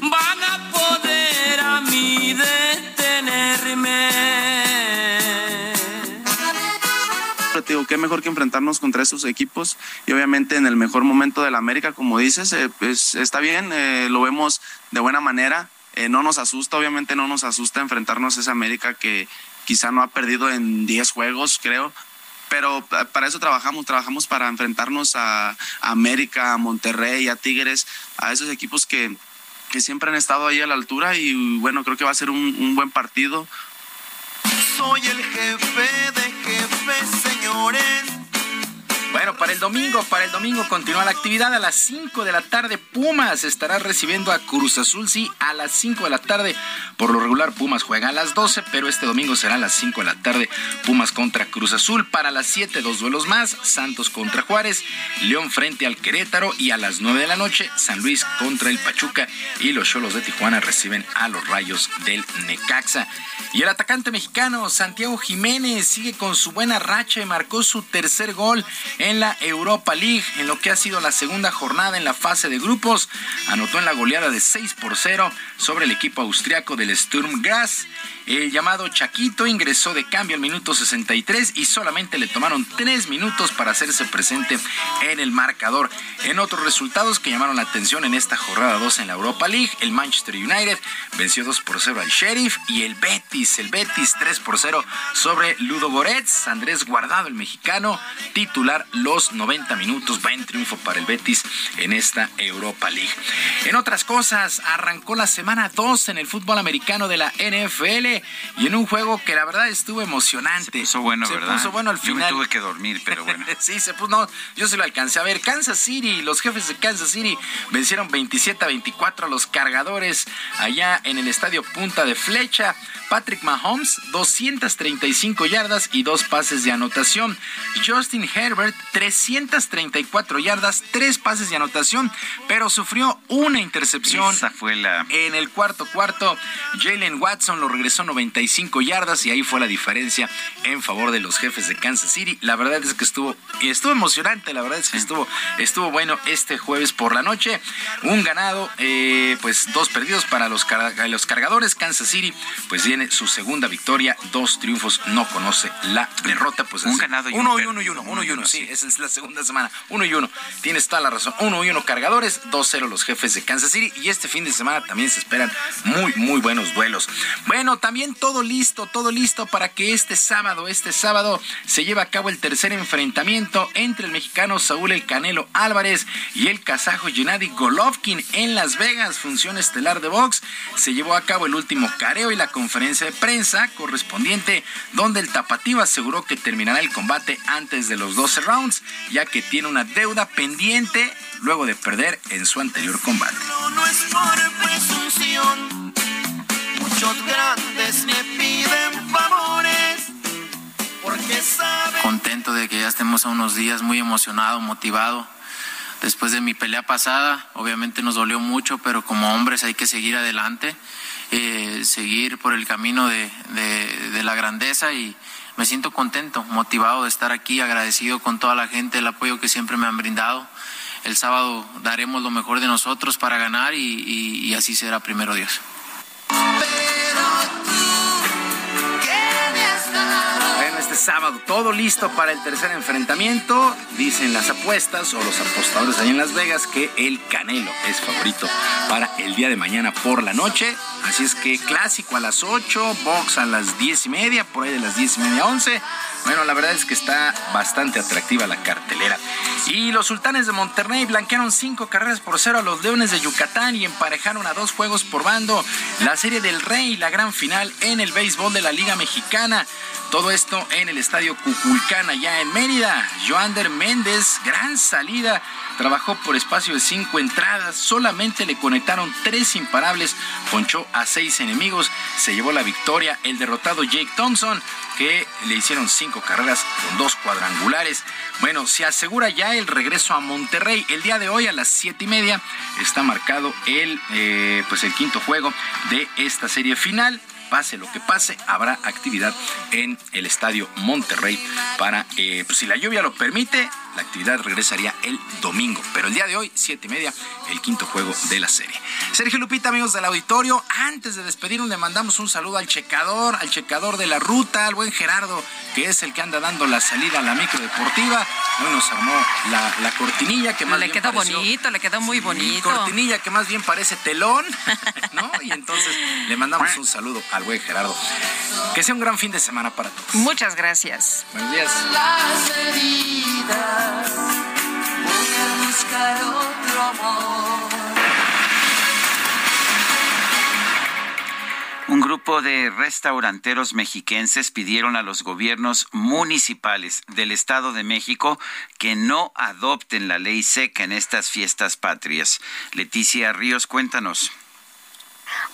Van a poder a mí detenerme. Qué mejor que enfrentarnos contra estos equipos y obviamente en el mejor momento de la América, como dices, eh, pues está bien, eh, lo vemos de buena manera, eh, no nos asusta, obviamente no nos asusta enfrentarnos a esa América que quizá no ha perdido en 10 juegos, creo, pero pa- para eso trabajamos, trabajamos para enfrentarnos a América, a Monterrey, a Tigres, a esos equipos que, que siempre han estado ahí a la altura y bueno, creo que va a ser un, un buen partido, Soy el jefe de jefes, señores. Bueno, para el domingo, para el domingo continúa la actividad a las 5 de la tarde. Pumas estará recibiendo a Cruz Azul, sí, a las 5 de la tarde. Por lo regular, Pumas juega a las 12, pero este domingo será a las 5 de la tarde. Pumas contra Cruz Azul. Para las 7, dos duelos más. Santos contra Juárez. León frente al Querétaro. Y a las 9 de la noche, San Luis contra el Pachuca. Y los Cholos de Tijuana reciben a los Rayos del Necaxa. Y el atacante mexicano Santiago Jiménez sigue con su buena racha y marcó su tercer gol en la Europa League, en lo que ha sido la segunda jornada en la fase de grupos. Anotó en la goleada de 6 por 0 sobre el equipo austriaco del Sturm Graz. El llamado Chaquito ingresó de cambio al minuto 63 y solamente le tomaron tres minutos para hacerse presente en el marcador. En otros resultados que llamaron la atención en esta jornada 2 en la Europa League, el Manchester United venció 2 por 0 al Sheriff y el Betis, el Betis 3 por 0 sobre Ludo Goretz. Andrés Guardado, el mexicano, titular los 90 minutos. Buen triunfo para el Betis en esta Europa League. En otras cosas, arrancó la semana 2 en el fútbol americano de la NFL y en un juego que la verdad estuvo emocionante. Se puso bueno, se ¿verdad? puso bueno al Yo final. me tuve que dormir, pero bueno. sí, se puso, no, yo se lo alcancé a ver. Kansas City, los jefes de Kansas City vencieron 27 a 24 a los cargadores allá en el estadio Punta de Flecha. Patrick Mahomes, 235 yardas y dos pases de anotación. Justin Herbert, 334 yardas, tres pases de anotación, pero sufrió una intercepción. Esa fue la... En el cuarto cuarto, Jalen Watson lo regresó 95 yardas y ahí fue la diferencia en favor de los jefes de Kansas City. La verdad es que estuvo y estuvo emocionante, la verdad es que estuvo estuvo bueno este jueves por la noche. Un ganado, eh, pues dos perdidos para los, car- los cargadores. Kansas City pues viene su segunda victoria, dos triunfos, no conoce la derrota. Pues Un ganado y un uno y uno y uno, uno y uno, sí. Esa es la segunda semana. Uno y uno, tienes toda la razón. Uno y uno cargadores, 2-0 los jefes de Kansas City y este fin de semana también se esperan muy, muy buenos duelos. Bueno, también todo listo, todo listo para que este sábado, este sábado se lleve a cabo el tercer enfrentamiento entre el mexicano Saúl El Canelo Álvarez y el kazajo Gennady Golovkin en Las Vegas, función estelar de box. Se llevó a cabo el último careo y la conferencia de prensa correspondiente, donde el tapatío aseguró que terminará el combate antes de los 12 rounds, ya que tiene una deuda pendiente luego de perder en su anterior combate. No es por presunción. Muchos grandes me piden favores. Porque saben. contento de que ya estemos a unos días, muy emocionado, motivado. Después de mi pelea pasada, obviamente nos dolió mucho, pero como hombres hay que seguir adelante, eh, seguir por el camino de, de- de la grandeza y me siento contento, motivado de estar aquí, agradecido con toda la gente, el apoyo que siempre me han brindado. El sábado daremos lo mejor de nosotros para ganar y, así será primero Dios. Sábado todo listo para el tercer enfrentamiento. Dicen las apuestas o los apostadores ahí en Las Vegas que el Canelo es favorito para el día de mañana por la noche. Así es que clásico a las 8, box a las 10 y media, por ahí de las 10 y media a 11. Bueno, la verdad es que está bastante atractiva la cartelera. Y los sultanes de Monterrey blanquearon cinco carreras por cero a los Leones de Yucatán y emparejaron a dos juegos por bando la Serie del Rey, la gran final en el béisbol de la Liga Mexicana. Todo esto en el estadio Cuculcán, allá en Mérida. Joander Méndez, gran salida. Trabajó por espacio de cinco entradas. Solamente le conectaron tres imparables. Ponchó a seis enemigos. Se llevó la victoria el derrotado Jake Thompson, que le hicieron cinco carreras con dos cuadrangulares. Bueno, se asegura ya el regreso a Monterrey. El día de hoy a las siete y media está marcado el, eh, pues el quinto juego de esta serie final pase lo que pase, habrá actividad en el Estadio Monterrey para, eh, pues si la lluvia lo permite, la actividad regresaría el domingo. Pero el día de hoy, siete y media, el quinto juego de la serie. Sergio Lupita, amigos del auditorio, antes de despedirnos le mandamos un saludo al checador, al checador de la ruta, al buen Gerardo, que es el que anda dando la salida a la micro deportiva. Hoy nos armó la, la cortinilla que más Le bien quedó pareció- bonito, le quedó muy bonito. cortinilla que más bien parece telón, ¿no? Y entonces le mandamos un saludo al buen Gerardo. Que sea un gran fin de semana para todos. Muchas gracias. Buenos días. las heridas. Un grupo de restauranteros mexiquenses pidieron a los gobiernos municipales del Estado de México que no adopten la ley seca en estas fiestas patrias. Leticia Ríos, cuéntanos.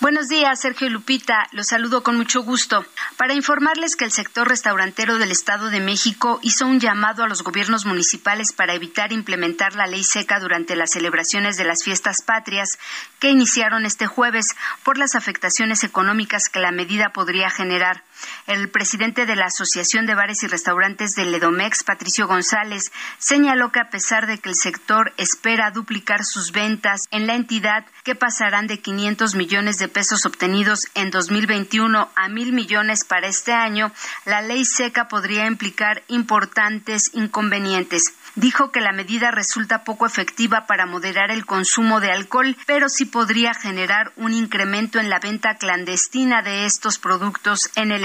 Buenos días, Sergio Lupita. Los saludo con mucho gusto. Para informarles que el sector restaurantero del Estado de México hizo un llamado a los gobiernos municipales para evitar implementar la ley seca durante las celebraciones de las fiestas patrias que iniciaron este jueves por las afectaciones económicas que la medida podría generar. El presidente de la Asociación de Bares y Restaurantes de Ledomex, Patricio González, señaló que a pesar de que el sector espera duplicar sus ventas en la entidad, que pasarán de 500 millones de pesos obtenidos en 2021 a mil millones para este año, la ley seca podría implicar importantes inconvenientes. Dijo que la medida resulta poco efectiva para moderar el consumo de alcohol, pero sí podría generar un incremento en la venta clandestina de estos productos en el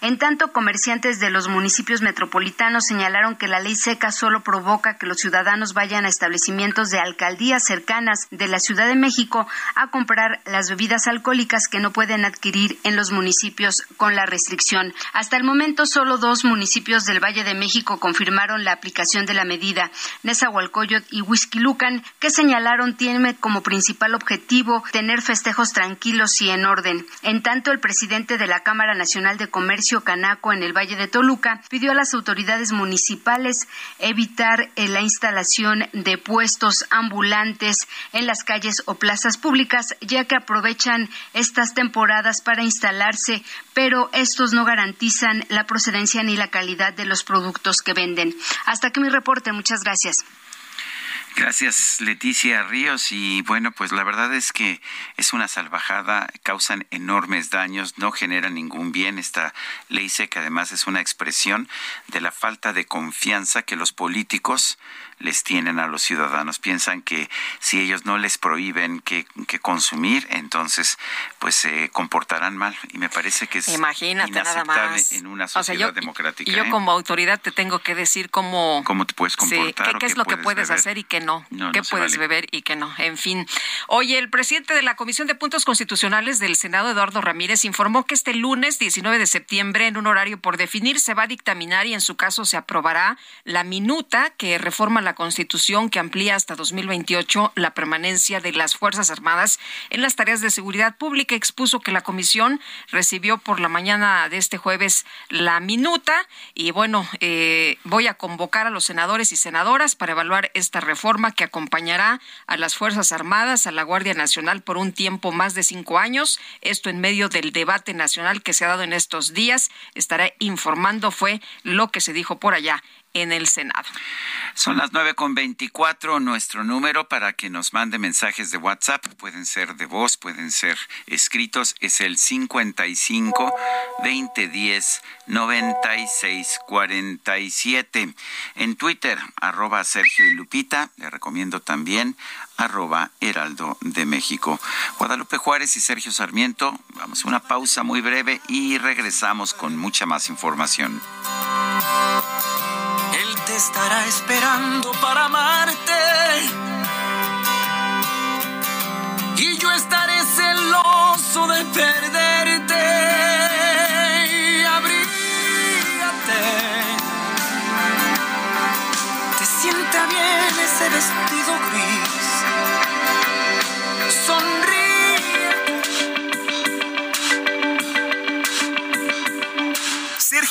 En tanto, comerciantes de los municipios metropolitanos señalaron que la ley seca solo provoca que los ciudadanos vayan a establecimientos de alcaldías cercanas de la Ciudad de México a comprar las bebidas alcohólicas que no pueden adquirir en los municipios con la restricción. Hasta el momento, solo dos municipios del Valle de México confirmaron la aplicación de la medida, Nezahualcóyotl y Huizquilucan, que señalaron tiene como principal objetivo tener festejos tranquilos y en orden. En tanto, el presidente de la Cámara Nacional de Comercio, Canaco, en el Valle de Toluca, pidió a las autoridades municipales evitar eh, la instalación de puestos ambulantes en las calles o plazas públicas, ya que aprovechan estas temporadas para instalarse, pero estos no garantizan la procedencia ni la calidad de los productos que venden. Hasta aquí mi reporte Muchas gracias. Gracias, Leticia Ríos. Y bueno, pues la verdad es que es una salvajada, causan enormes daños, no generan ningún bien. Esta ley seca además es una expresión de la falta de confianza que los políticos les tienen a los ciudadanos. Piensan que si ellos no les prohíben que, consumir, entonces pues se comportarán mal. Y me parece que es inaceptable en una sociedad democrática. Y yo ¿eh? como autoridad te tengo que decir cómo... ¿Cómo te puedes comportar? qué, es lo que puedes hacer y qué no. qué puedes beber y qué no. En fin. Oye, el presidente de la Comisión de Puntos Constitucionales del Senado, Eduardo Ramírez, informó que este lunes 19 de septiembre, en un horario por definir, se va a dictaminar y en su caso se aprobará la minuta que reforma la Constitución que amplía hasta 2028 la permanencia de las Fuerzas Armadas en las tareas de seguridad pública. Expuso que la comisión recibió por la mañana de este jueves la minuta y bueno, eh, voy a convocar a los senadores y senadoras para evaluar esta reforma que acompañará a las Fuerzas Armadas, a la Guardia Nacional por un tiempo más de cinco años. Esto en medio del debate nacional que se ha dado en estos días. Estaré informando, fue lo que se dijo por allá en el Senado. Son las nueve con veinticuatro. Nuestro número para que nos mande mensajes de WhatsApp pueden ser de voz, pueden ser escritos. Es el 55 2010 9647. En Twitter, arroba Sergio y Lupita. Le recomiendo también arroba Heraldo de México. Guadalupe Juárez y Sergio Sarmiento. Vamos a una pausa muy breve y regresamos con mucha más información estará esperando para amarte. Y yo estaré celoso de perderte.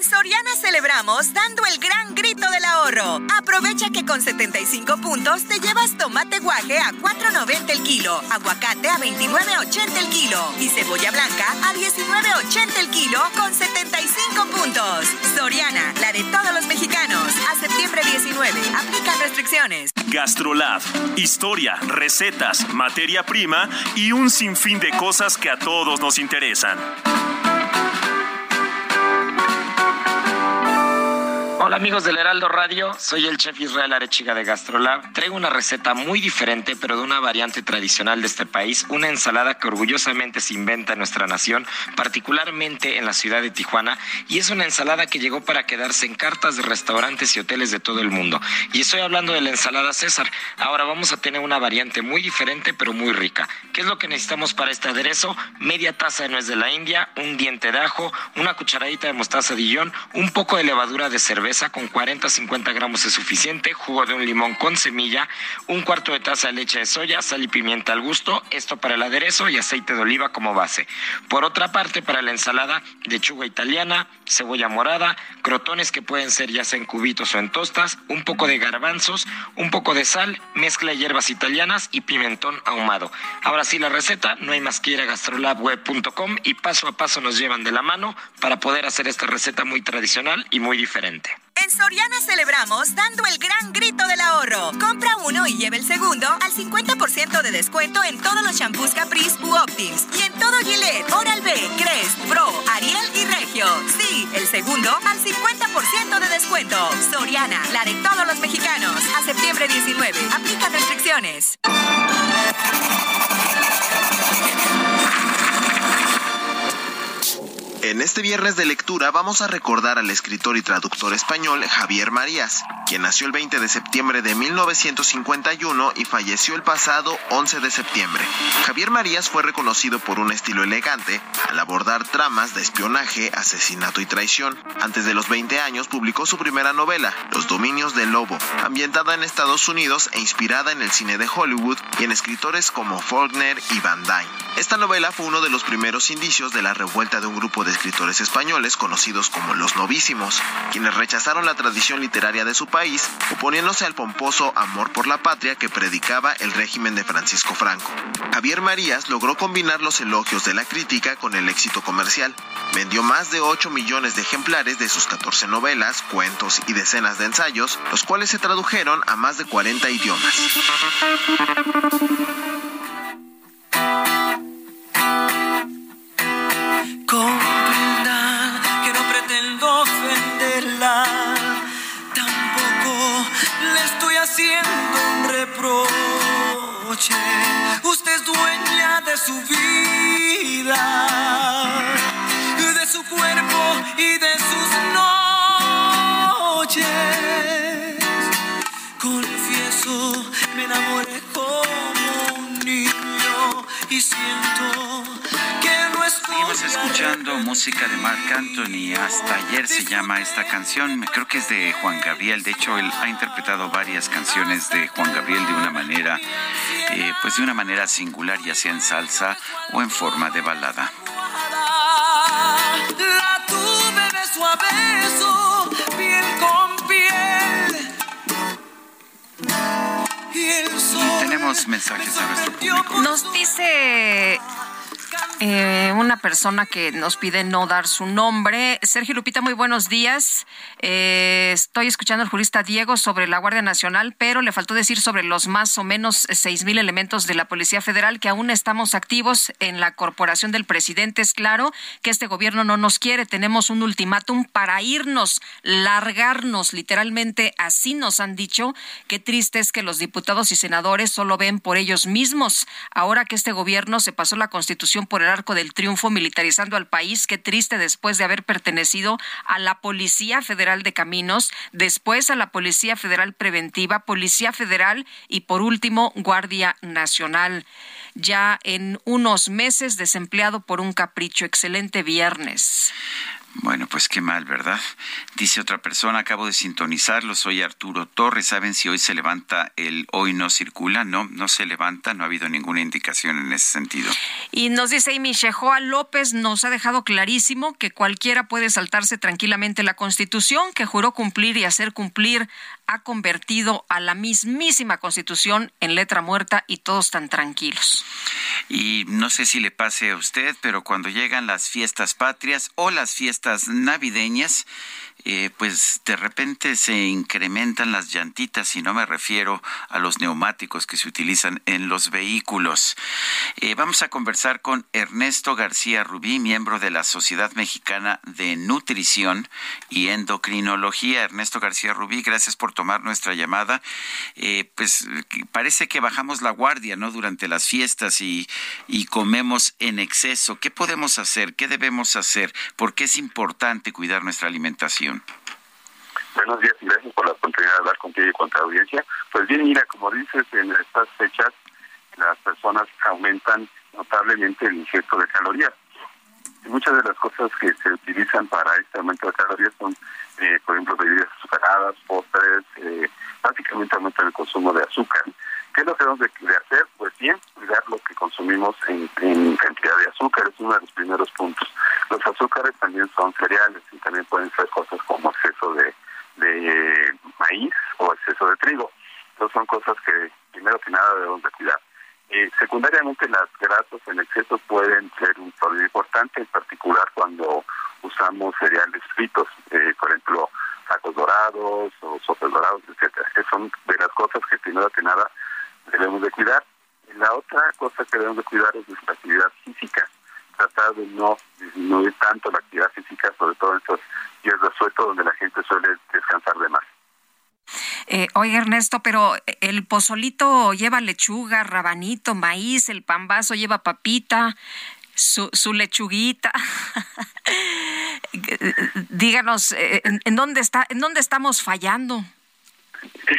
En Soriana celebramos dando el gran grito del ahorro. Aprovecha que con 75 puntos te llevas tomate guaje a 4.90 el kilo, aguacate a 29.80 el kilo y cebolla blanca a 19.80 el kilo con 75 puntos. Soriana, la de todos los mexicanos. A septiembre 10 19. Aplican restricciones. Gastrolab. Historia, recetas, materia prima y un sinfín de cosas que a todos nos interesan. Hola amigos del Heraldo Radio, soy el chef Israel Arechiga de Gastrolab. Traigo una receta muy diferente, pero de una variante tradicional de este país, una ensalada que orgullosamente se inventa en nuestra nación, particularmente en la ciudad de Tijuana, y es una ensalada que llegó para quedarse en cartas de restaurantes y hoteles de todo el mundo. Y estoy hablando de la ensalada César. Ahora vamos a tener una variante muy diferente, pero muy rica. ¿Qué es lo que necesitamos para este aderezo? Media taza de nuez de la India, un diente de ajo, una cucharadita de mostaza Dijon, un poco de levadura de cerveza, con 40-50 gramos es suficiente, jugo de un limón con semilla, un cuarto de taza de leche de soya, sal y pimienta al gusto, esto para el aderezo y aceite de oliva como base. Por otra parte, para la ensalada, lechuga italiana, cebolla morada, crotones que pueden ser ya sea en cubitos o en tostas, un poco de garbanzos, un poco de sal, mezcla de hierbas italianas y pimentón ahumado. Ahora sí, la receta, no hay más que ir a gastrolabweb.com y paso a paso nos llevan de la mano para poder hacer esta receta muy tradicional y muy diferente. En Soriana celebramos dando el gran grito del ahorro. Compra uno y lleve el segundo al 50% de descuento en todos los shampoos Caprice u Optims y en todo Gillette, Oral-B, Crest, Pro, Ariel y Regio. Sí, el segundo al 50% de descuento. Soriana, la de todos los mexicanos. A septiembre 19. Aplica restricciones. En este viernes de lectura vamos a recordar al escritor y traductor español Javier Marías, quien nació el 20 de septiembre de 1951 y falleció el pasado 11 de septiembre. Javier Marías fue reconocido por un estilo elegante al abordar tramas de espionaje, asesinato y traición. Antes de los 20 años publicó su primera novela, Los Dominios del Lobo, ambientada en Estados Unidos e inspirada en el cine de Hollywood y en escritores como Faulkner y Van Dyne. Esta novela fue uno de los primeros indicios de la revuelta de un grupo de escritores españoles conocidos como los novísimos, quienes rechazaron la tradición literaria de su país, oponiéndose al pomposo amor por la patria que predicaba el régimen de Francisco Franco. Javier Marías logró combinar los elogios de la crítica con el éxito comercial. Vendió más de 8 millones de ejemplares de sus 14 novelas, cuentos y decenas de ensayos, los cuales se tradujeron a más de 40 idiomas. Haciendo un reproche. Usted es dueña de su vida, de su cuerpo y de sus noches. Confieso, me enamoré escuchando música de Marc Anthony. Hasta ayer se llama esta canción. Creo que es de Juan Gabriel. De hecho, él ha interpretado varias canciones de Juan Gabriel de una manera, eh, pues de una manera singular, ya sea en salsa o en forma de balada. La tuve beso a beso, piel con piel. Y el sol Tenemos mensajes a nuestro público. Nos dice eh, una persona que nos pide no dar su nombre. Sergio Lupita, muy buenos días. Eh, estoy escuchando al jurista Diego sobre la Guardia Nacional, pero le faltó decir sobre los más o menos seis mil elementos de la Policía Federal que aún estamos activos en la corporación del presidente. Es claro que este gobierno no nos quiere. Tenemos un ultimátum para irnos, largarnos, literalmente así nos han dicho. Qué triste es que los diputados y senadores solo ven por ellos mismos. Ahora que este gobierno se pasó la constitución por el arco del triunfo militarizando al país. Qué triste después de haber pertenecido a la Policía Federal de Caminos, después a la Policía Federal Preventiva, Policía Federal y por último Guardia Nacional. Ya en unos meses desempleado por un capricho. Excelente viernes. Bueno, pues qué mal, ¿verdad? Dice otra persona, acabo de sintonizarlo, soy Arturo Torres. ¿Saben si hoy se levanta el hoy no circula? No, no se levanta, no ha habido ninguna indicación en ese sentido. Y nos dice Amy Shehoa López, nos ha dejado clarísimo que cualquiera puede saltarse tranquilamente la Constitución, que juró cumplir y hacer cumplir, ha convertido a la mismísima Constitución en letra muerta y todos tan tranquilos. Y no sé si le pase a usted, pero cuando llegan las fiestas patrias o las fiestas navideñas, eh, pues de repente se incrementan las llantitas y no me refiero a los neumáticos que se utilizan en los vehículos. Eh, vamos a conversar con Ernesto García Rubí, miembro de la Sociedad Mexicana de Nutrición y Endocrinología. Ernesto García Rubí, gracias por tomar nuestra llamada. Eh, pues parece que bajamos la guardia, ¿no? Durante las fiestas y, y comemos en exceso. ¿Qué podemos hacer? ¿Qué debemos hacer? ¿Por qué es importante cuidar nuestra alimentación? Buenos días y gracias por la oportunidad de hablar contigo y con tu audiencia. Pues bien, mira, como dices, en estas fechas las personas aumentan notablemente el ingesto de calorías. Muchas de las cosas que se utilizan para este aumento de calorías son, eh, por ejemplo, bebidas azucaradas, postres, eh, básicamente aumentan el consumo de azúcar. ¿Qué es lo que debemos de, hacer? Pues bien, cuidar lo que consumimos en, cantidad de azúcar, es uno de los primeros puntos. Los azúcares también son cereales y también pueden ser cosas como exceso de, maíz o exceso de trigo. Entonces son cosas que primero que nada debemos de cuidar. Eh, secundariamente las grasas en exceso pueden ser un problema importante, en particular cuando usamos cereales fritos, eh, por ejemplo, tacos dorados o sopes dorados, etcétera. son de las cosas que primero que nada debemos de cuidar. Y la otra cosa que debemos de cuidar es nuestra actividad física. Tratar de no disminuir tanto la actividad física, sobre todo en estos días de suelto donde la gente suele descansar de más. Eh, Ernesto, pero el pozolito lleva lechuga, rabanito, maíz, el pambazo lleva papita, su, su lechuguita. Díganos, eh, ¿en, dónde está, ¿en dónde estamos fallando?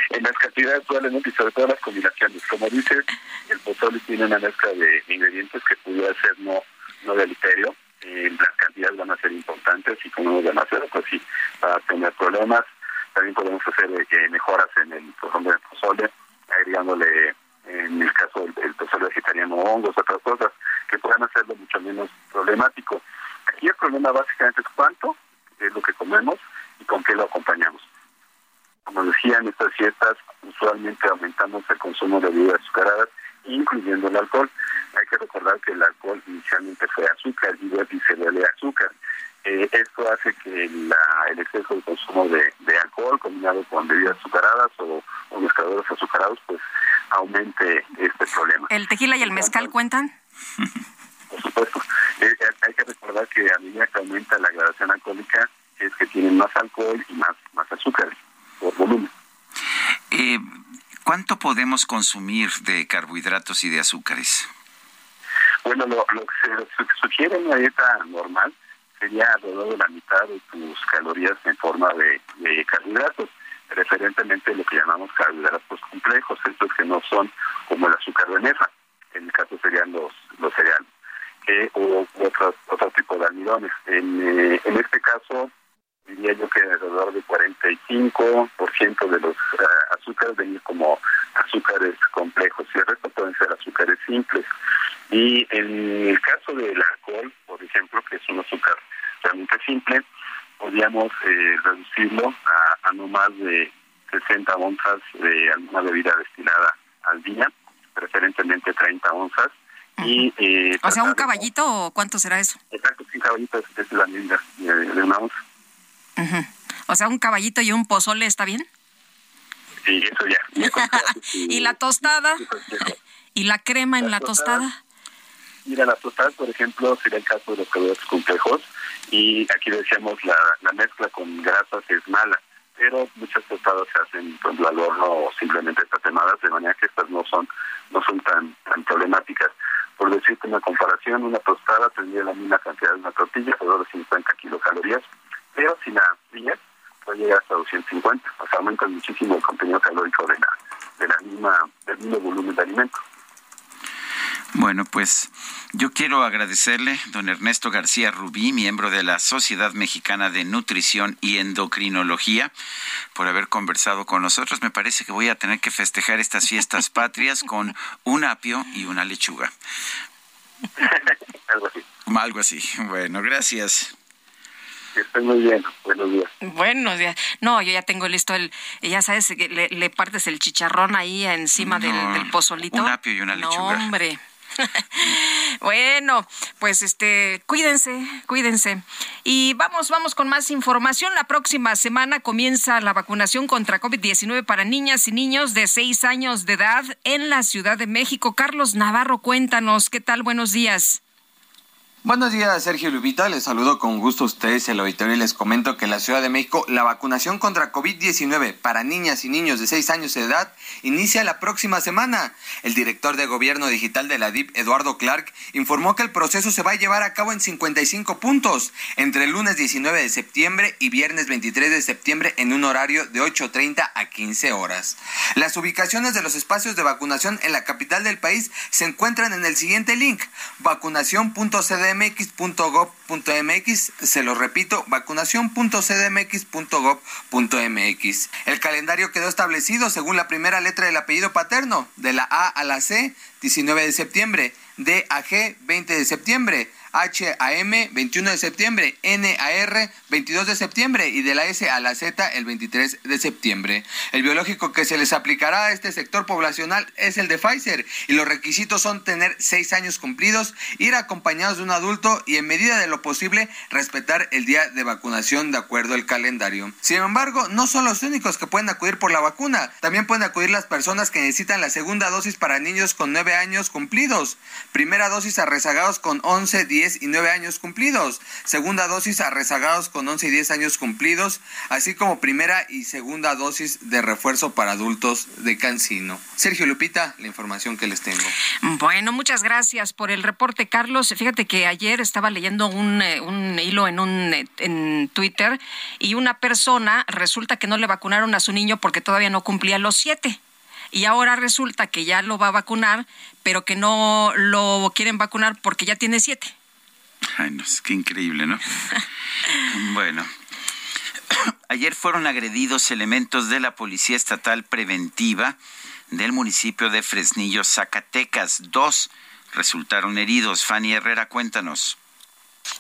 en las cantidades probablemente y sobre todo las combinaciones. Como dices, el pozole tiene una mezcla de ingredientes que pudiera ser no, no deleterio. Eh, las cantidades van a ser importantes y van a ser, pues sí, va a tener problemas. También podemos hacer eh, mejoras en el pozole, del pozole, agregándole, en el caso del, pozole vegetariano, hongos, otras cosas que puedan hacerlo mucho menos problemático. Aquí el problema básicamente es cuánto es lo que comemos y con qué lo acompañamos como decía, en estas fiestas usualmente aumentamos el consumo de bebidas azucaradas, incluyendo el alcohol. Hay que recordar que el alcohol inicialmente fue azúcar y se vuelve azúcar. Eh, esto hace que el exceso de consumo de, alcohol combinado con bebidas azucaradas o, o mezcladores azucarados pues aumente este problema. ¿El tequila y el mezcal cuentan? Por supuesto. Eh, eh, hay que recordar que a medida que aumenta la gradación alcohólica es que tienen más alcohol y más, más azúcar por volumen. Eh, ¿Cuánto podemos consumir de carbohidratos y de azúcares? Bueno, lo, que se sugiere en una dieta normal sería alrededor de la mitad de tus calorías en forma de, carbohidratos, preferentemente lo que llamamos carbohidratos complejos, estos que no son como el azúcar de mesa, en el caso serían los, los cereales, eh, o otro, otro tipo de almidones. En, eh, en este caso, diría yo que alrededor del 45% de los uh, azúcares venir como azúcares complejos y el resto pueden ser azúcares simples. Y en el caso del alcohol, por ejemplo, que es un azúcar realmente simple, podríamos eh, reducirlo a, a, no más de 60 onzas de alguna bebida destilada al día, preferentemente 30 onzas. y, eh, o sea, un caballito o cuánto será eso? Exacto, un caballito es, la medida de una onza. O sea, un caballito y un pozole, ¿está bien? Sí, eso ya. ¿Y la tostada? ¿Y la crema en la, tostada? Mira, la tostada, por ejemplo, sería el caso de los carbohidratos complejos. Y aquí decíamos, la, la mezcla con grasas es mala. Pero muchas tostadas se hacen con el al horno o simplemente tatemadas, de manera que estas no son no son tan, tan problemáticas. Por decirte una comparación, una tostada tendría la misma cantidad de una tortilla, alrededor de 50 kilocalorías pero si la piña puede llegar hasta 250, o sea, aumenta muchísimo el contenido calórico de la, de la misma, del mismo volumen de alimento. Bueno, pues yo quiero agradecerle, don Ernesto García Rubí, miembro de la Sociedad Mexicana de Nutrición y Endocrinología, por haber conversado con nosotros. Me parece que voy a tener que festejar estas fiestas patrias con un apio y una lechuga. Algo así. Algo así. Bueno, gracias. Que muy bien. Buenos días. Buenos días. No, yo ya tengo listo el, ya sabes, le, le partes el chicharrón ahí encima del, pozolito. Un apio y una lechuga. No, hombre. bueno, pues este, cuídense, cuídense. Y vamos, vamos con más información. La próxima semana comienza la vacunación contra COVID-19 para niñas y niños de seis años de edad en la Ciudad de México. Carlos Navarro, cuéntanos, ¿qué tal? Buenos días. Buenos días, Sergio Lupita. Les saludo con gusto a ustedes, el auditorio, y les comento que en la Ciudad de México la vacunación contra COVID-19 para niñas y niños de 6 años de edad inicia la próxima semana. El director de Gobierno Digital de la DIP, Eduardo Clark, informó que el proceso se va a llevar a cabo en 55 puntos, entre el lunes 19 de septiembre y viernes 23 de septiembre en un horario de 8.30 a 15 horas. Las ubicaciones de los espacios de vacunación en la capital del país se encuentran en el siguiente link, vacunación.cd cdmx.gov.mx, se lo repito, vacunación.cdmx.gov.mx. El calendario quedó establecido según la primera letra del apellido paterno, de la A a la C, 19 de septiembre, D a G, 20 de septiembre, HAM 21 de septiembre, NAR 22 de septiembre y de la S a la Z el 23 de septiembre. El biológico que se les aplicará a este sector poblacional es el de Pfizer y los requisitos son tener seis años cumplidos, ir acompañados de un adulto y en medida de lo posible respetar el día de vacunación de acuerdo al calendario. Sin embargo, no son los únicos que pueden acudir por la vacuna, también pueden acudir las personas que necesitan la segunda dosis para niños con 9 años cumplidos, primera dosis a rezagados con 11, 10 y 9 años cumplidos, segunda dosis a rezagados con 11 y 10 años cumplidos, así como primera y segunda dosis de refuerzo para adultos de Cancino. Sergio Lupita, la información que les tengo. Bueno, muchas gracias por el reporte, Carlos. Fíjate que ayer estaba leyendo un, eh, hilo en, un, eh, en Twitter y una persona resulta que no le vacunaron a su niño porque todavía no cumplía los siete y ahora resulta que ya lo va a vacunar, pero que no lo quieren vacunar porque ya tiene siete. Ay, no, es que increíble, ¿no? bueno. Ayer fueron agredidos elementos de la Policía Estatal Preventiva del municipio de Fresnillo, Zacatecas. Dos resultaron heridos. Fanny Herrera, cuéntanos.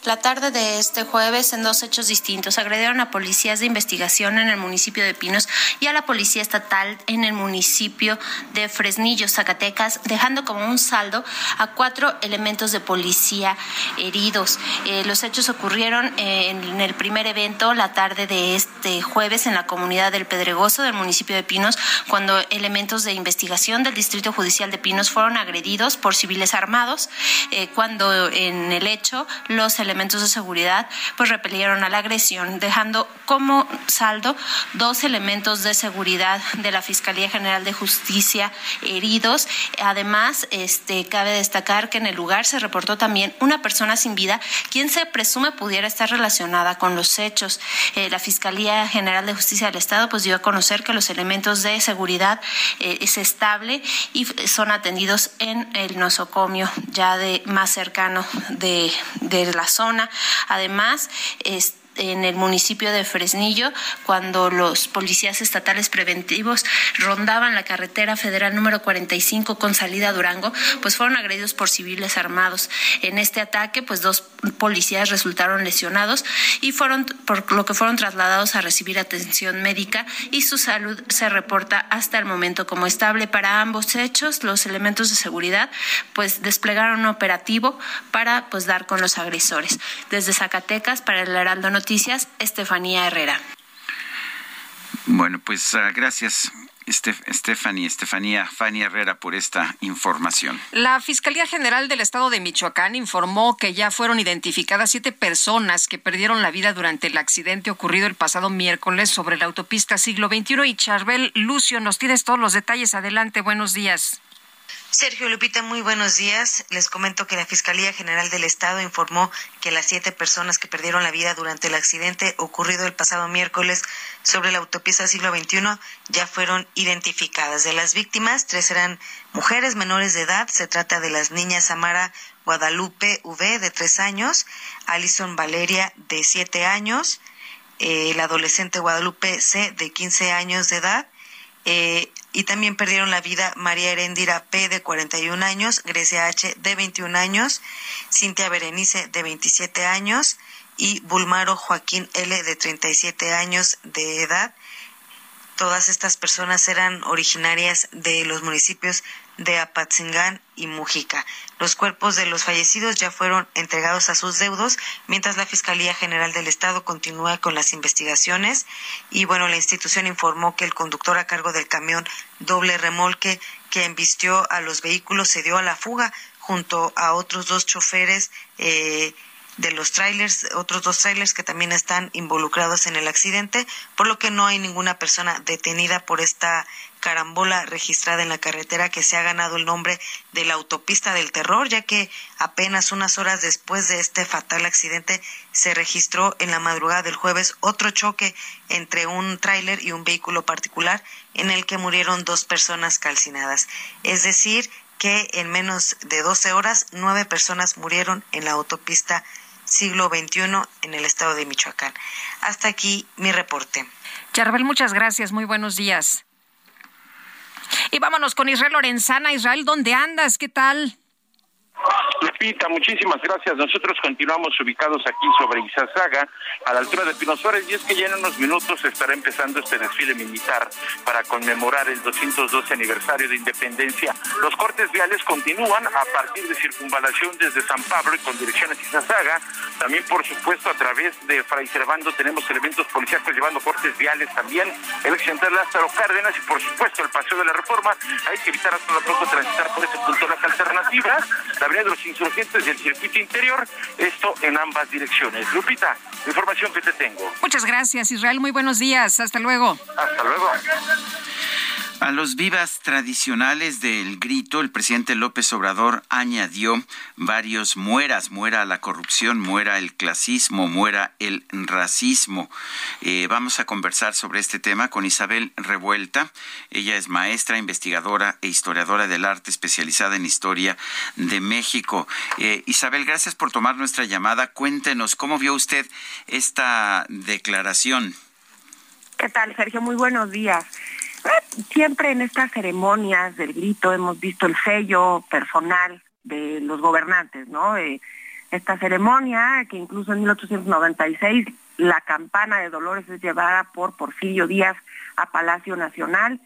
La tarde de este jueves, en dos hechos distintos, agredieron a policías de investigación en el municipio de Pinos y a la policía estatal en el municipio de Fresnillo, Zacatecas, dejando como un saldo a cuatro elementos de policía heridos. Eh, los hechos ocurrieron eh, en el primer evento la tarde de este jueves en la comunidad del Pedregoso del municipio de Pinos, cuando elementos de investigación del Distrito Judicial de Pinos fueron agredidos por civiles armados, eh, cuando en el hecho los elementos de seguridad pues repelieron a la agresión, dejando como saldo dos elementos de seguridad de la Fiscalía General de Justicia heridos. Además, este cabe destacar que en el lugar se reportó también una persona sin vida, quien se presume pudiera estar relacionada con los hechos. Eh, la Fiscalía General de Justicia del Estado pues dio a conocer que los elementos de seguridad eh, es estable y son atendidos en el nosocomio ya de más cercano de, de la zona. Además, este en el municipio de Fresnillo cuando los policías estatales preventivos rondaban la carretera federal número 45 con salida a Durango, pues fueron agredidos por civiles armados. En este ataque, pues dos policías resultaron lesionados y fueron por lo que fueron trasladados a recibir atención médica y su salud se reporta hasta el momento como estable para ambos hechos. Los elementos de seguridad pues desplegaron un operativo para pues dar con los agresores. Desde Zacatecas para el Heraldo Noticias, Estefanía Herrera. Bueno, pues uh, gracias. Estefanía, Estefanía Fanny Herrera por esta información. La Fiscalía General del Estado de Michoacán informó que ya fueron identificadas siete personas que perdieron la vida durante el accidente ocurrido el pasado miércoles sobre la autopista siglo XXI. Y Charbel Lucio, nos tienes todos los detalles. Adelante, buenos días. Sergio Lupita, muy buenos días. Les comento que la Fiscalía General del Estado informó que las siete personas que perdieron la vida durante el accidente ocurrido el pasado miércoles sobre la autopista siglo XXI ya fueron identificadas. De las víctimas, tres eran mujeres menores de edad. Se trata de las niñas Samara Guadalupe V, de tres años, Alison Valeria, de siete años, eh, la adolescente Guadalupe C, de quince años de edad, eh, y también perdieron la vida María Herendira P, de 41 años, Grecia H, de 21 años, Cintia Berenice, de 27 años, y Bulmaro Joaquín L, de 37 años de edad. Todas estas personas eran originarias de los municipios de Apatzingán y Mujica. Los cuerpos de los fallecidos ya fueron entregados a sus deudos, mientras la Fiscalía General del Estado continúa con las investigaciones. Y bueno, la institución informó que el conductor a cargo del camión doble remolque que embistió a los vehículos se dio a la fuga junto a otros dos choferes. Eh, de los trailers, otros dos trailers que también están involucrados en el accidente, por lo que no hay ninguna persona detenida por esta carambola registrada en la carretera que se ha ganado el nombre de la autopista del terror, ya que apenas unas horas después de este fatal accidente se registró en la madrugada del jueves otro choque entre un tráiler y un vehículo particular en el que murieron dos personas calcinadas. Es decir, que en menos de 12 horas nueve personas murieron en la autopista siglo XXI en el estado de Michoacán. Hasta aquí mi reporte. Charbel, muchas gracias. Muy buenos días. Y vámonos con Israel Lorenzana. Israel, ¿dónde andas? ¿Qué tal? Lupita, muchísimas gracias. Nosotros continuamos ubicados aquí sobre Izazaga, a la altura de Pino Suárez, y es que ya en unos minutos estará empezando este desfile militar para conmemorar el 212 aniversario de independencia. Los cortes viales continúan a partir de circunvalación desde San Pablo y con dirección a Izazaga. También, por supuesto, a través de Fray Servando tenemos elementos policiales llevando cortes viales también. El central Lázaro Cárdenas y, por supuesto, el Paseo de la Reforma. Hay que evitar a todo poco transitar por ese punto las alternativas de los Insurgentes del circuito interior, esto en ambas direcciones. Lupita, información que te tengo. Muchas gracias, Israel. Muy buenos días. Hasta luego. Hasta luego. A los vivas tradicionales del grito, el presidente López Obrador añadió varios mueras, muera la corrupción, muera el clasismo, muera el racismo. Eh, vamos a conversar sobre este tema con Isabel Revuelta. Ella es maestra, investigadora e historiadora del arte especializada en historia de México. Eh, Isabel, gracias por tomar nuestra llamada. Cuéntenos, ¿cómo vio usted esta declaración? ¿Qué tal, Sergio? Muy buenos días. Siempre en estas ceremonias del grito hemos visto el sello personal de los gobernantes, ¿no? Eh, esta ceremonia, que incluso en 1896 la campana de Dolores es llevada por Porfirio Díaz a Palacio Nacional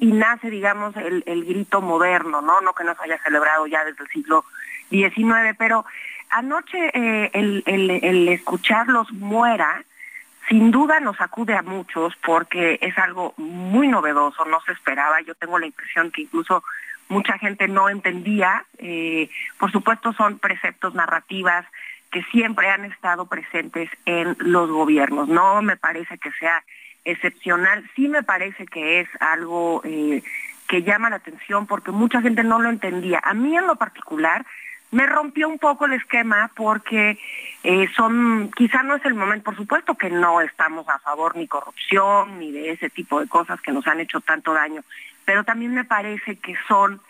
y nace, digamos, el, grito moderno, ¿no? No que no se haya celebrado ya desde el siglo XIX, pero anoche eh, el, el escucharlos muera sin duda nos acude a muchos porque es algo muy novedoso, no se esperaba. Yo tengo la impresión que incluso mucha gente no entendía. Eh, por supuesto son preceptos narrativas que siempre han estado presentes en los gobiernos. No me parece que sea excepcional, sí me parece que es algo eh, que llama la atención porque mucha gente no lo entendía. A mí en lo particular me rompió un poco el esquema porque eh, son, quizá no es el momento, por supuesto que no estamos a favor ni corrupción ni de ese tipo de cosas que nos han hecho tanto daño, pero también me parece que son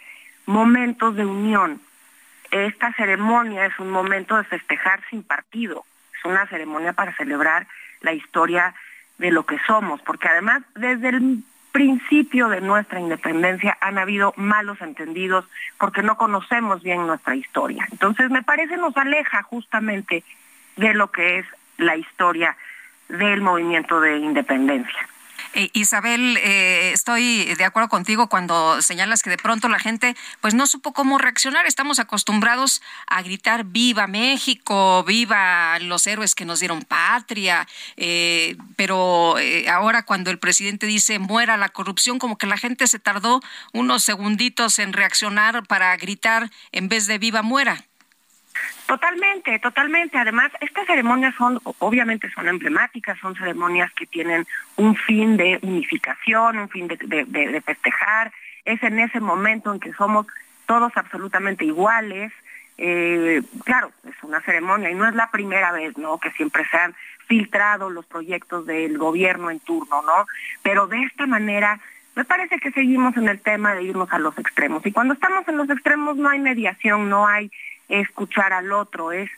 momentos de unión. Esta ceremonia es un momento de festejar sin partido, es una ceremonia para celebrar la historia de lo que somos, porque además desde el principio de nuestra independencia han habido malos entendidos porque no conocemos bien nuestra historia. Entonces, me parece nos aleja justamente de lo que es la historia del movimiento de independencia. Eh, Isabel, eh, estoy de acuerdo contigo cuando señalas que de pronto la gente pues no supo cómo reaccionar. Estamos acostumbrados a gritar viva México, viva los héroes que nos dieron patria, eh, pero ahora cuando el presidente dice muera la corrupción, como que la gente se tardó unos segunditos en reaccionar para gritar en vez de viva muera. Totalmente, totalmente. Además, estas ceremonias son, obviamente son emblemáticas, son ceremonias que tienen un fin de unificación, un fin de, festejar. Es en ese momento en que somos todos absolutamente iguales. Eh, claro, es una ceremonia y no es la primera vez, ¿no? Que siempre se han filtrado los proyectos del gobierno en turno, ¿no? Pero de esta manera me parece que seguimos en el tema de irnos a los extremos. Y cuando estamos en los extremos no hay mediación, no hay escuchar al otro, es,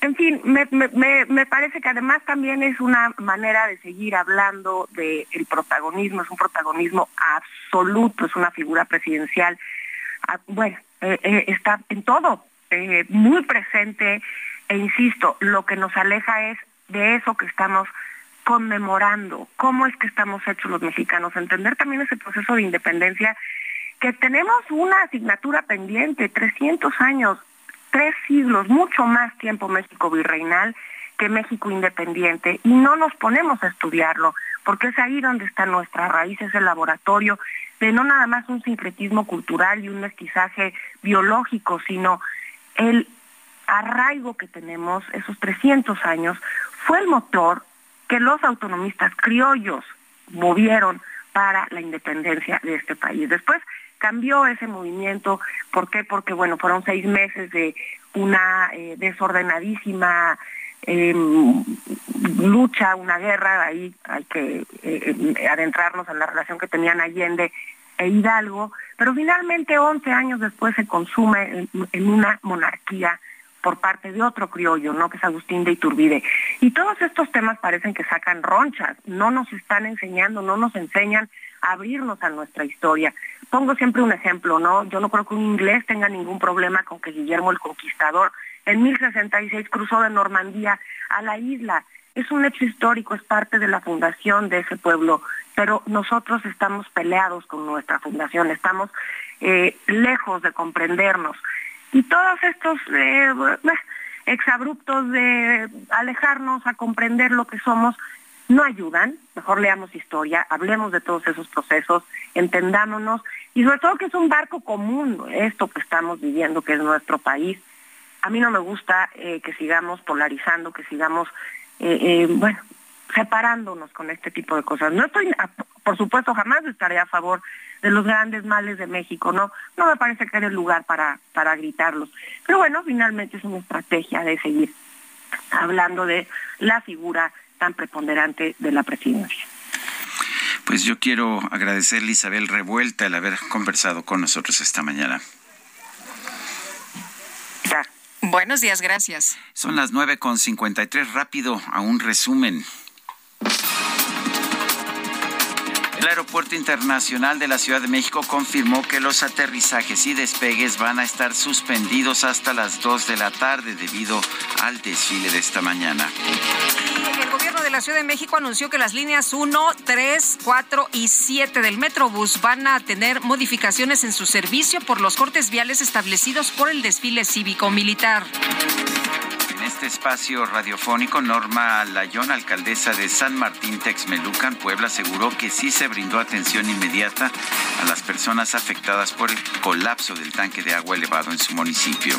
en fin, me, me, me parece que además también es una manera de seguir hablando del protagonismo, es un protagonismo absoluto, es una figura presidencial, ah, bueno, eh, eh, está en todo, eh, muy presente, e insisto, lo que nos aleja es de eso que estamos conmemorando, cómo es que estamos hechos los mexicanos, entender también ese proceso de independencia que tenemos una asignatura pendiente, 300 años, tres siglos, mucho más tiempo México virreinal que México independiente y no nos ponemos a estudiarlo, porque es ahí donde está nuestra raíz, es el laboratorio de no nada más un sincretismo cultural y un mestizaje biológico, sino el arraigo que tenemos, esos 300 años, fue el motor que los autonomistas criollos movieron para la independencia de este país. Después cambió ese movimiento, ¿por qué? Porque, bueno, fueron seis meses de una eh, desordenadísima em, lucha, una guerra, ahí hay que eh, adentrarnos en la relación que tenían Allende e Hidalgo, pero finalmente 11 años después se consume en una monarquía por parte de otro criollo, ¿no? Que es Agustín de Iturbide. Y todos estos temas parecen que sacan ronchas, no nos están enseñando, no nos enseñan a abrirnos a nuestra historia. Pongo siempre un ejemplo, ¿no? Yo no creo que un inglés tenga ningún problema con que Guillermo el Conquistador en 1066 cruzó de Normandía a la isla. Es un hecho histórico, es parte de la fundación de ese pueblo, pero nosotros estamos peleados con nuestra fundación, estamos eh, lejos de comprendernos. Y todos estos eh, exabruptos de alejarnos a comprender lo que somos no ayudan. Mejor leamos historia, hablemos de todos esos procesos, entendámonos y sobre todo que es un barco común esto que estamos viviendo, que es nuestro país. A mí no me gusta eh, que sigamos polarizando, que sigamos, eh, bueno, separándonos con este tipo de cosas. No estoy, por supuesto, jamás estaré a favor de los grandes males de México, ¿no? No me parece que era el lugar para, para gritarlos. Pero bueno, finalmente es una estrategia de seguir hablando de la figura tan preponderante de la presidencia. Pues yo quiero agradecerle Isabel Revuelta el haber conversado con nosotros esta mañana. Buenos días, gracias. Son las nueve con tres. Rápido a un resumen. El Aeropuerto Internacional de la Ciudad de México confirmó que los aterrizajes y despegues van a estar suspendidos hasta las 2 de la tarde debido al desfile de esta mañana. La Ciudad de México anunció que las líneas 1, 3, 4 y 7 del Metrobús van a tener modificaciones en su servicio por los cortes viales establecidos por el desfile cívico-militar este espacio radiofónico, Norma Layón, alcaldesa de San Martín Texmelucan, Puebla, aseguró que sí se brindó atención inmediata a las personas afectadas por el colapso del tanque de agua elevado en su municipio.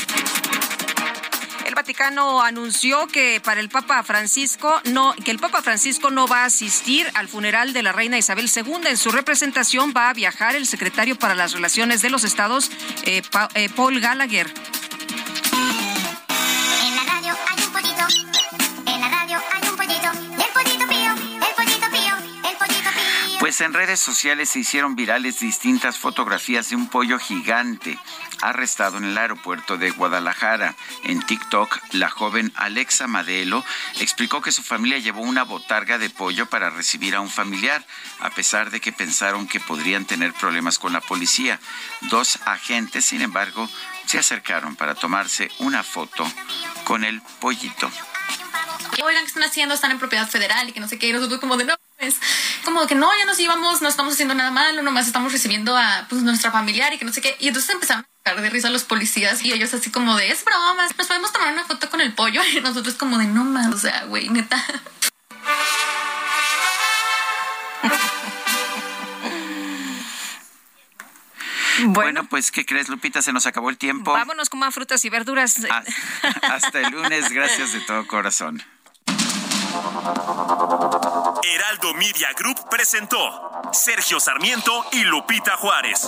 El Vaticano anunció que para el Papa Francisco no, que el Papa Francisco no va a asistir al funeral de la reina Isabel II. En su representación va a viajar el secretario para las Relaciones de los Estados, eh, eh, Paul Gallagher. Pues en redes sociales se hicieron virales distintas fotografías de un pollo gigante arrestado en el aeropuerto de Guadalajara. En TikTok, la joven Alexa Madelo explicó que su familia llevó una botarga de pollo para recibir a un familiar, a pesar de que pensaron que podrían tener problemas con la policía. Dos agentes, sin embargo, se acercaron para tomarse una foto con el pollito. Oigan, ¿qué están haciendo? Están en propiedad federal y que no sé qué. Y nosotros como de no, es como que no, ya nos íbamos, no estamos haciendo nada malo, nomás estamos recibiendo a pues, nuestra familiar y que no sé qué. Y entonces empezaron a sacar de risa a los policías y ellos así como de, es broma, nos podemos tomar una foto con el pollo. Y nosotros como de, no más, o sea, güey, neta. Bueno, pues, ¿qué crees, Lupita? Se nos acabó el tiempo. Vámonos con más frutas y verduras. Hasta el lunes, gracias de todo corazón. Heraldo Media Group presentó Sergio Sarmiento y Lupita Juárez.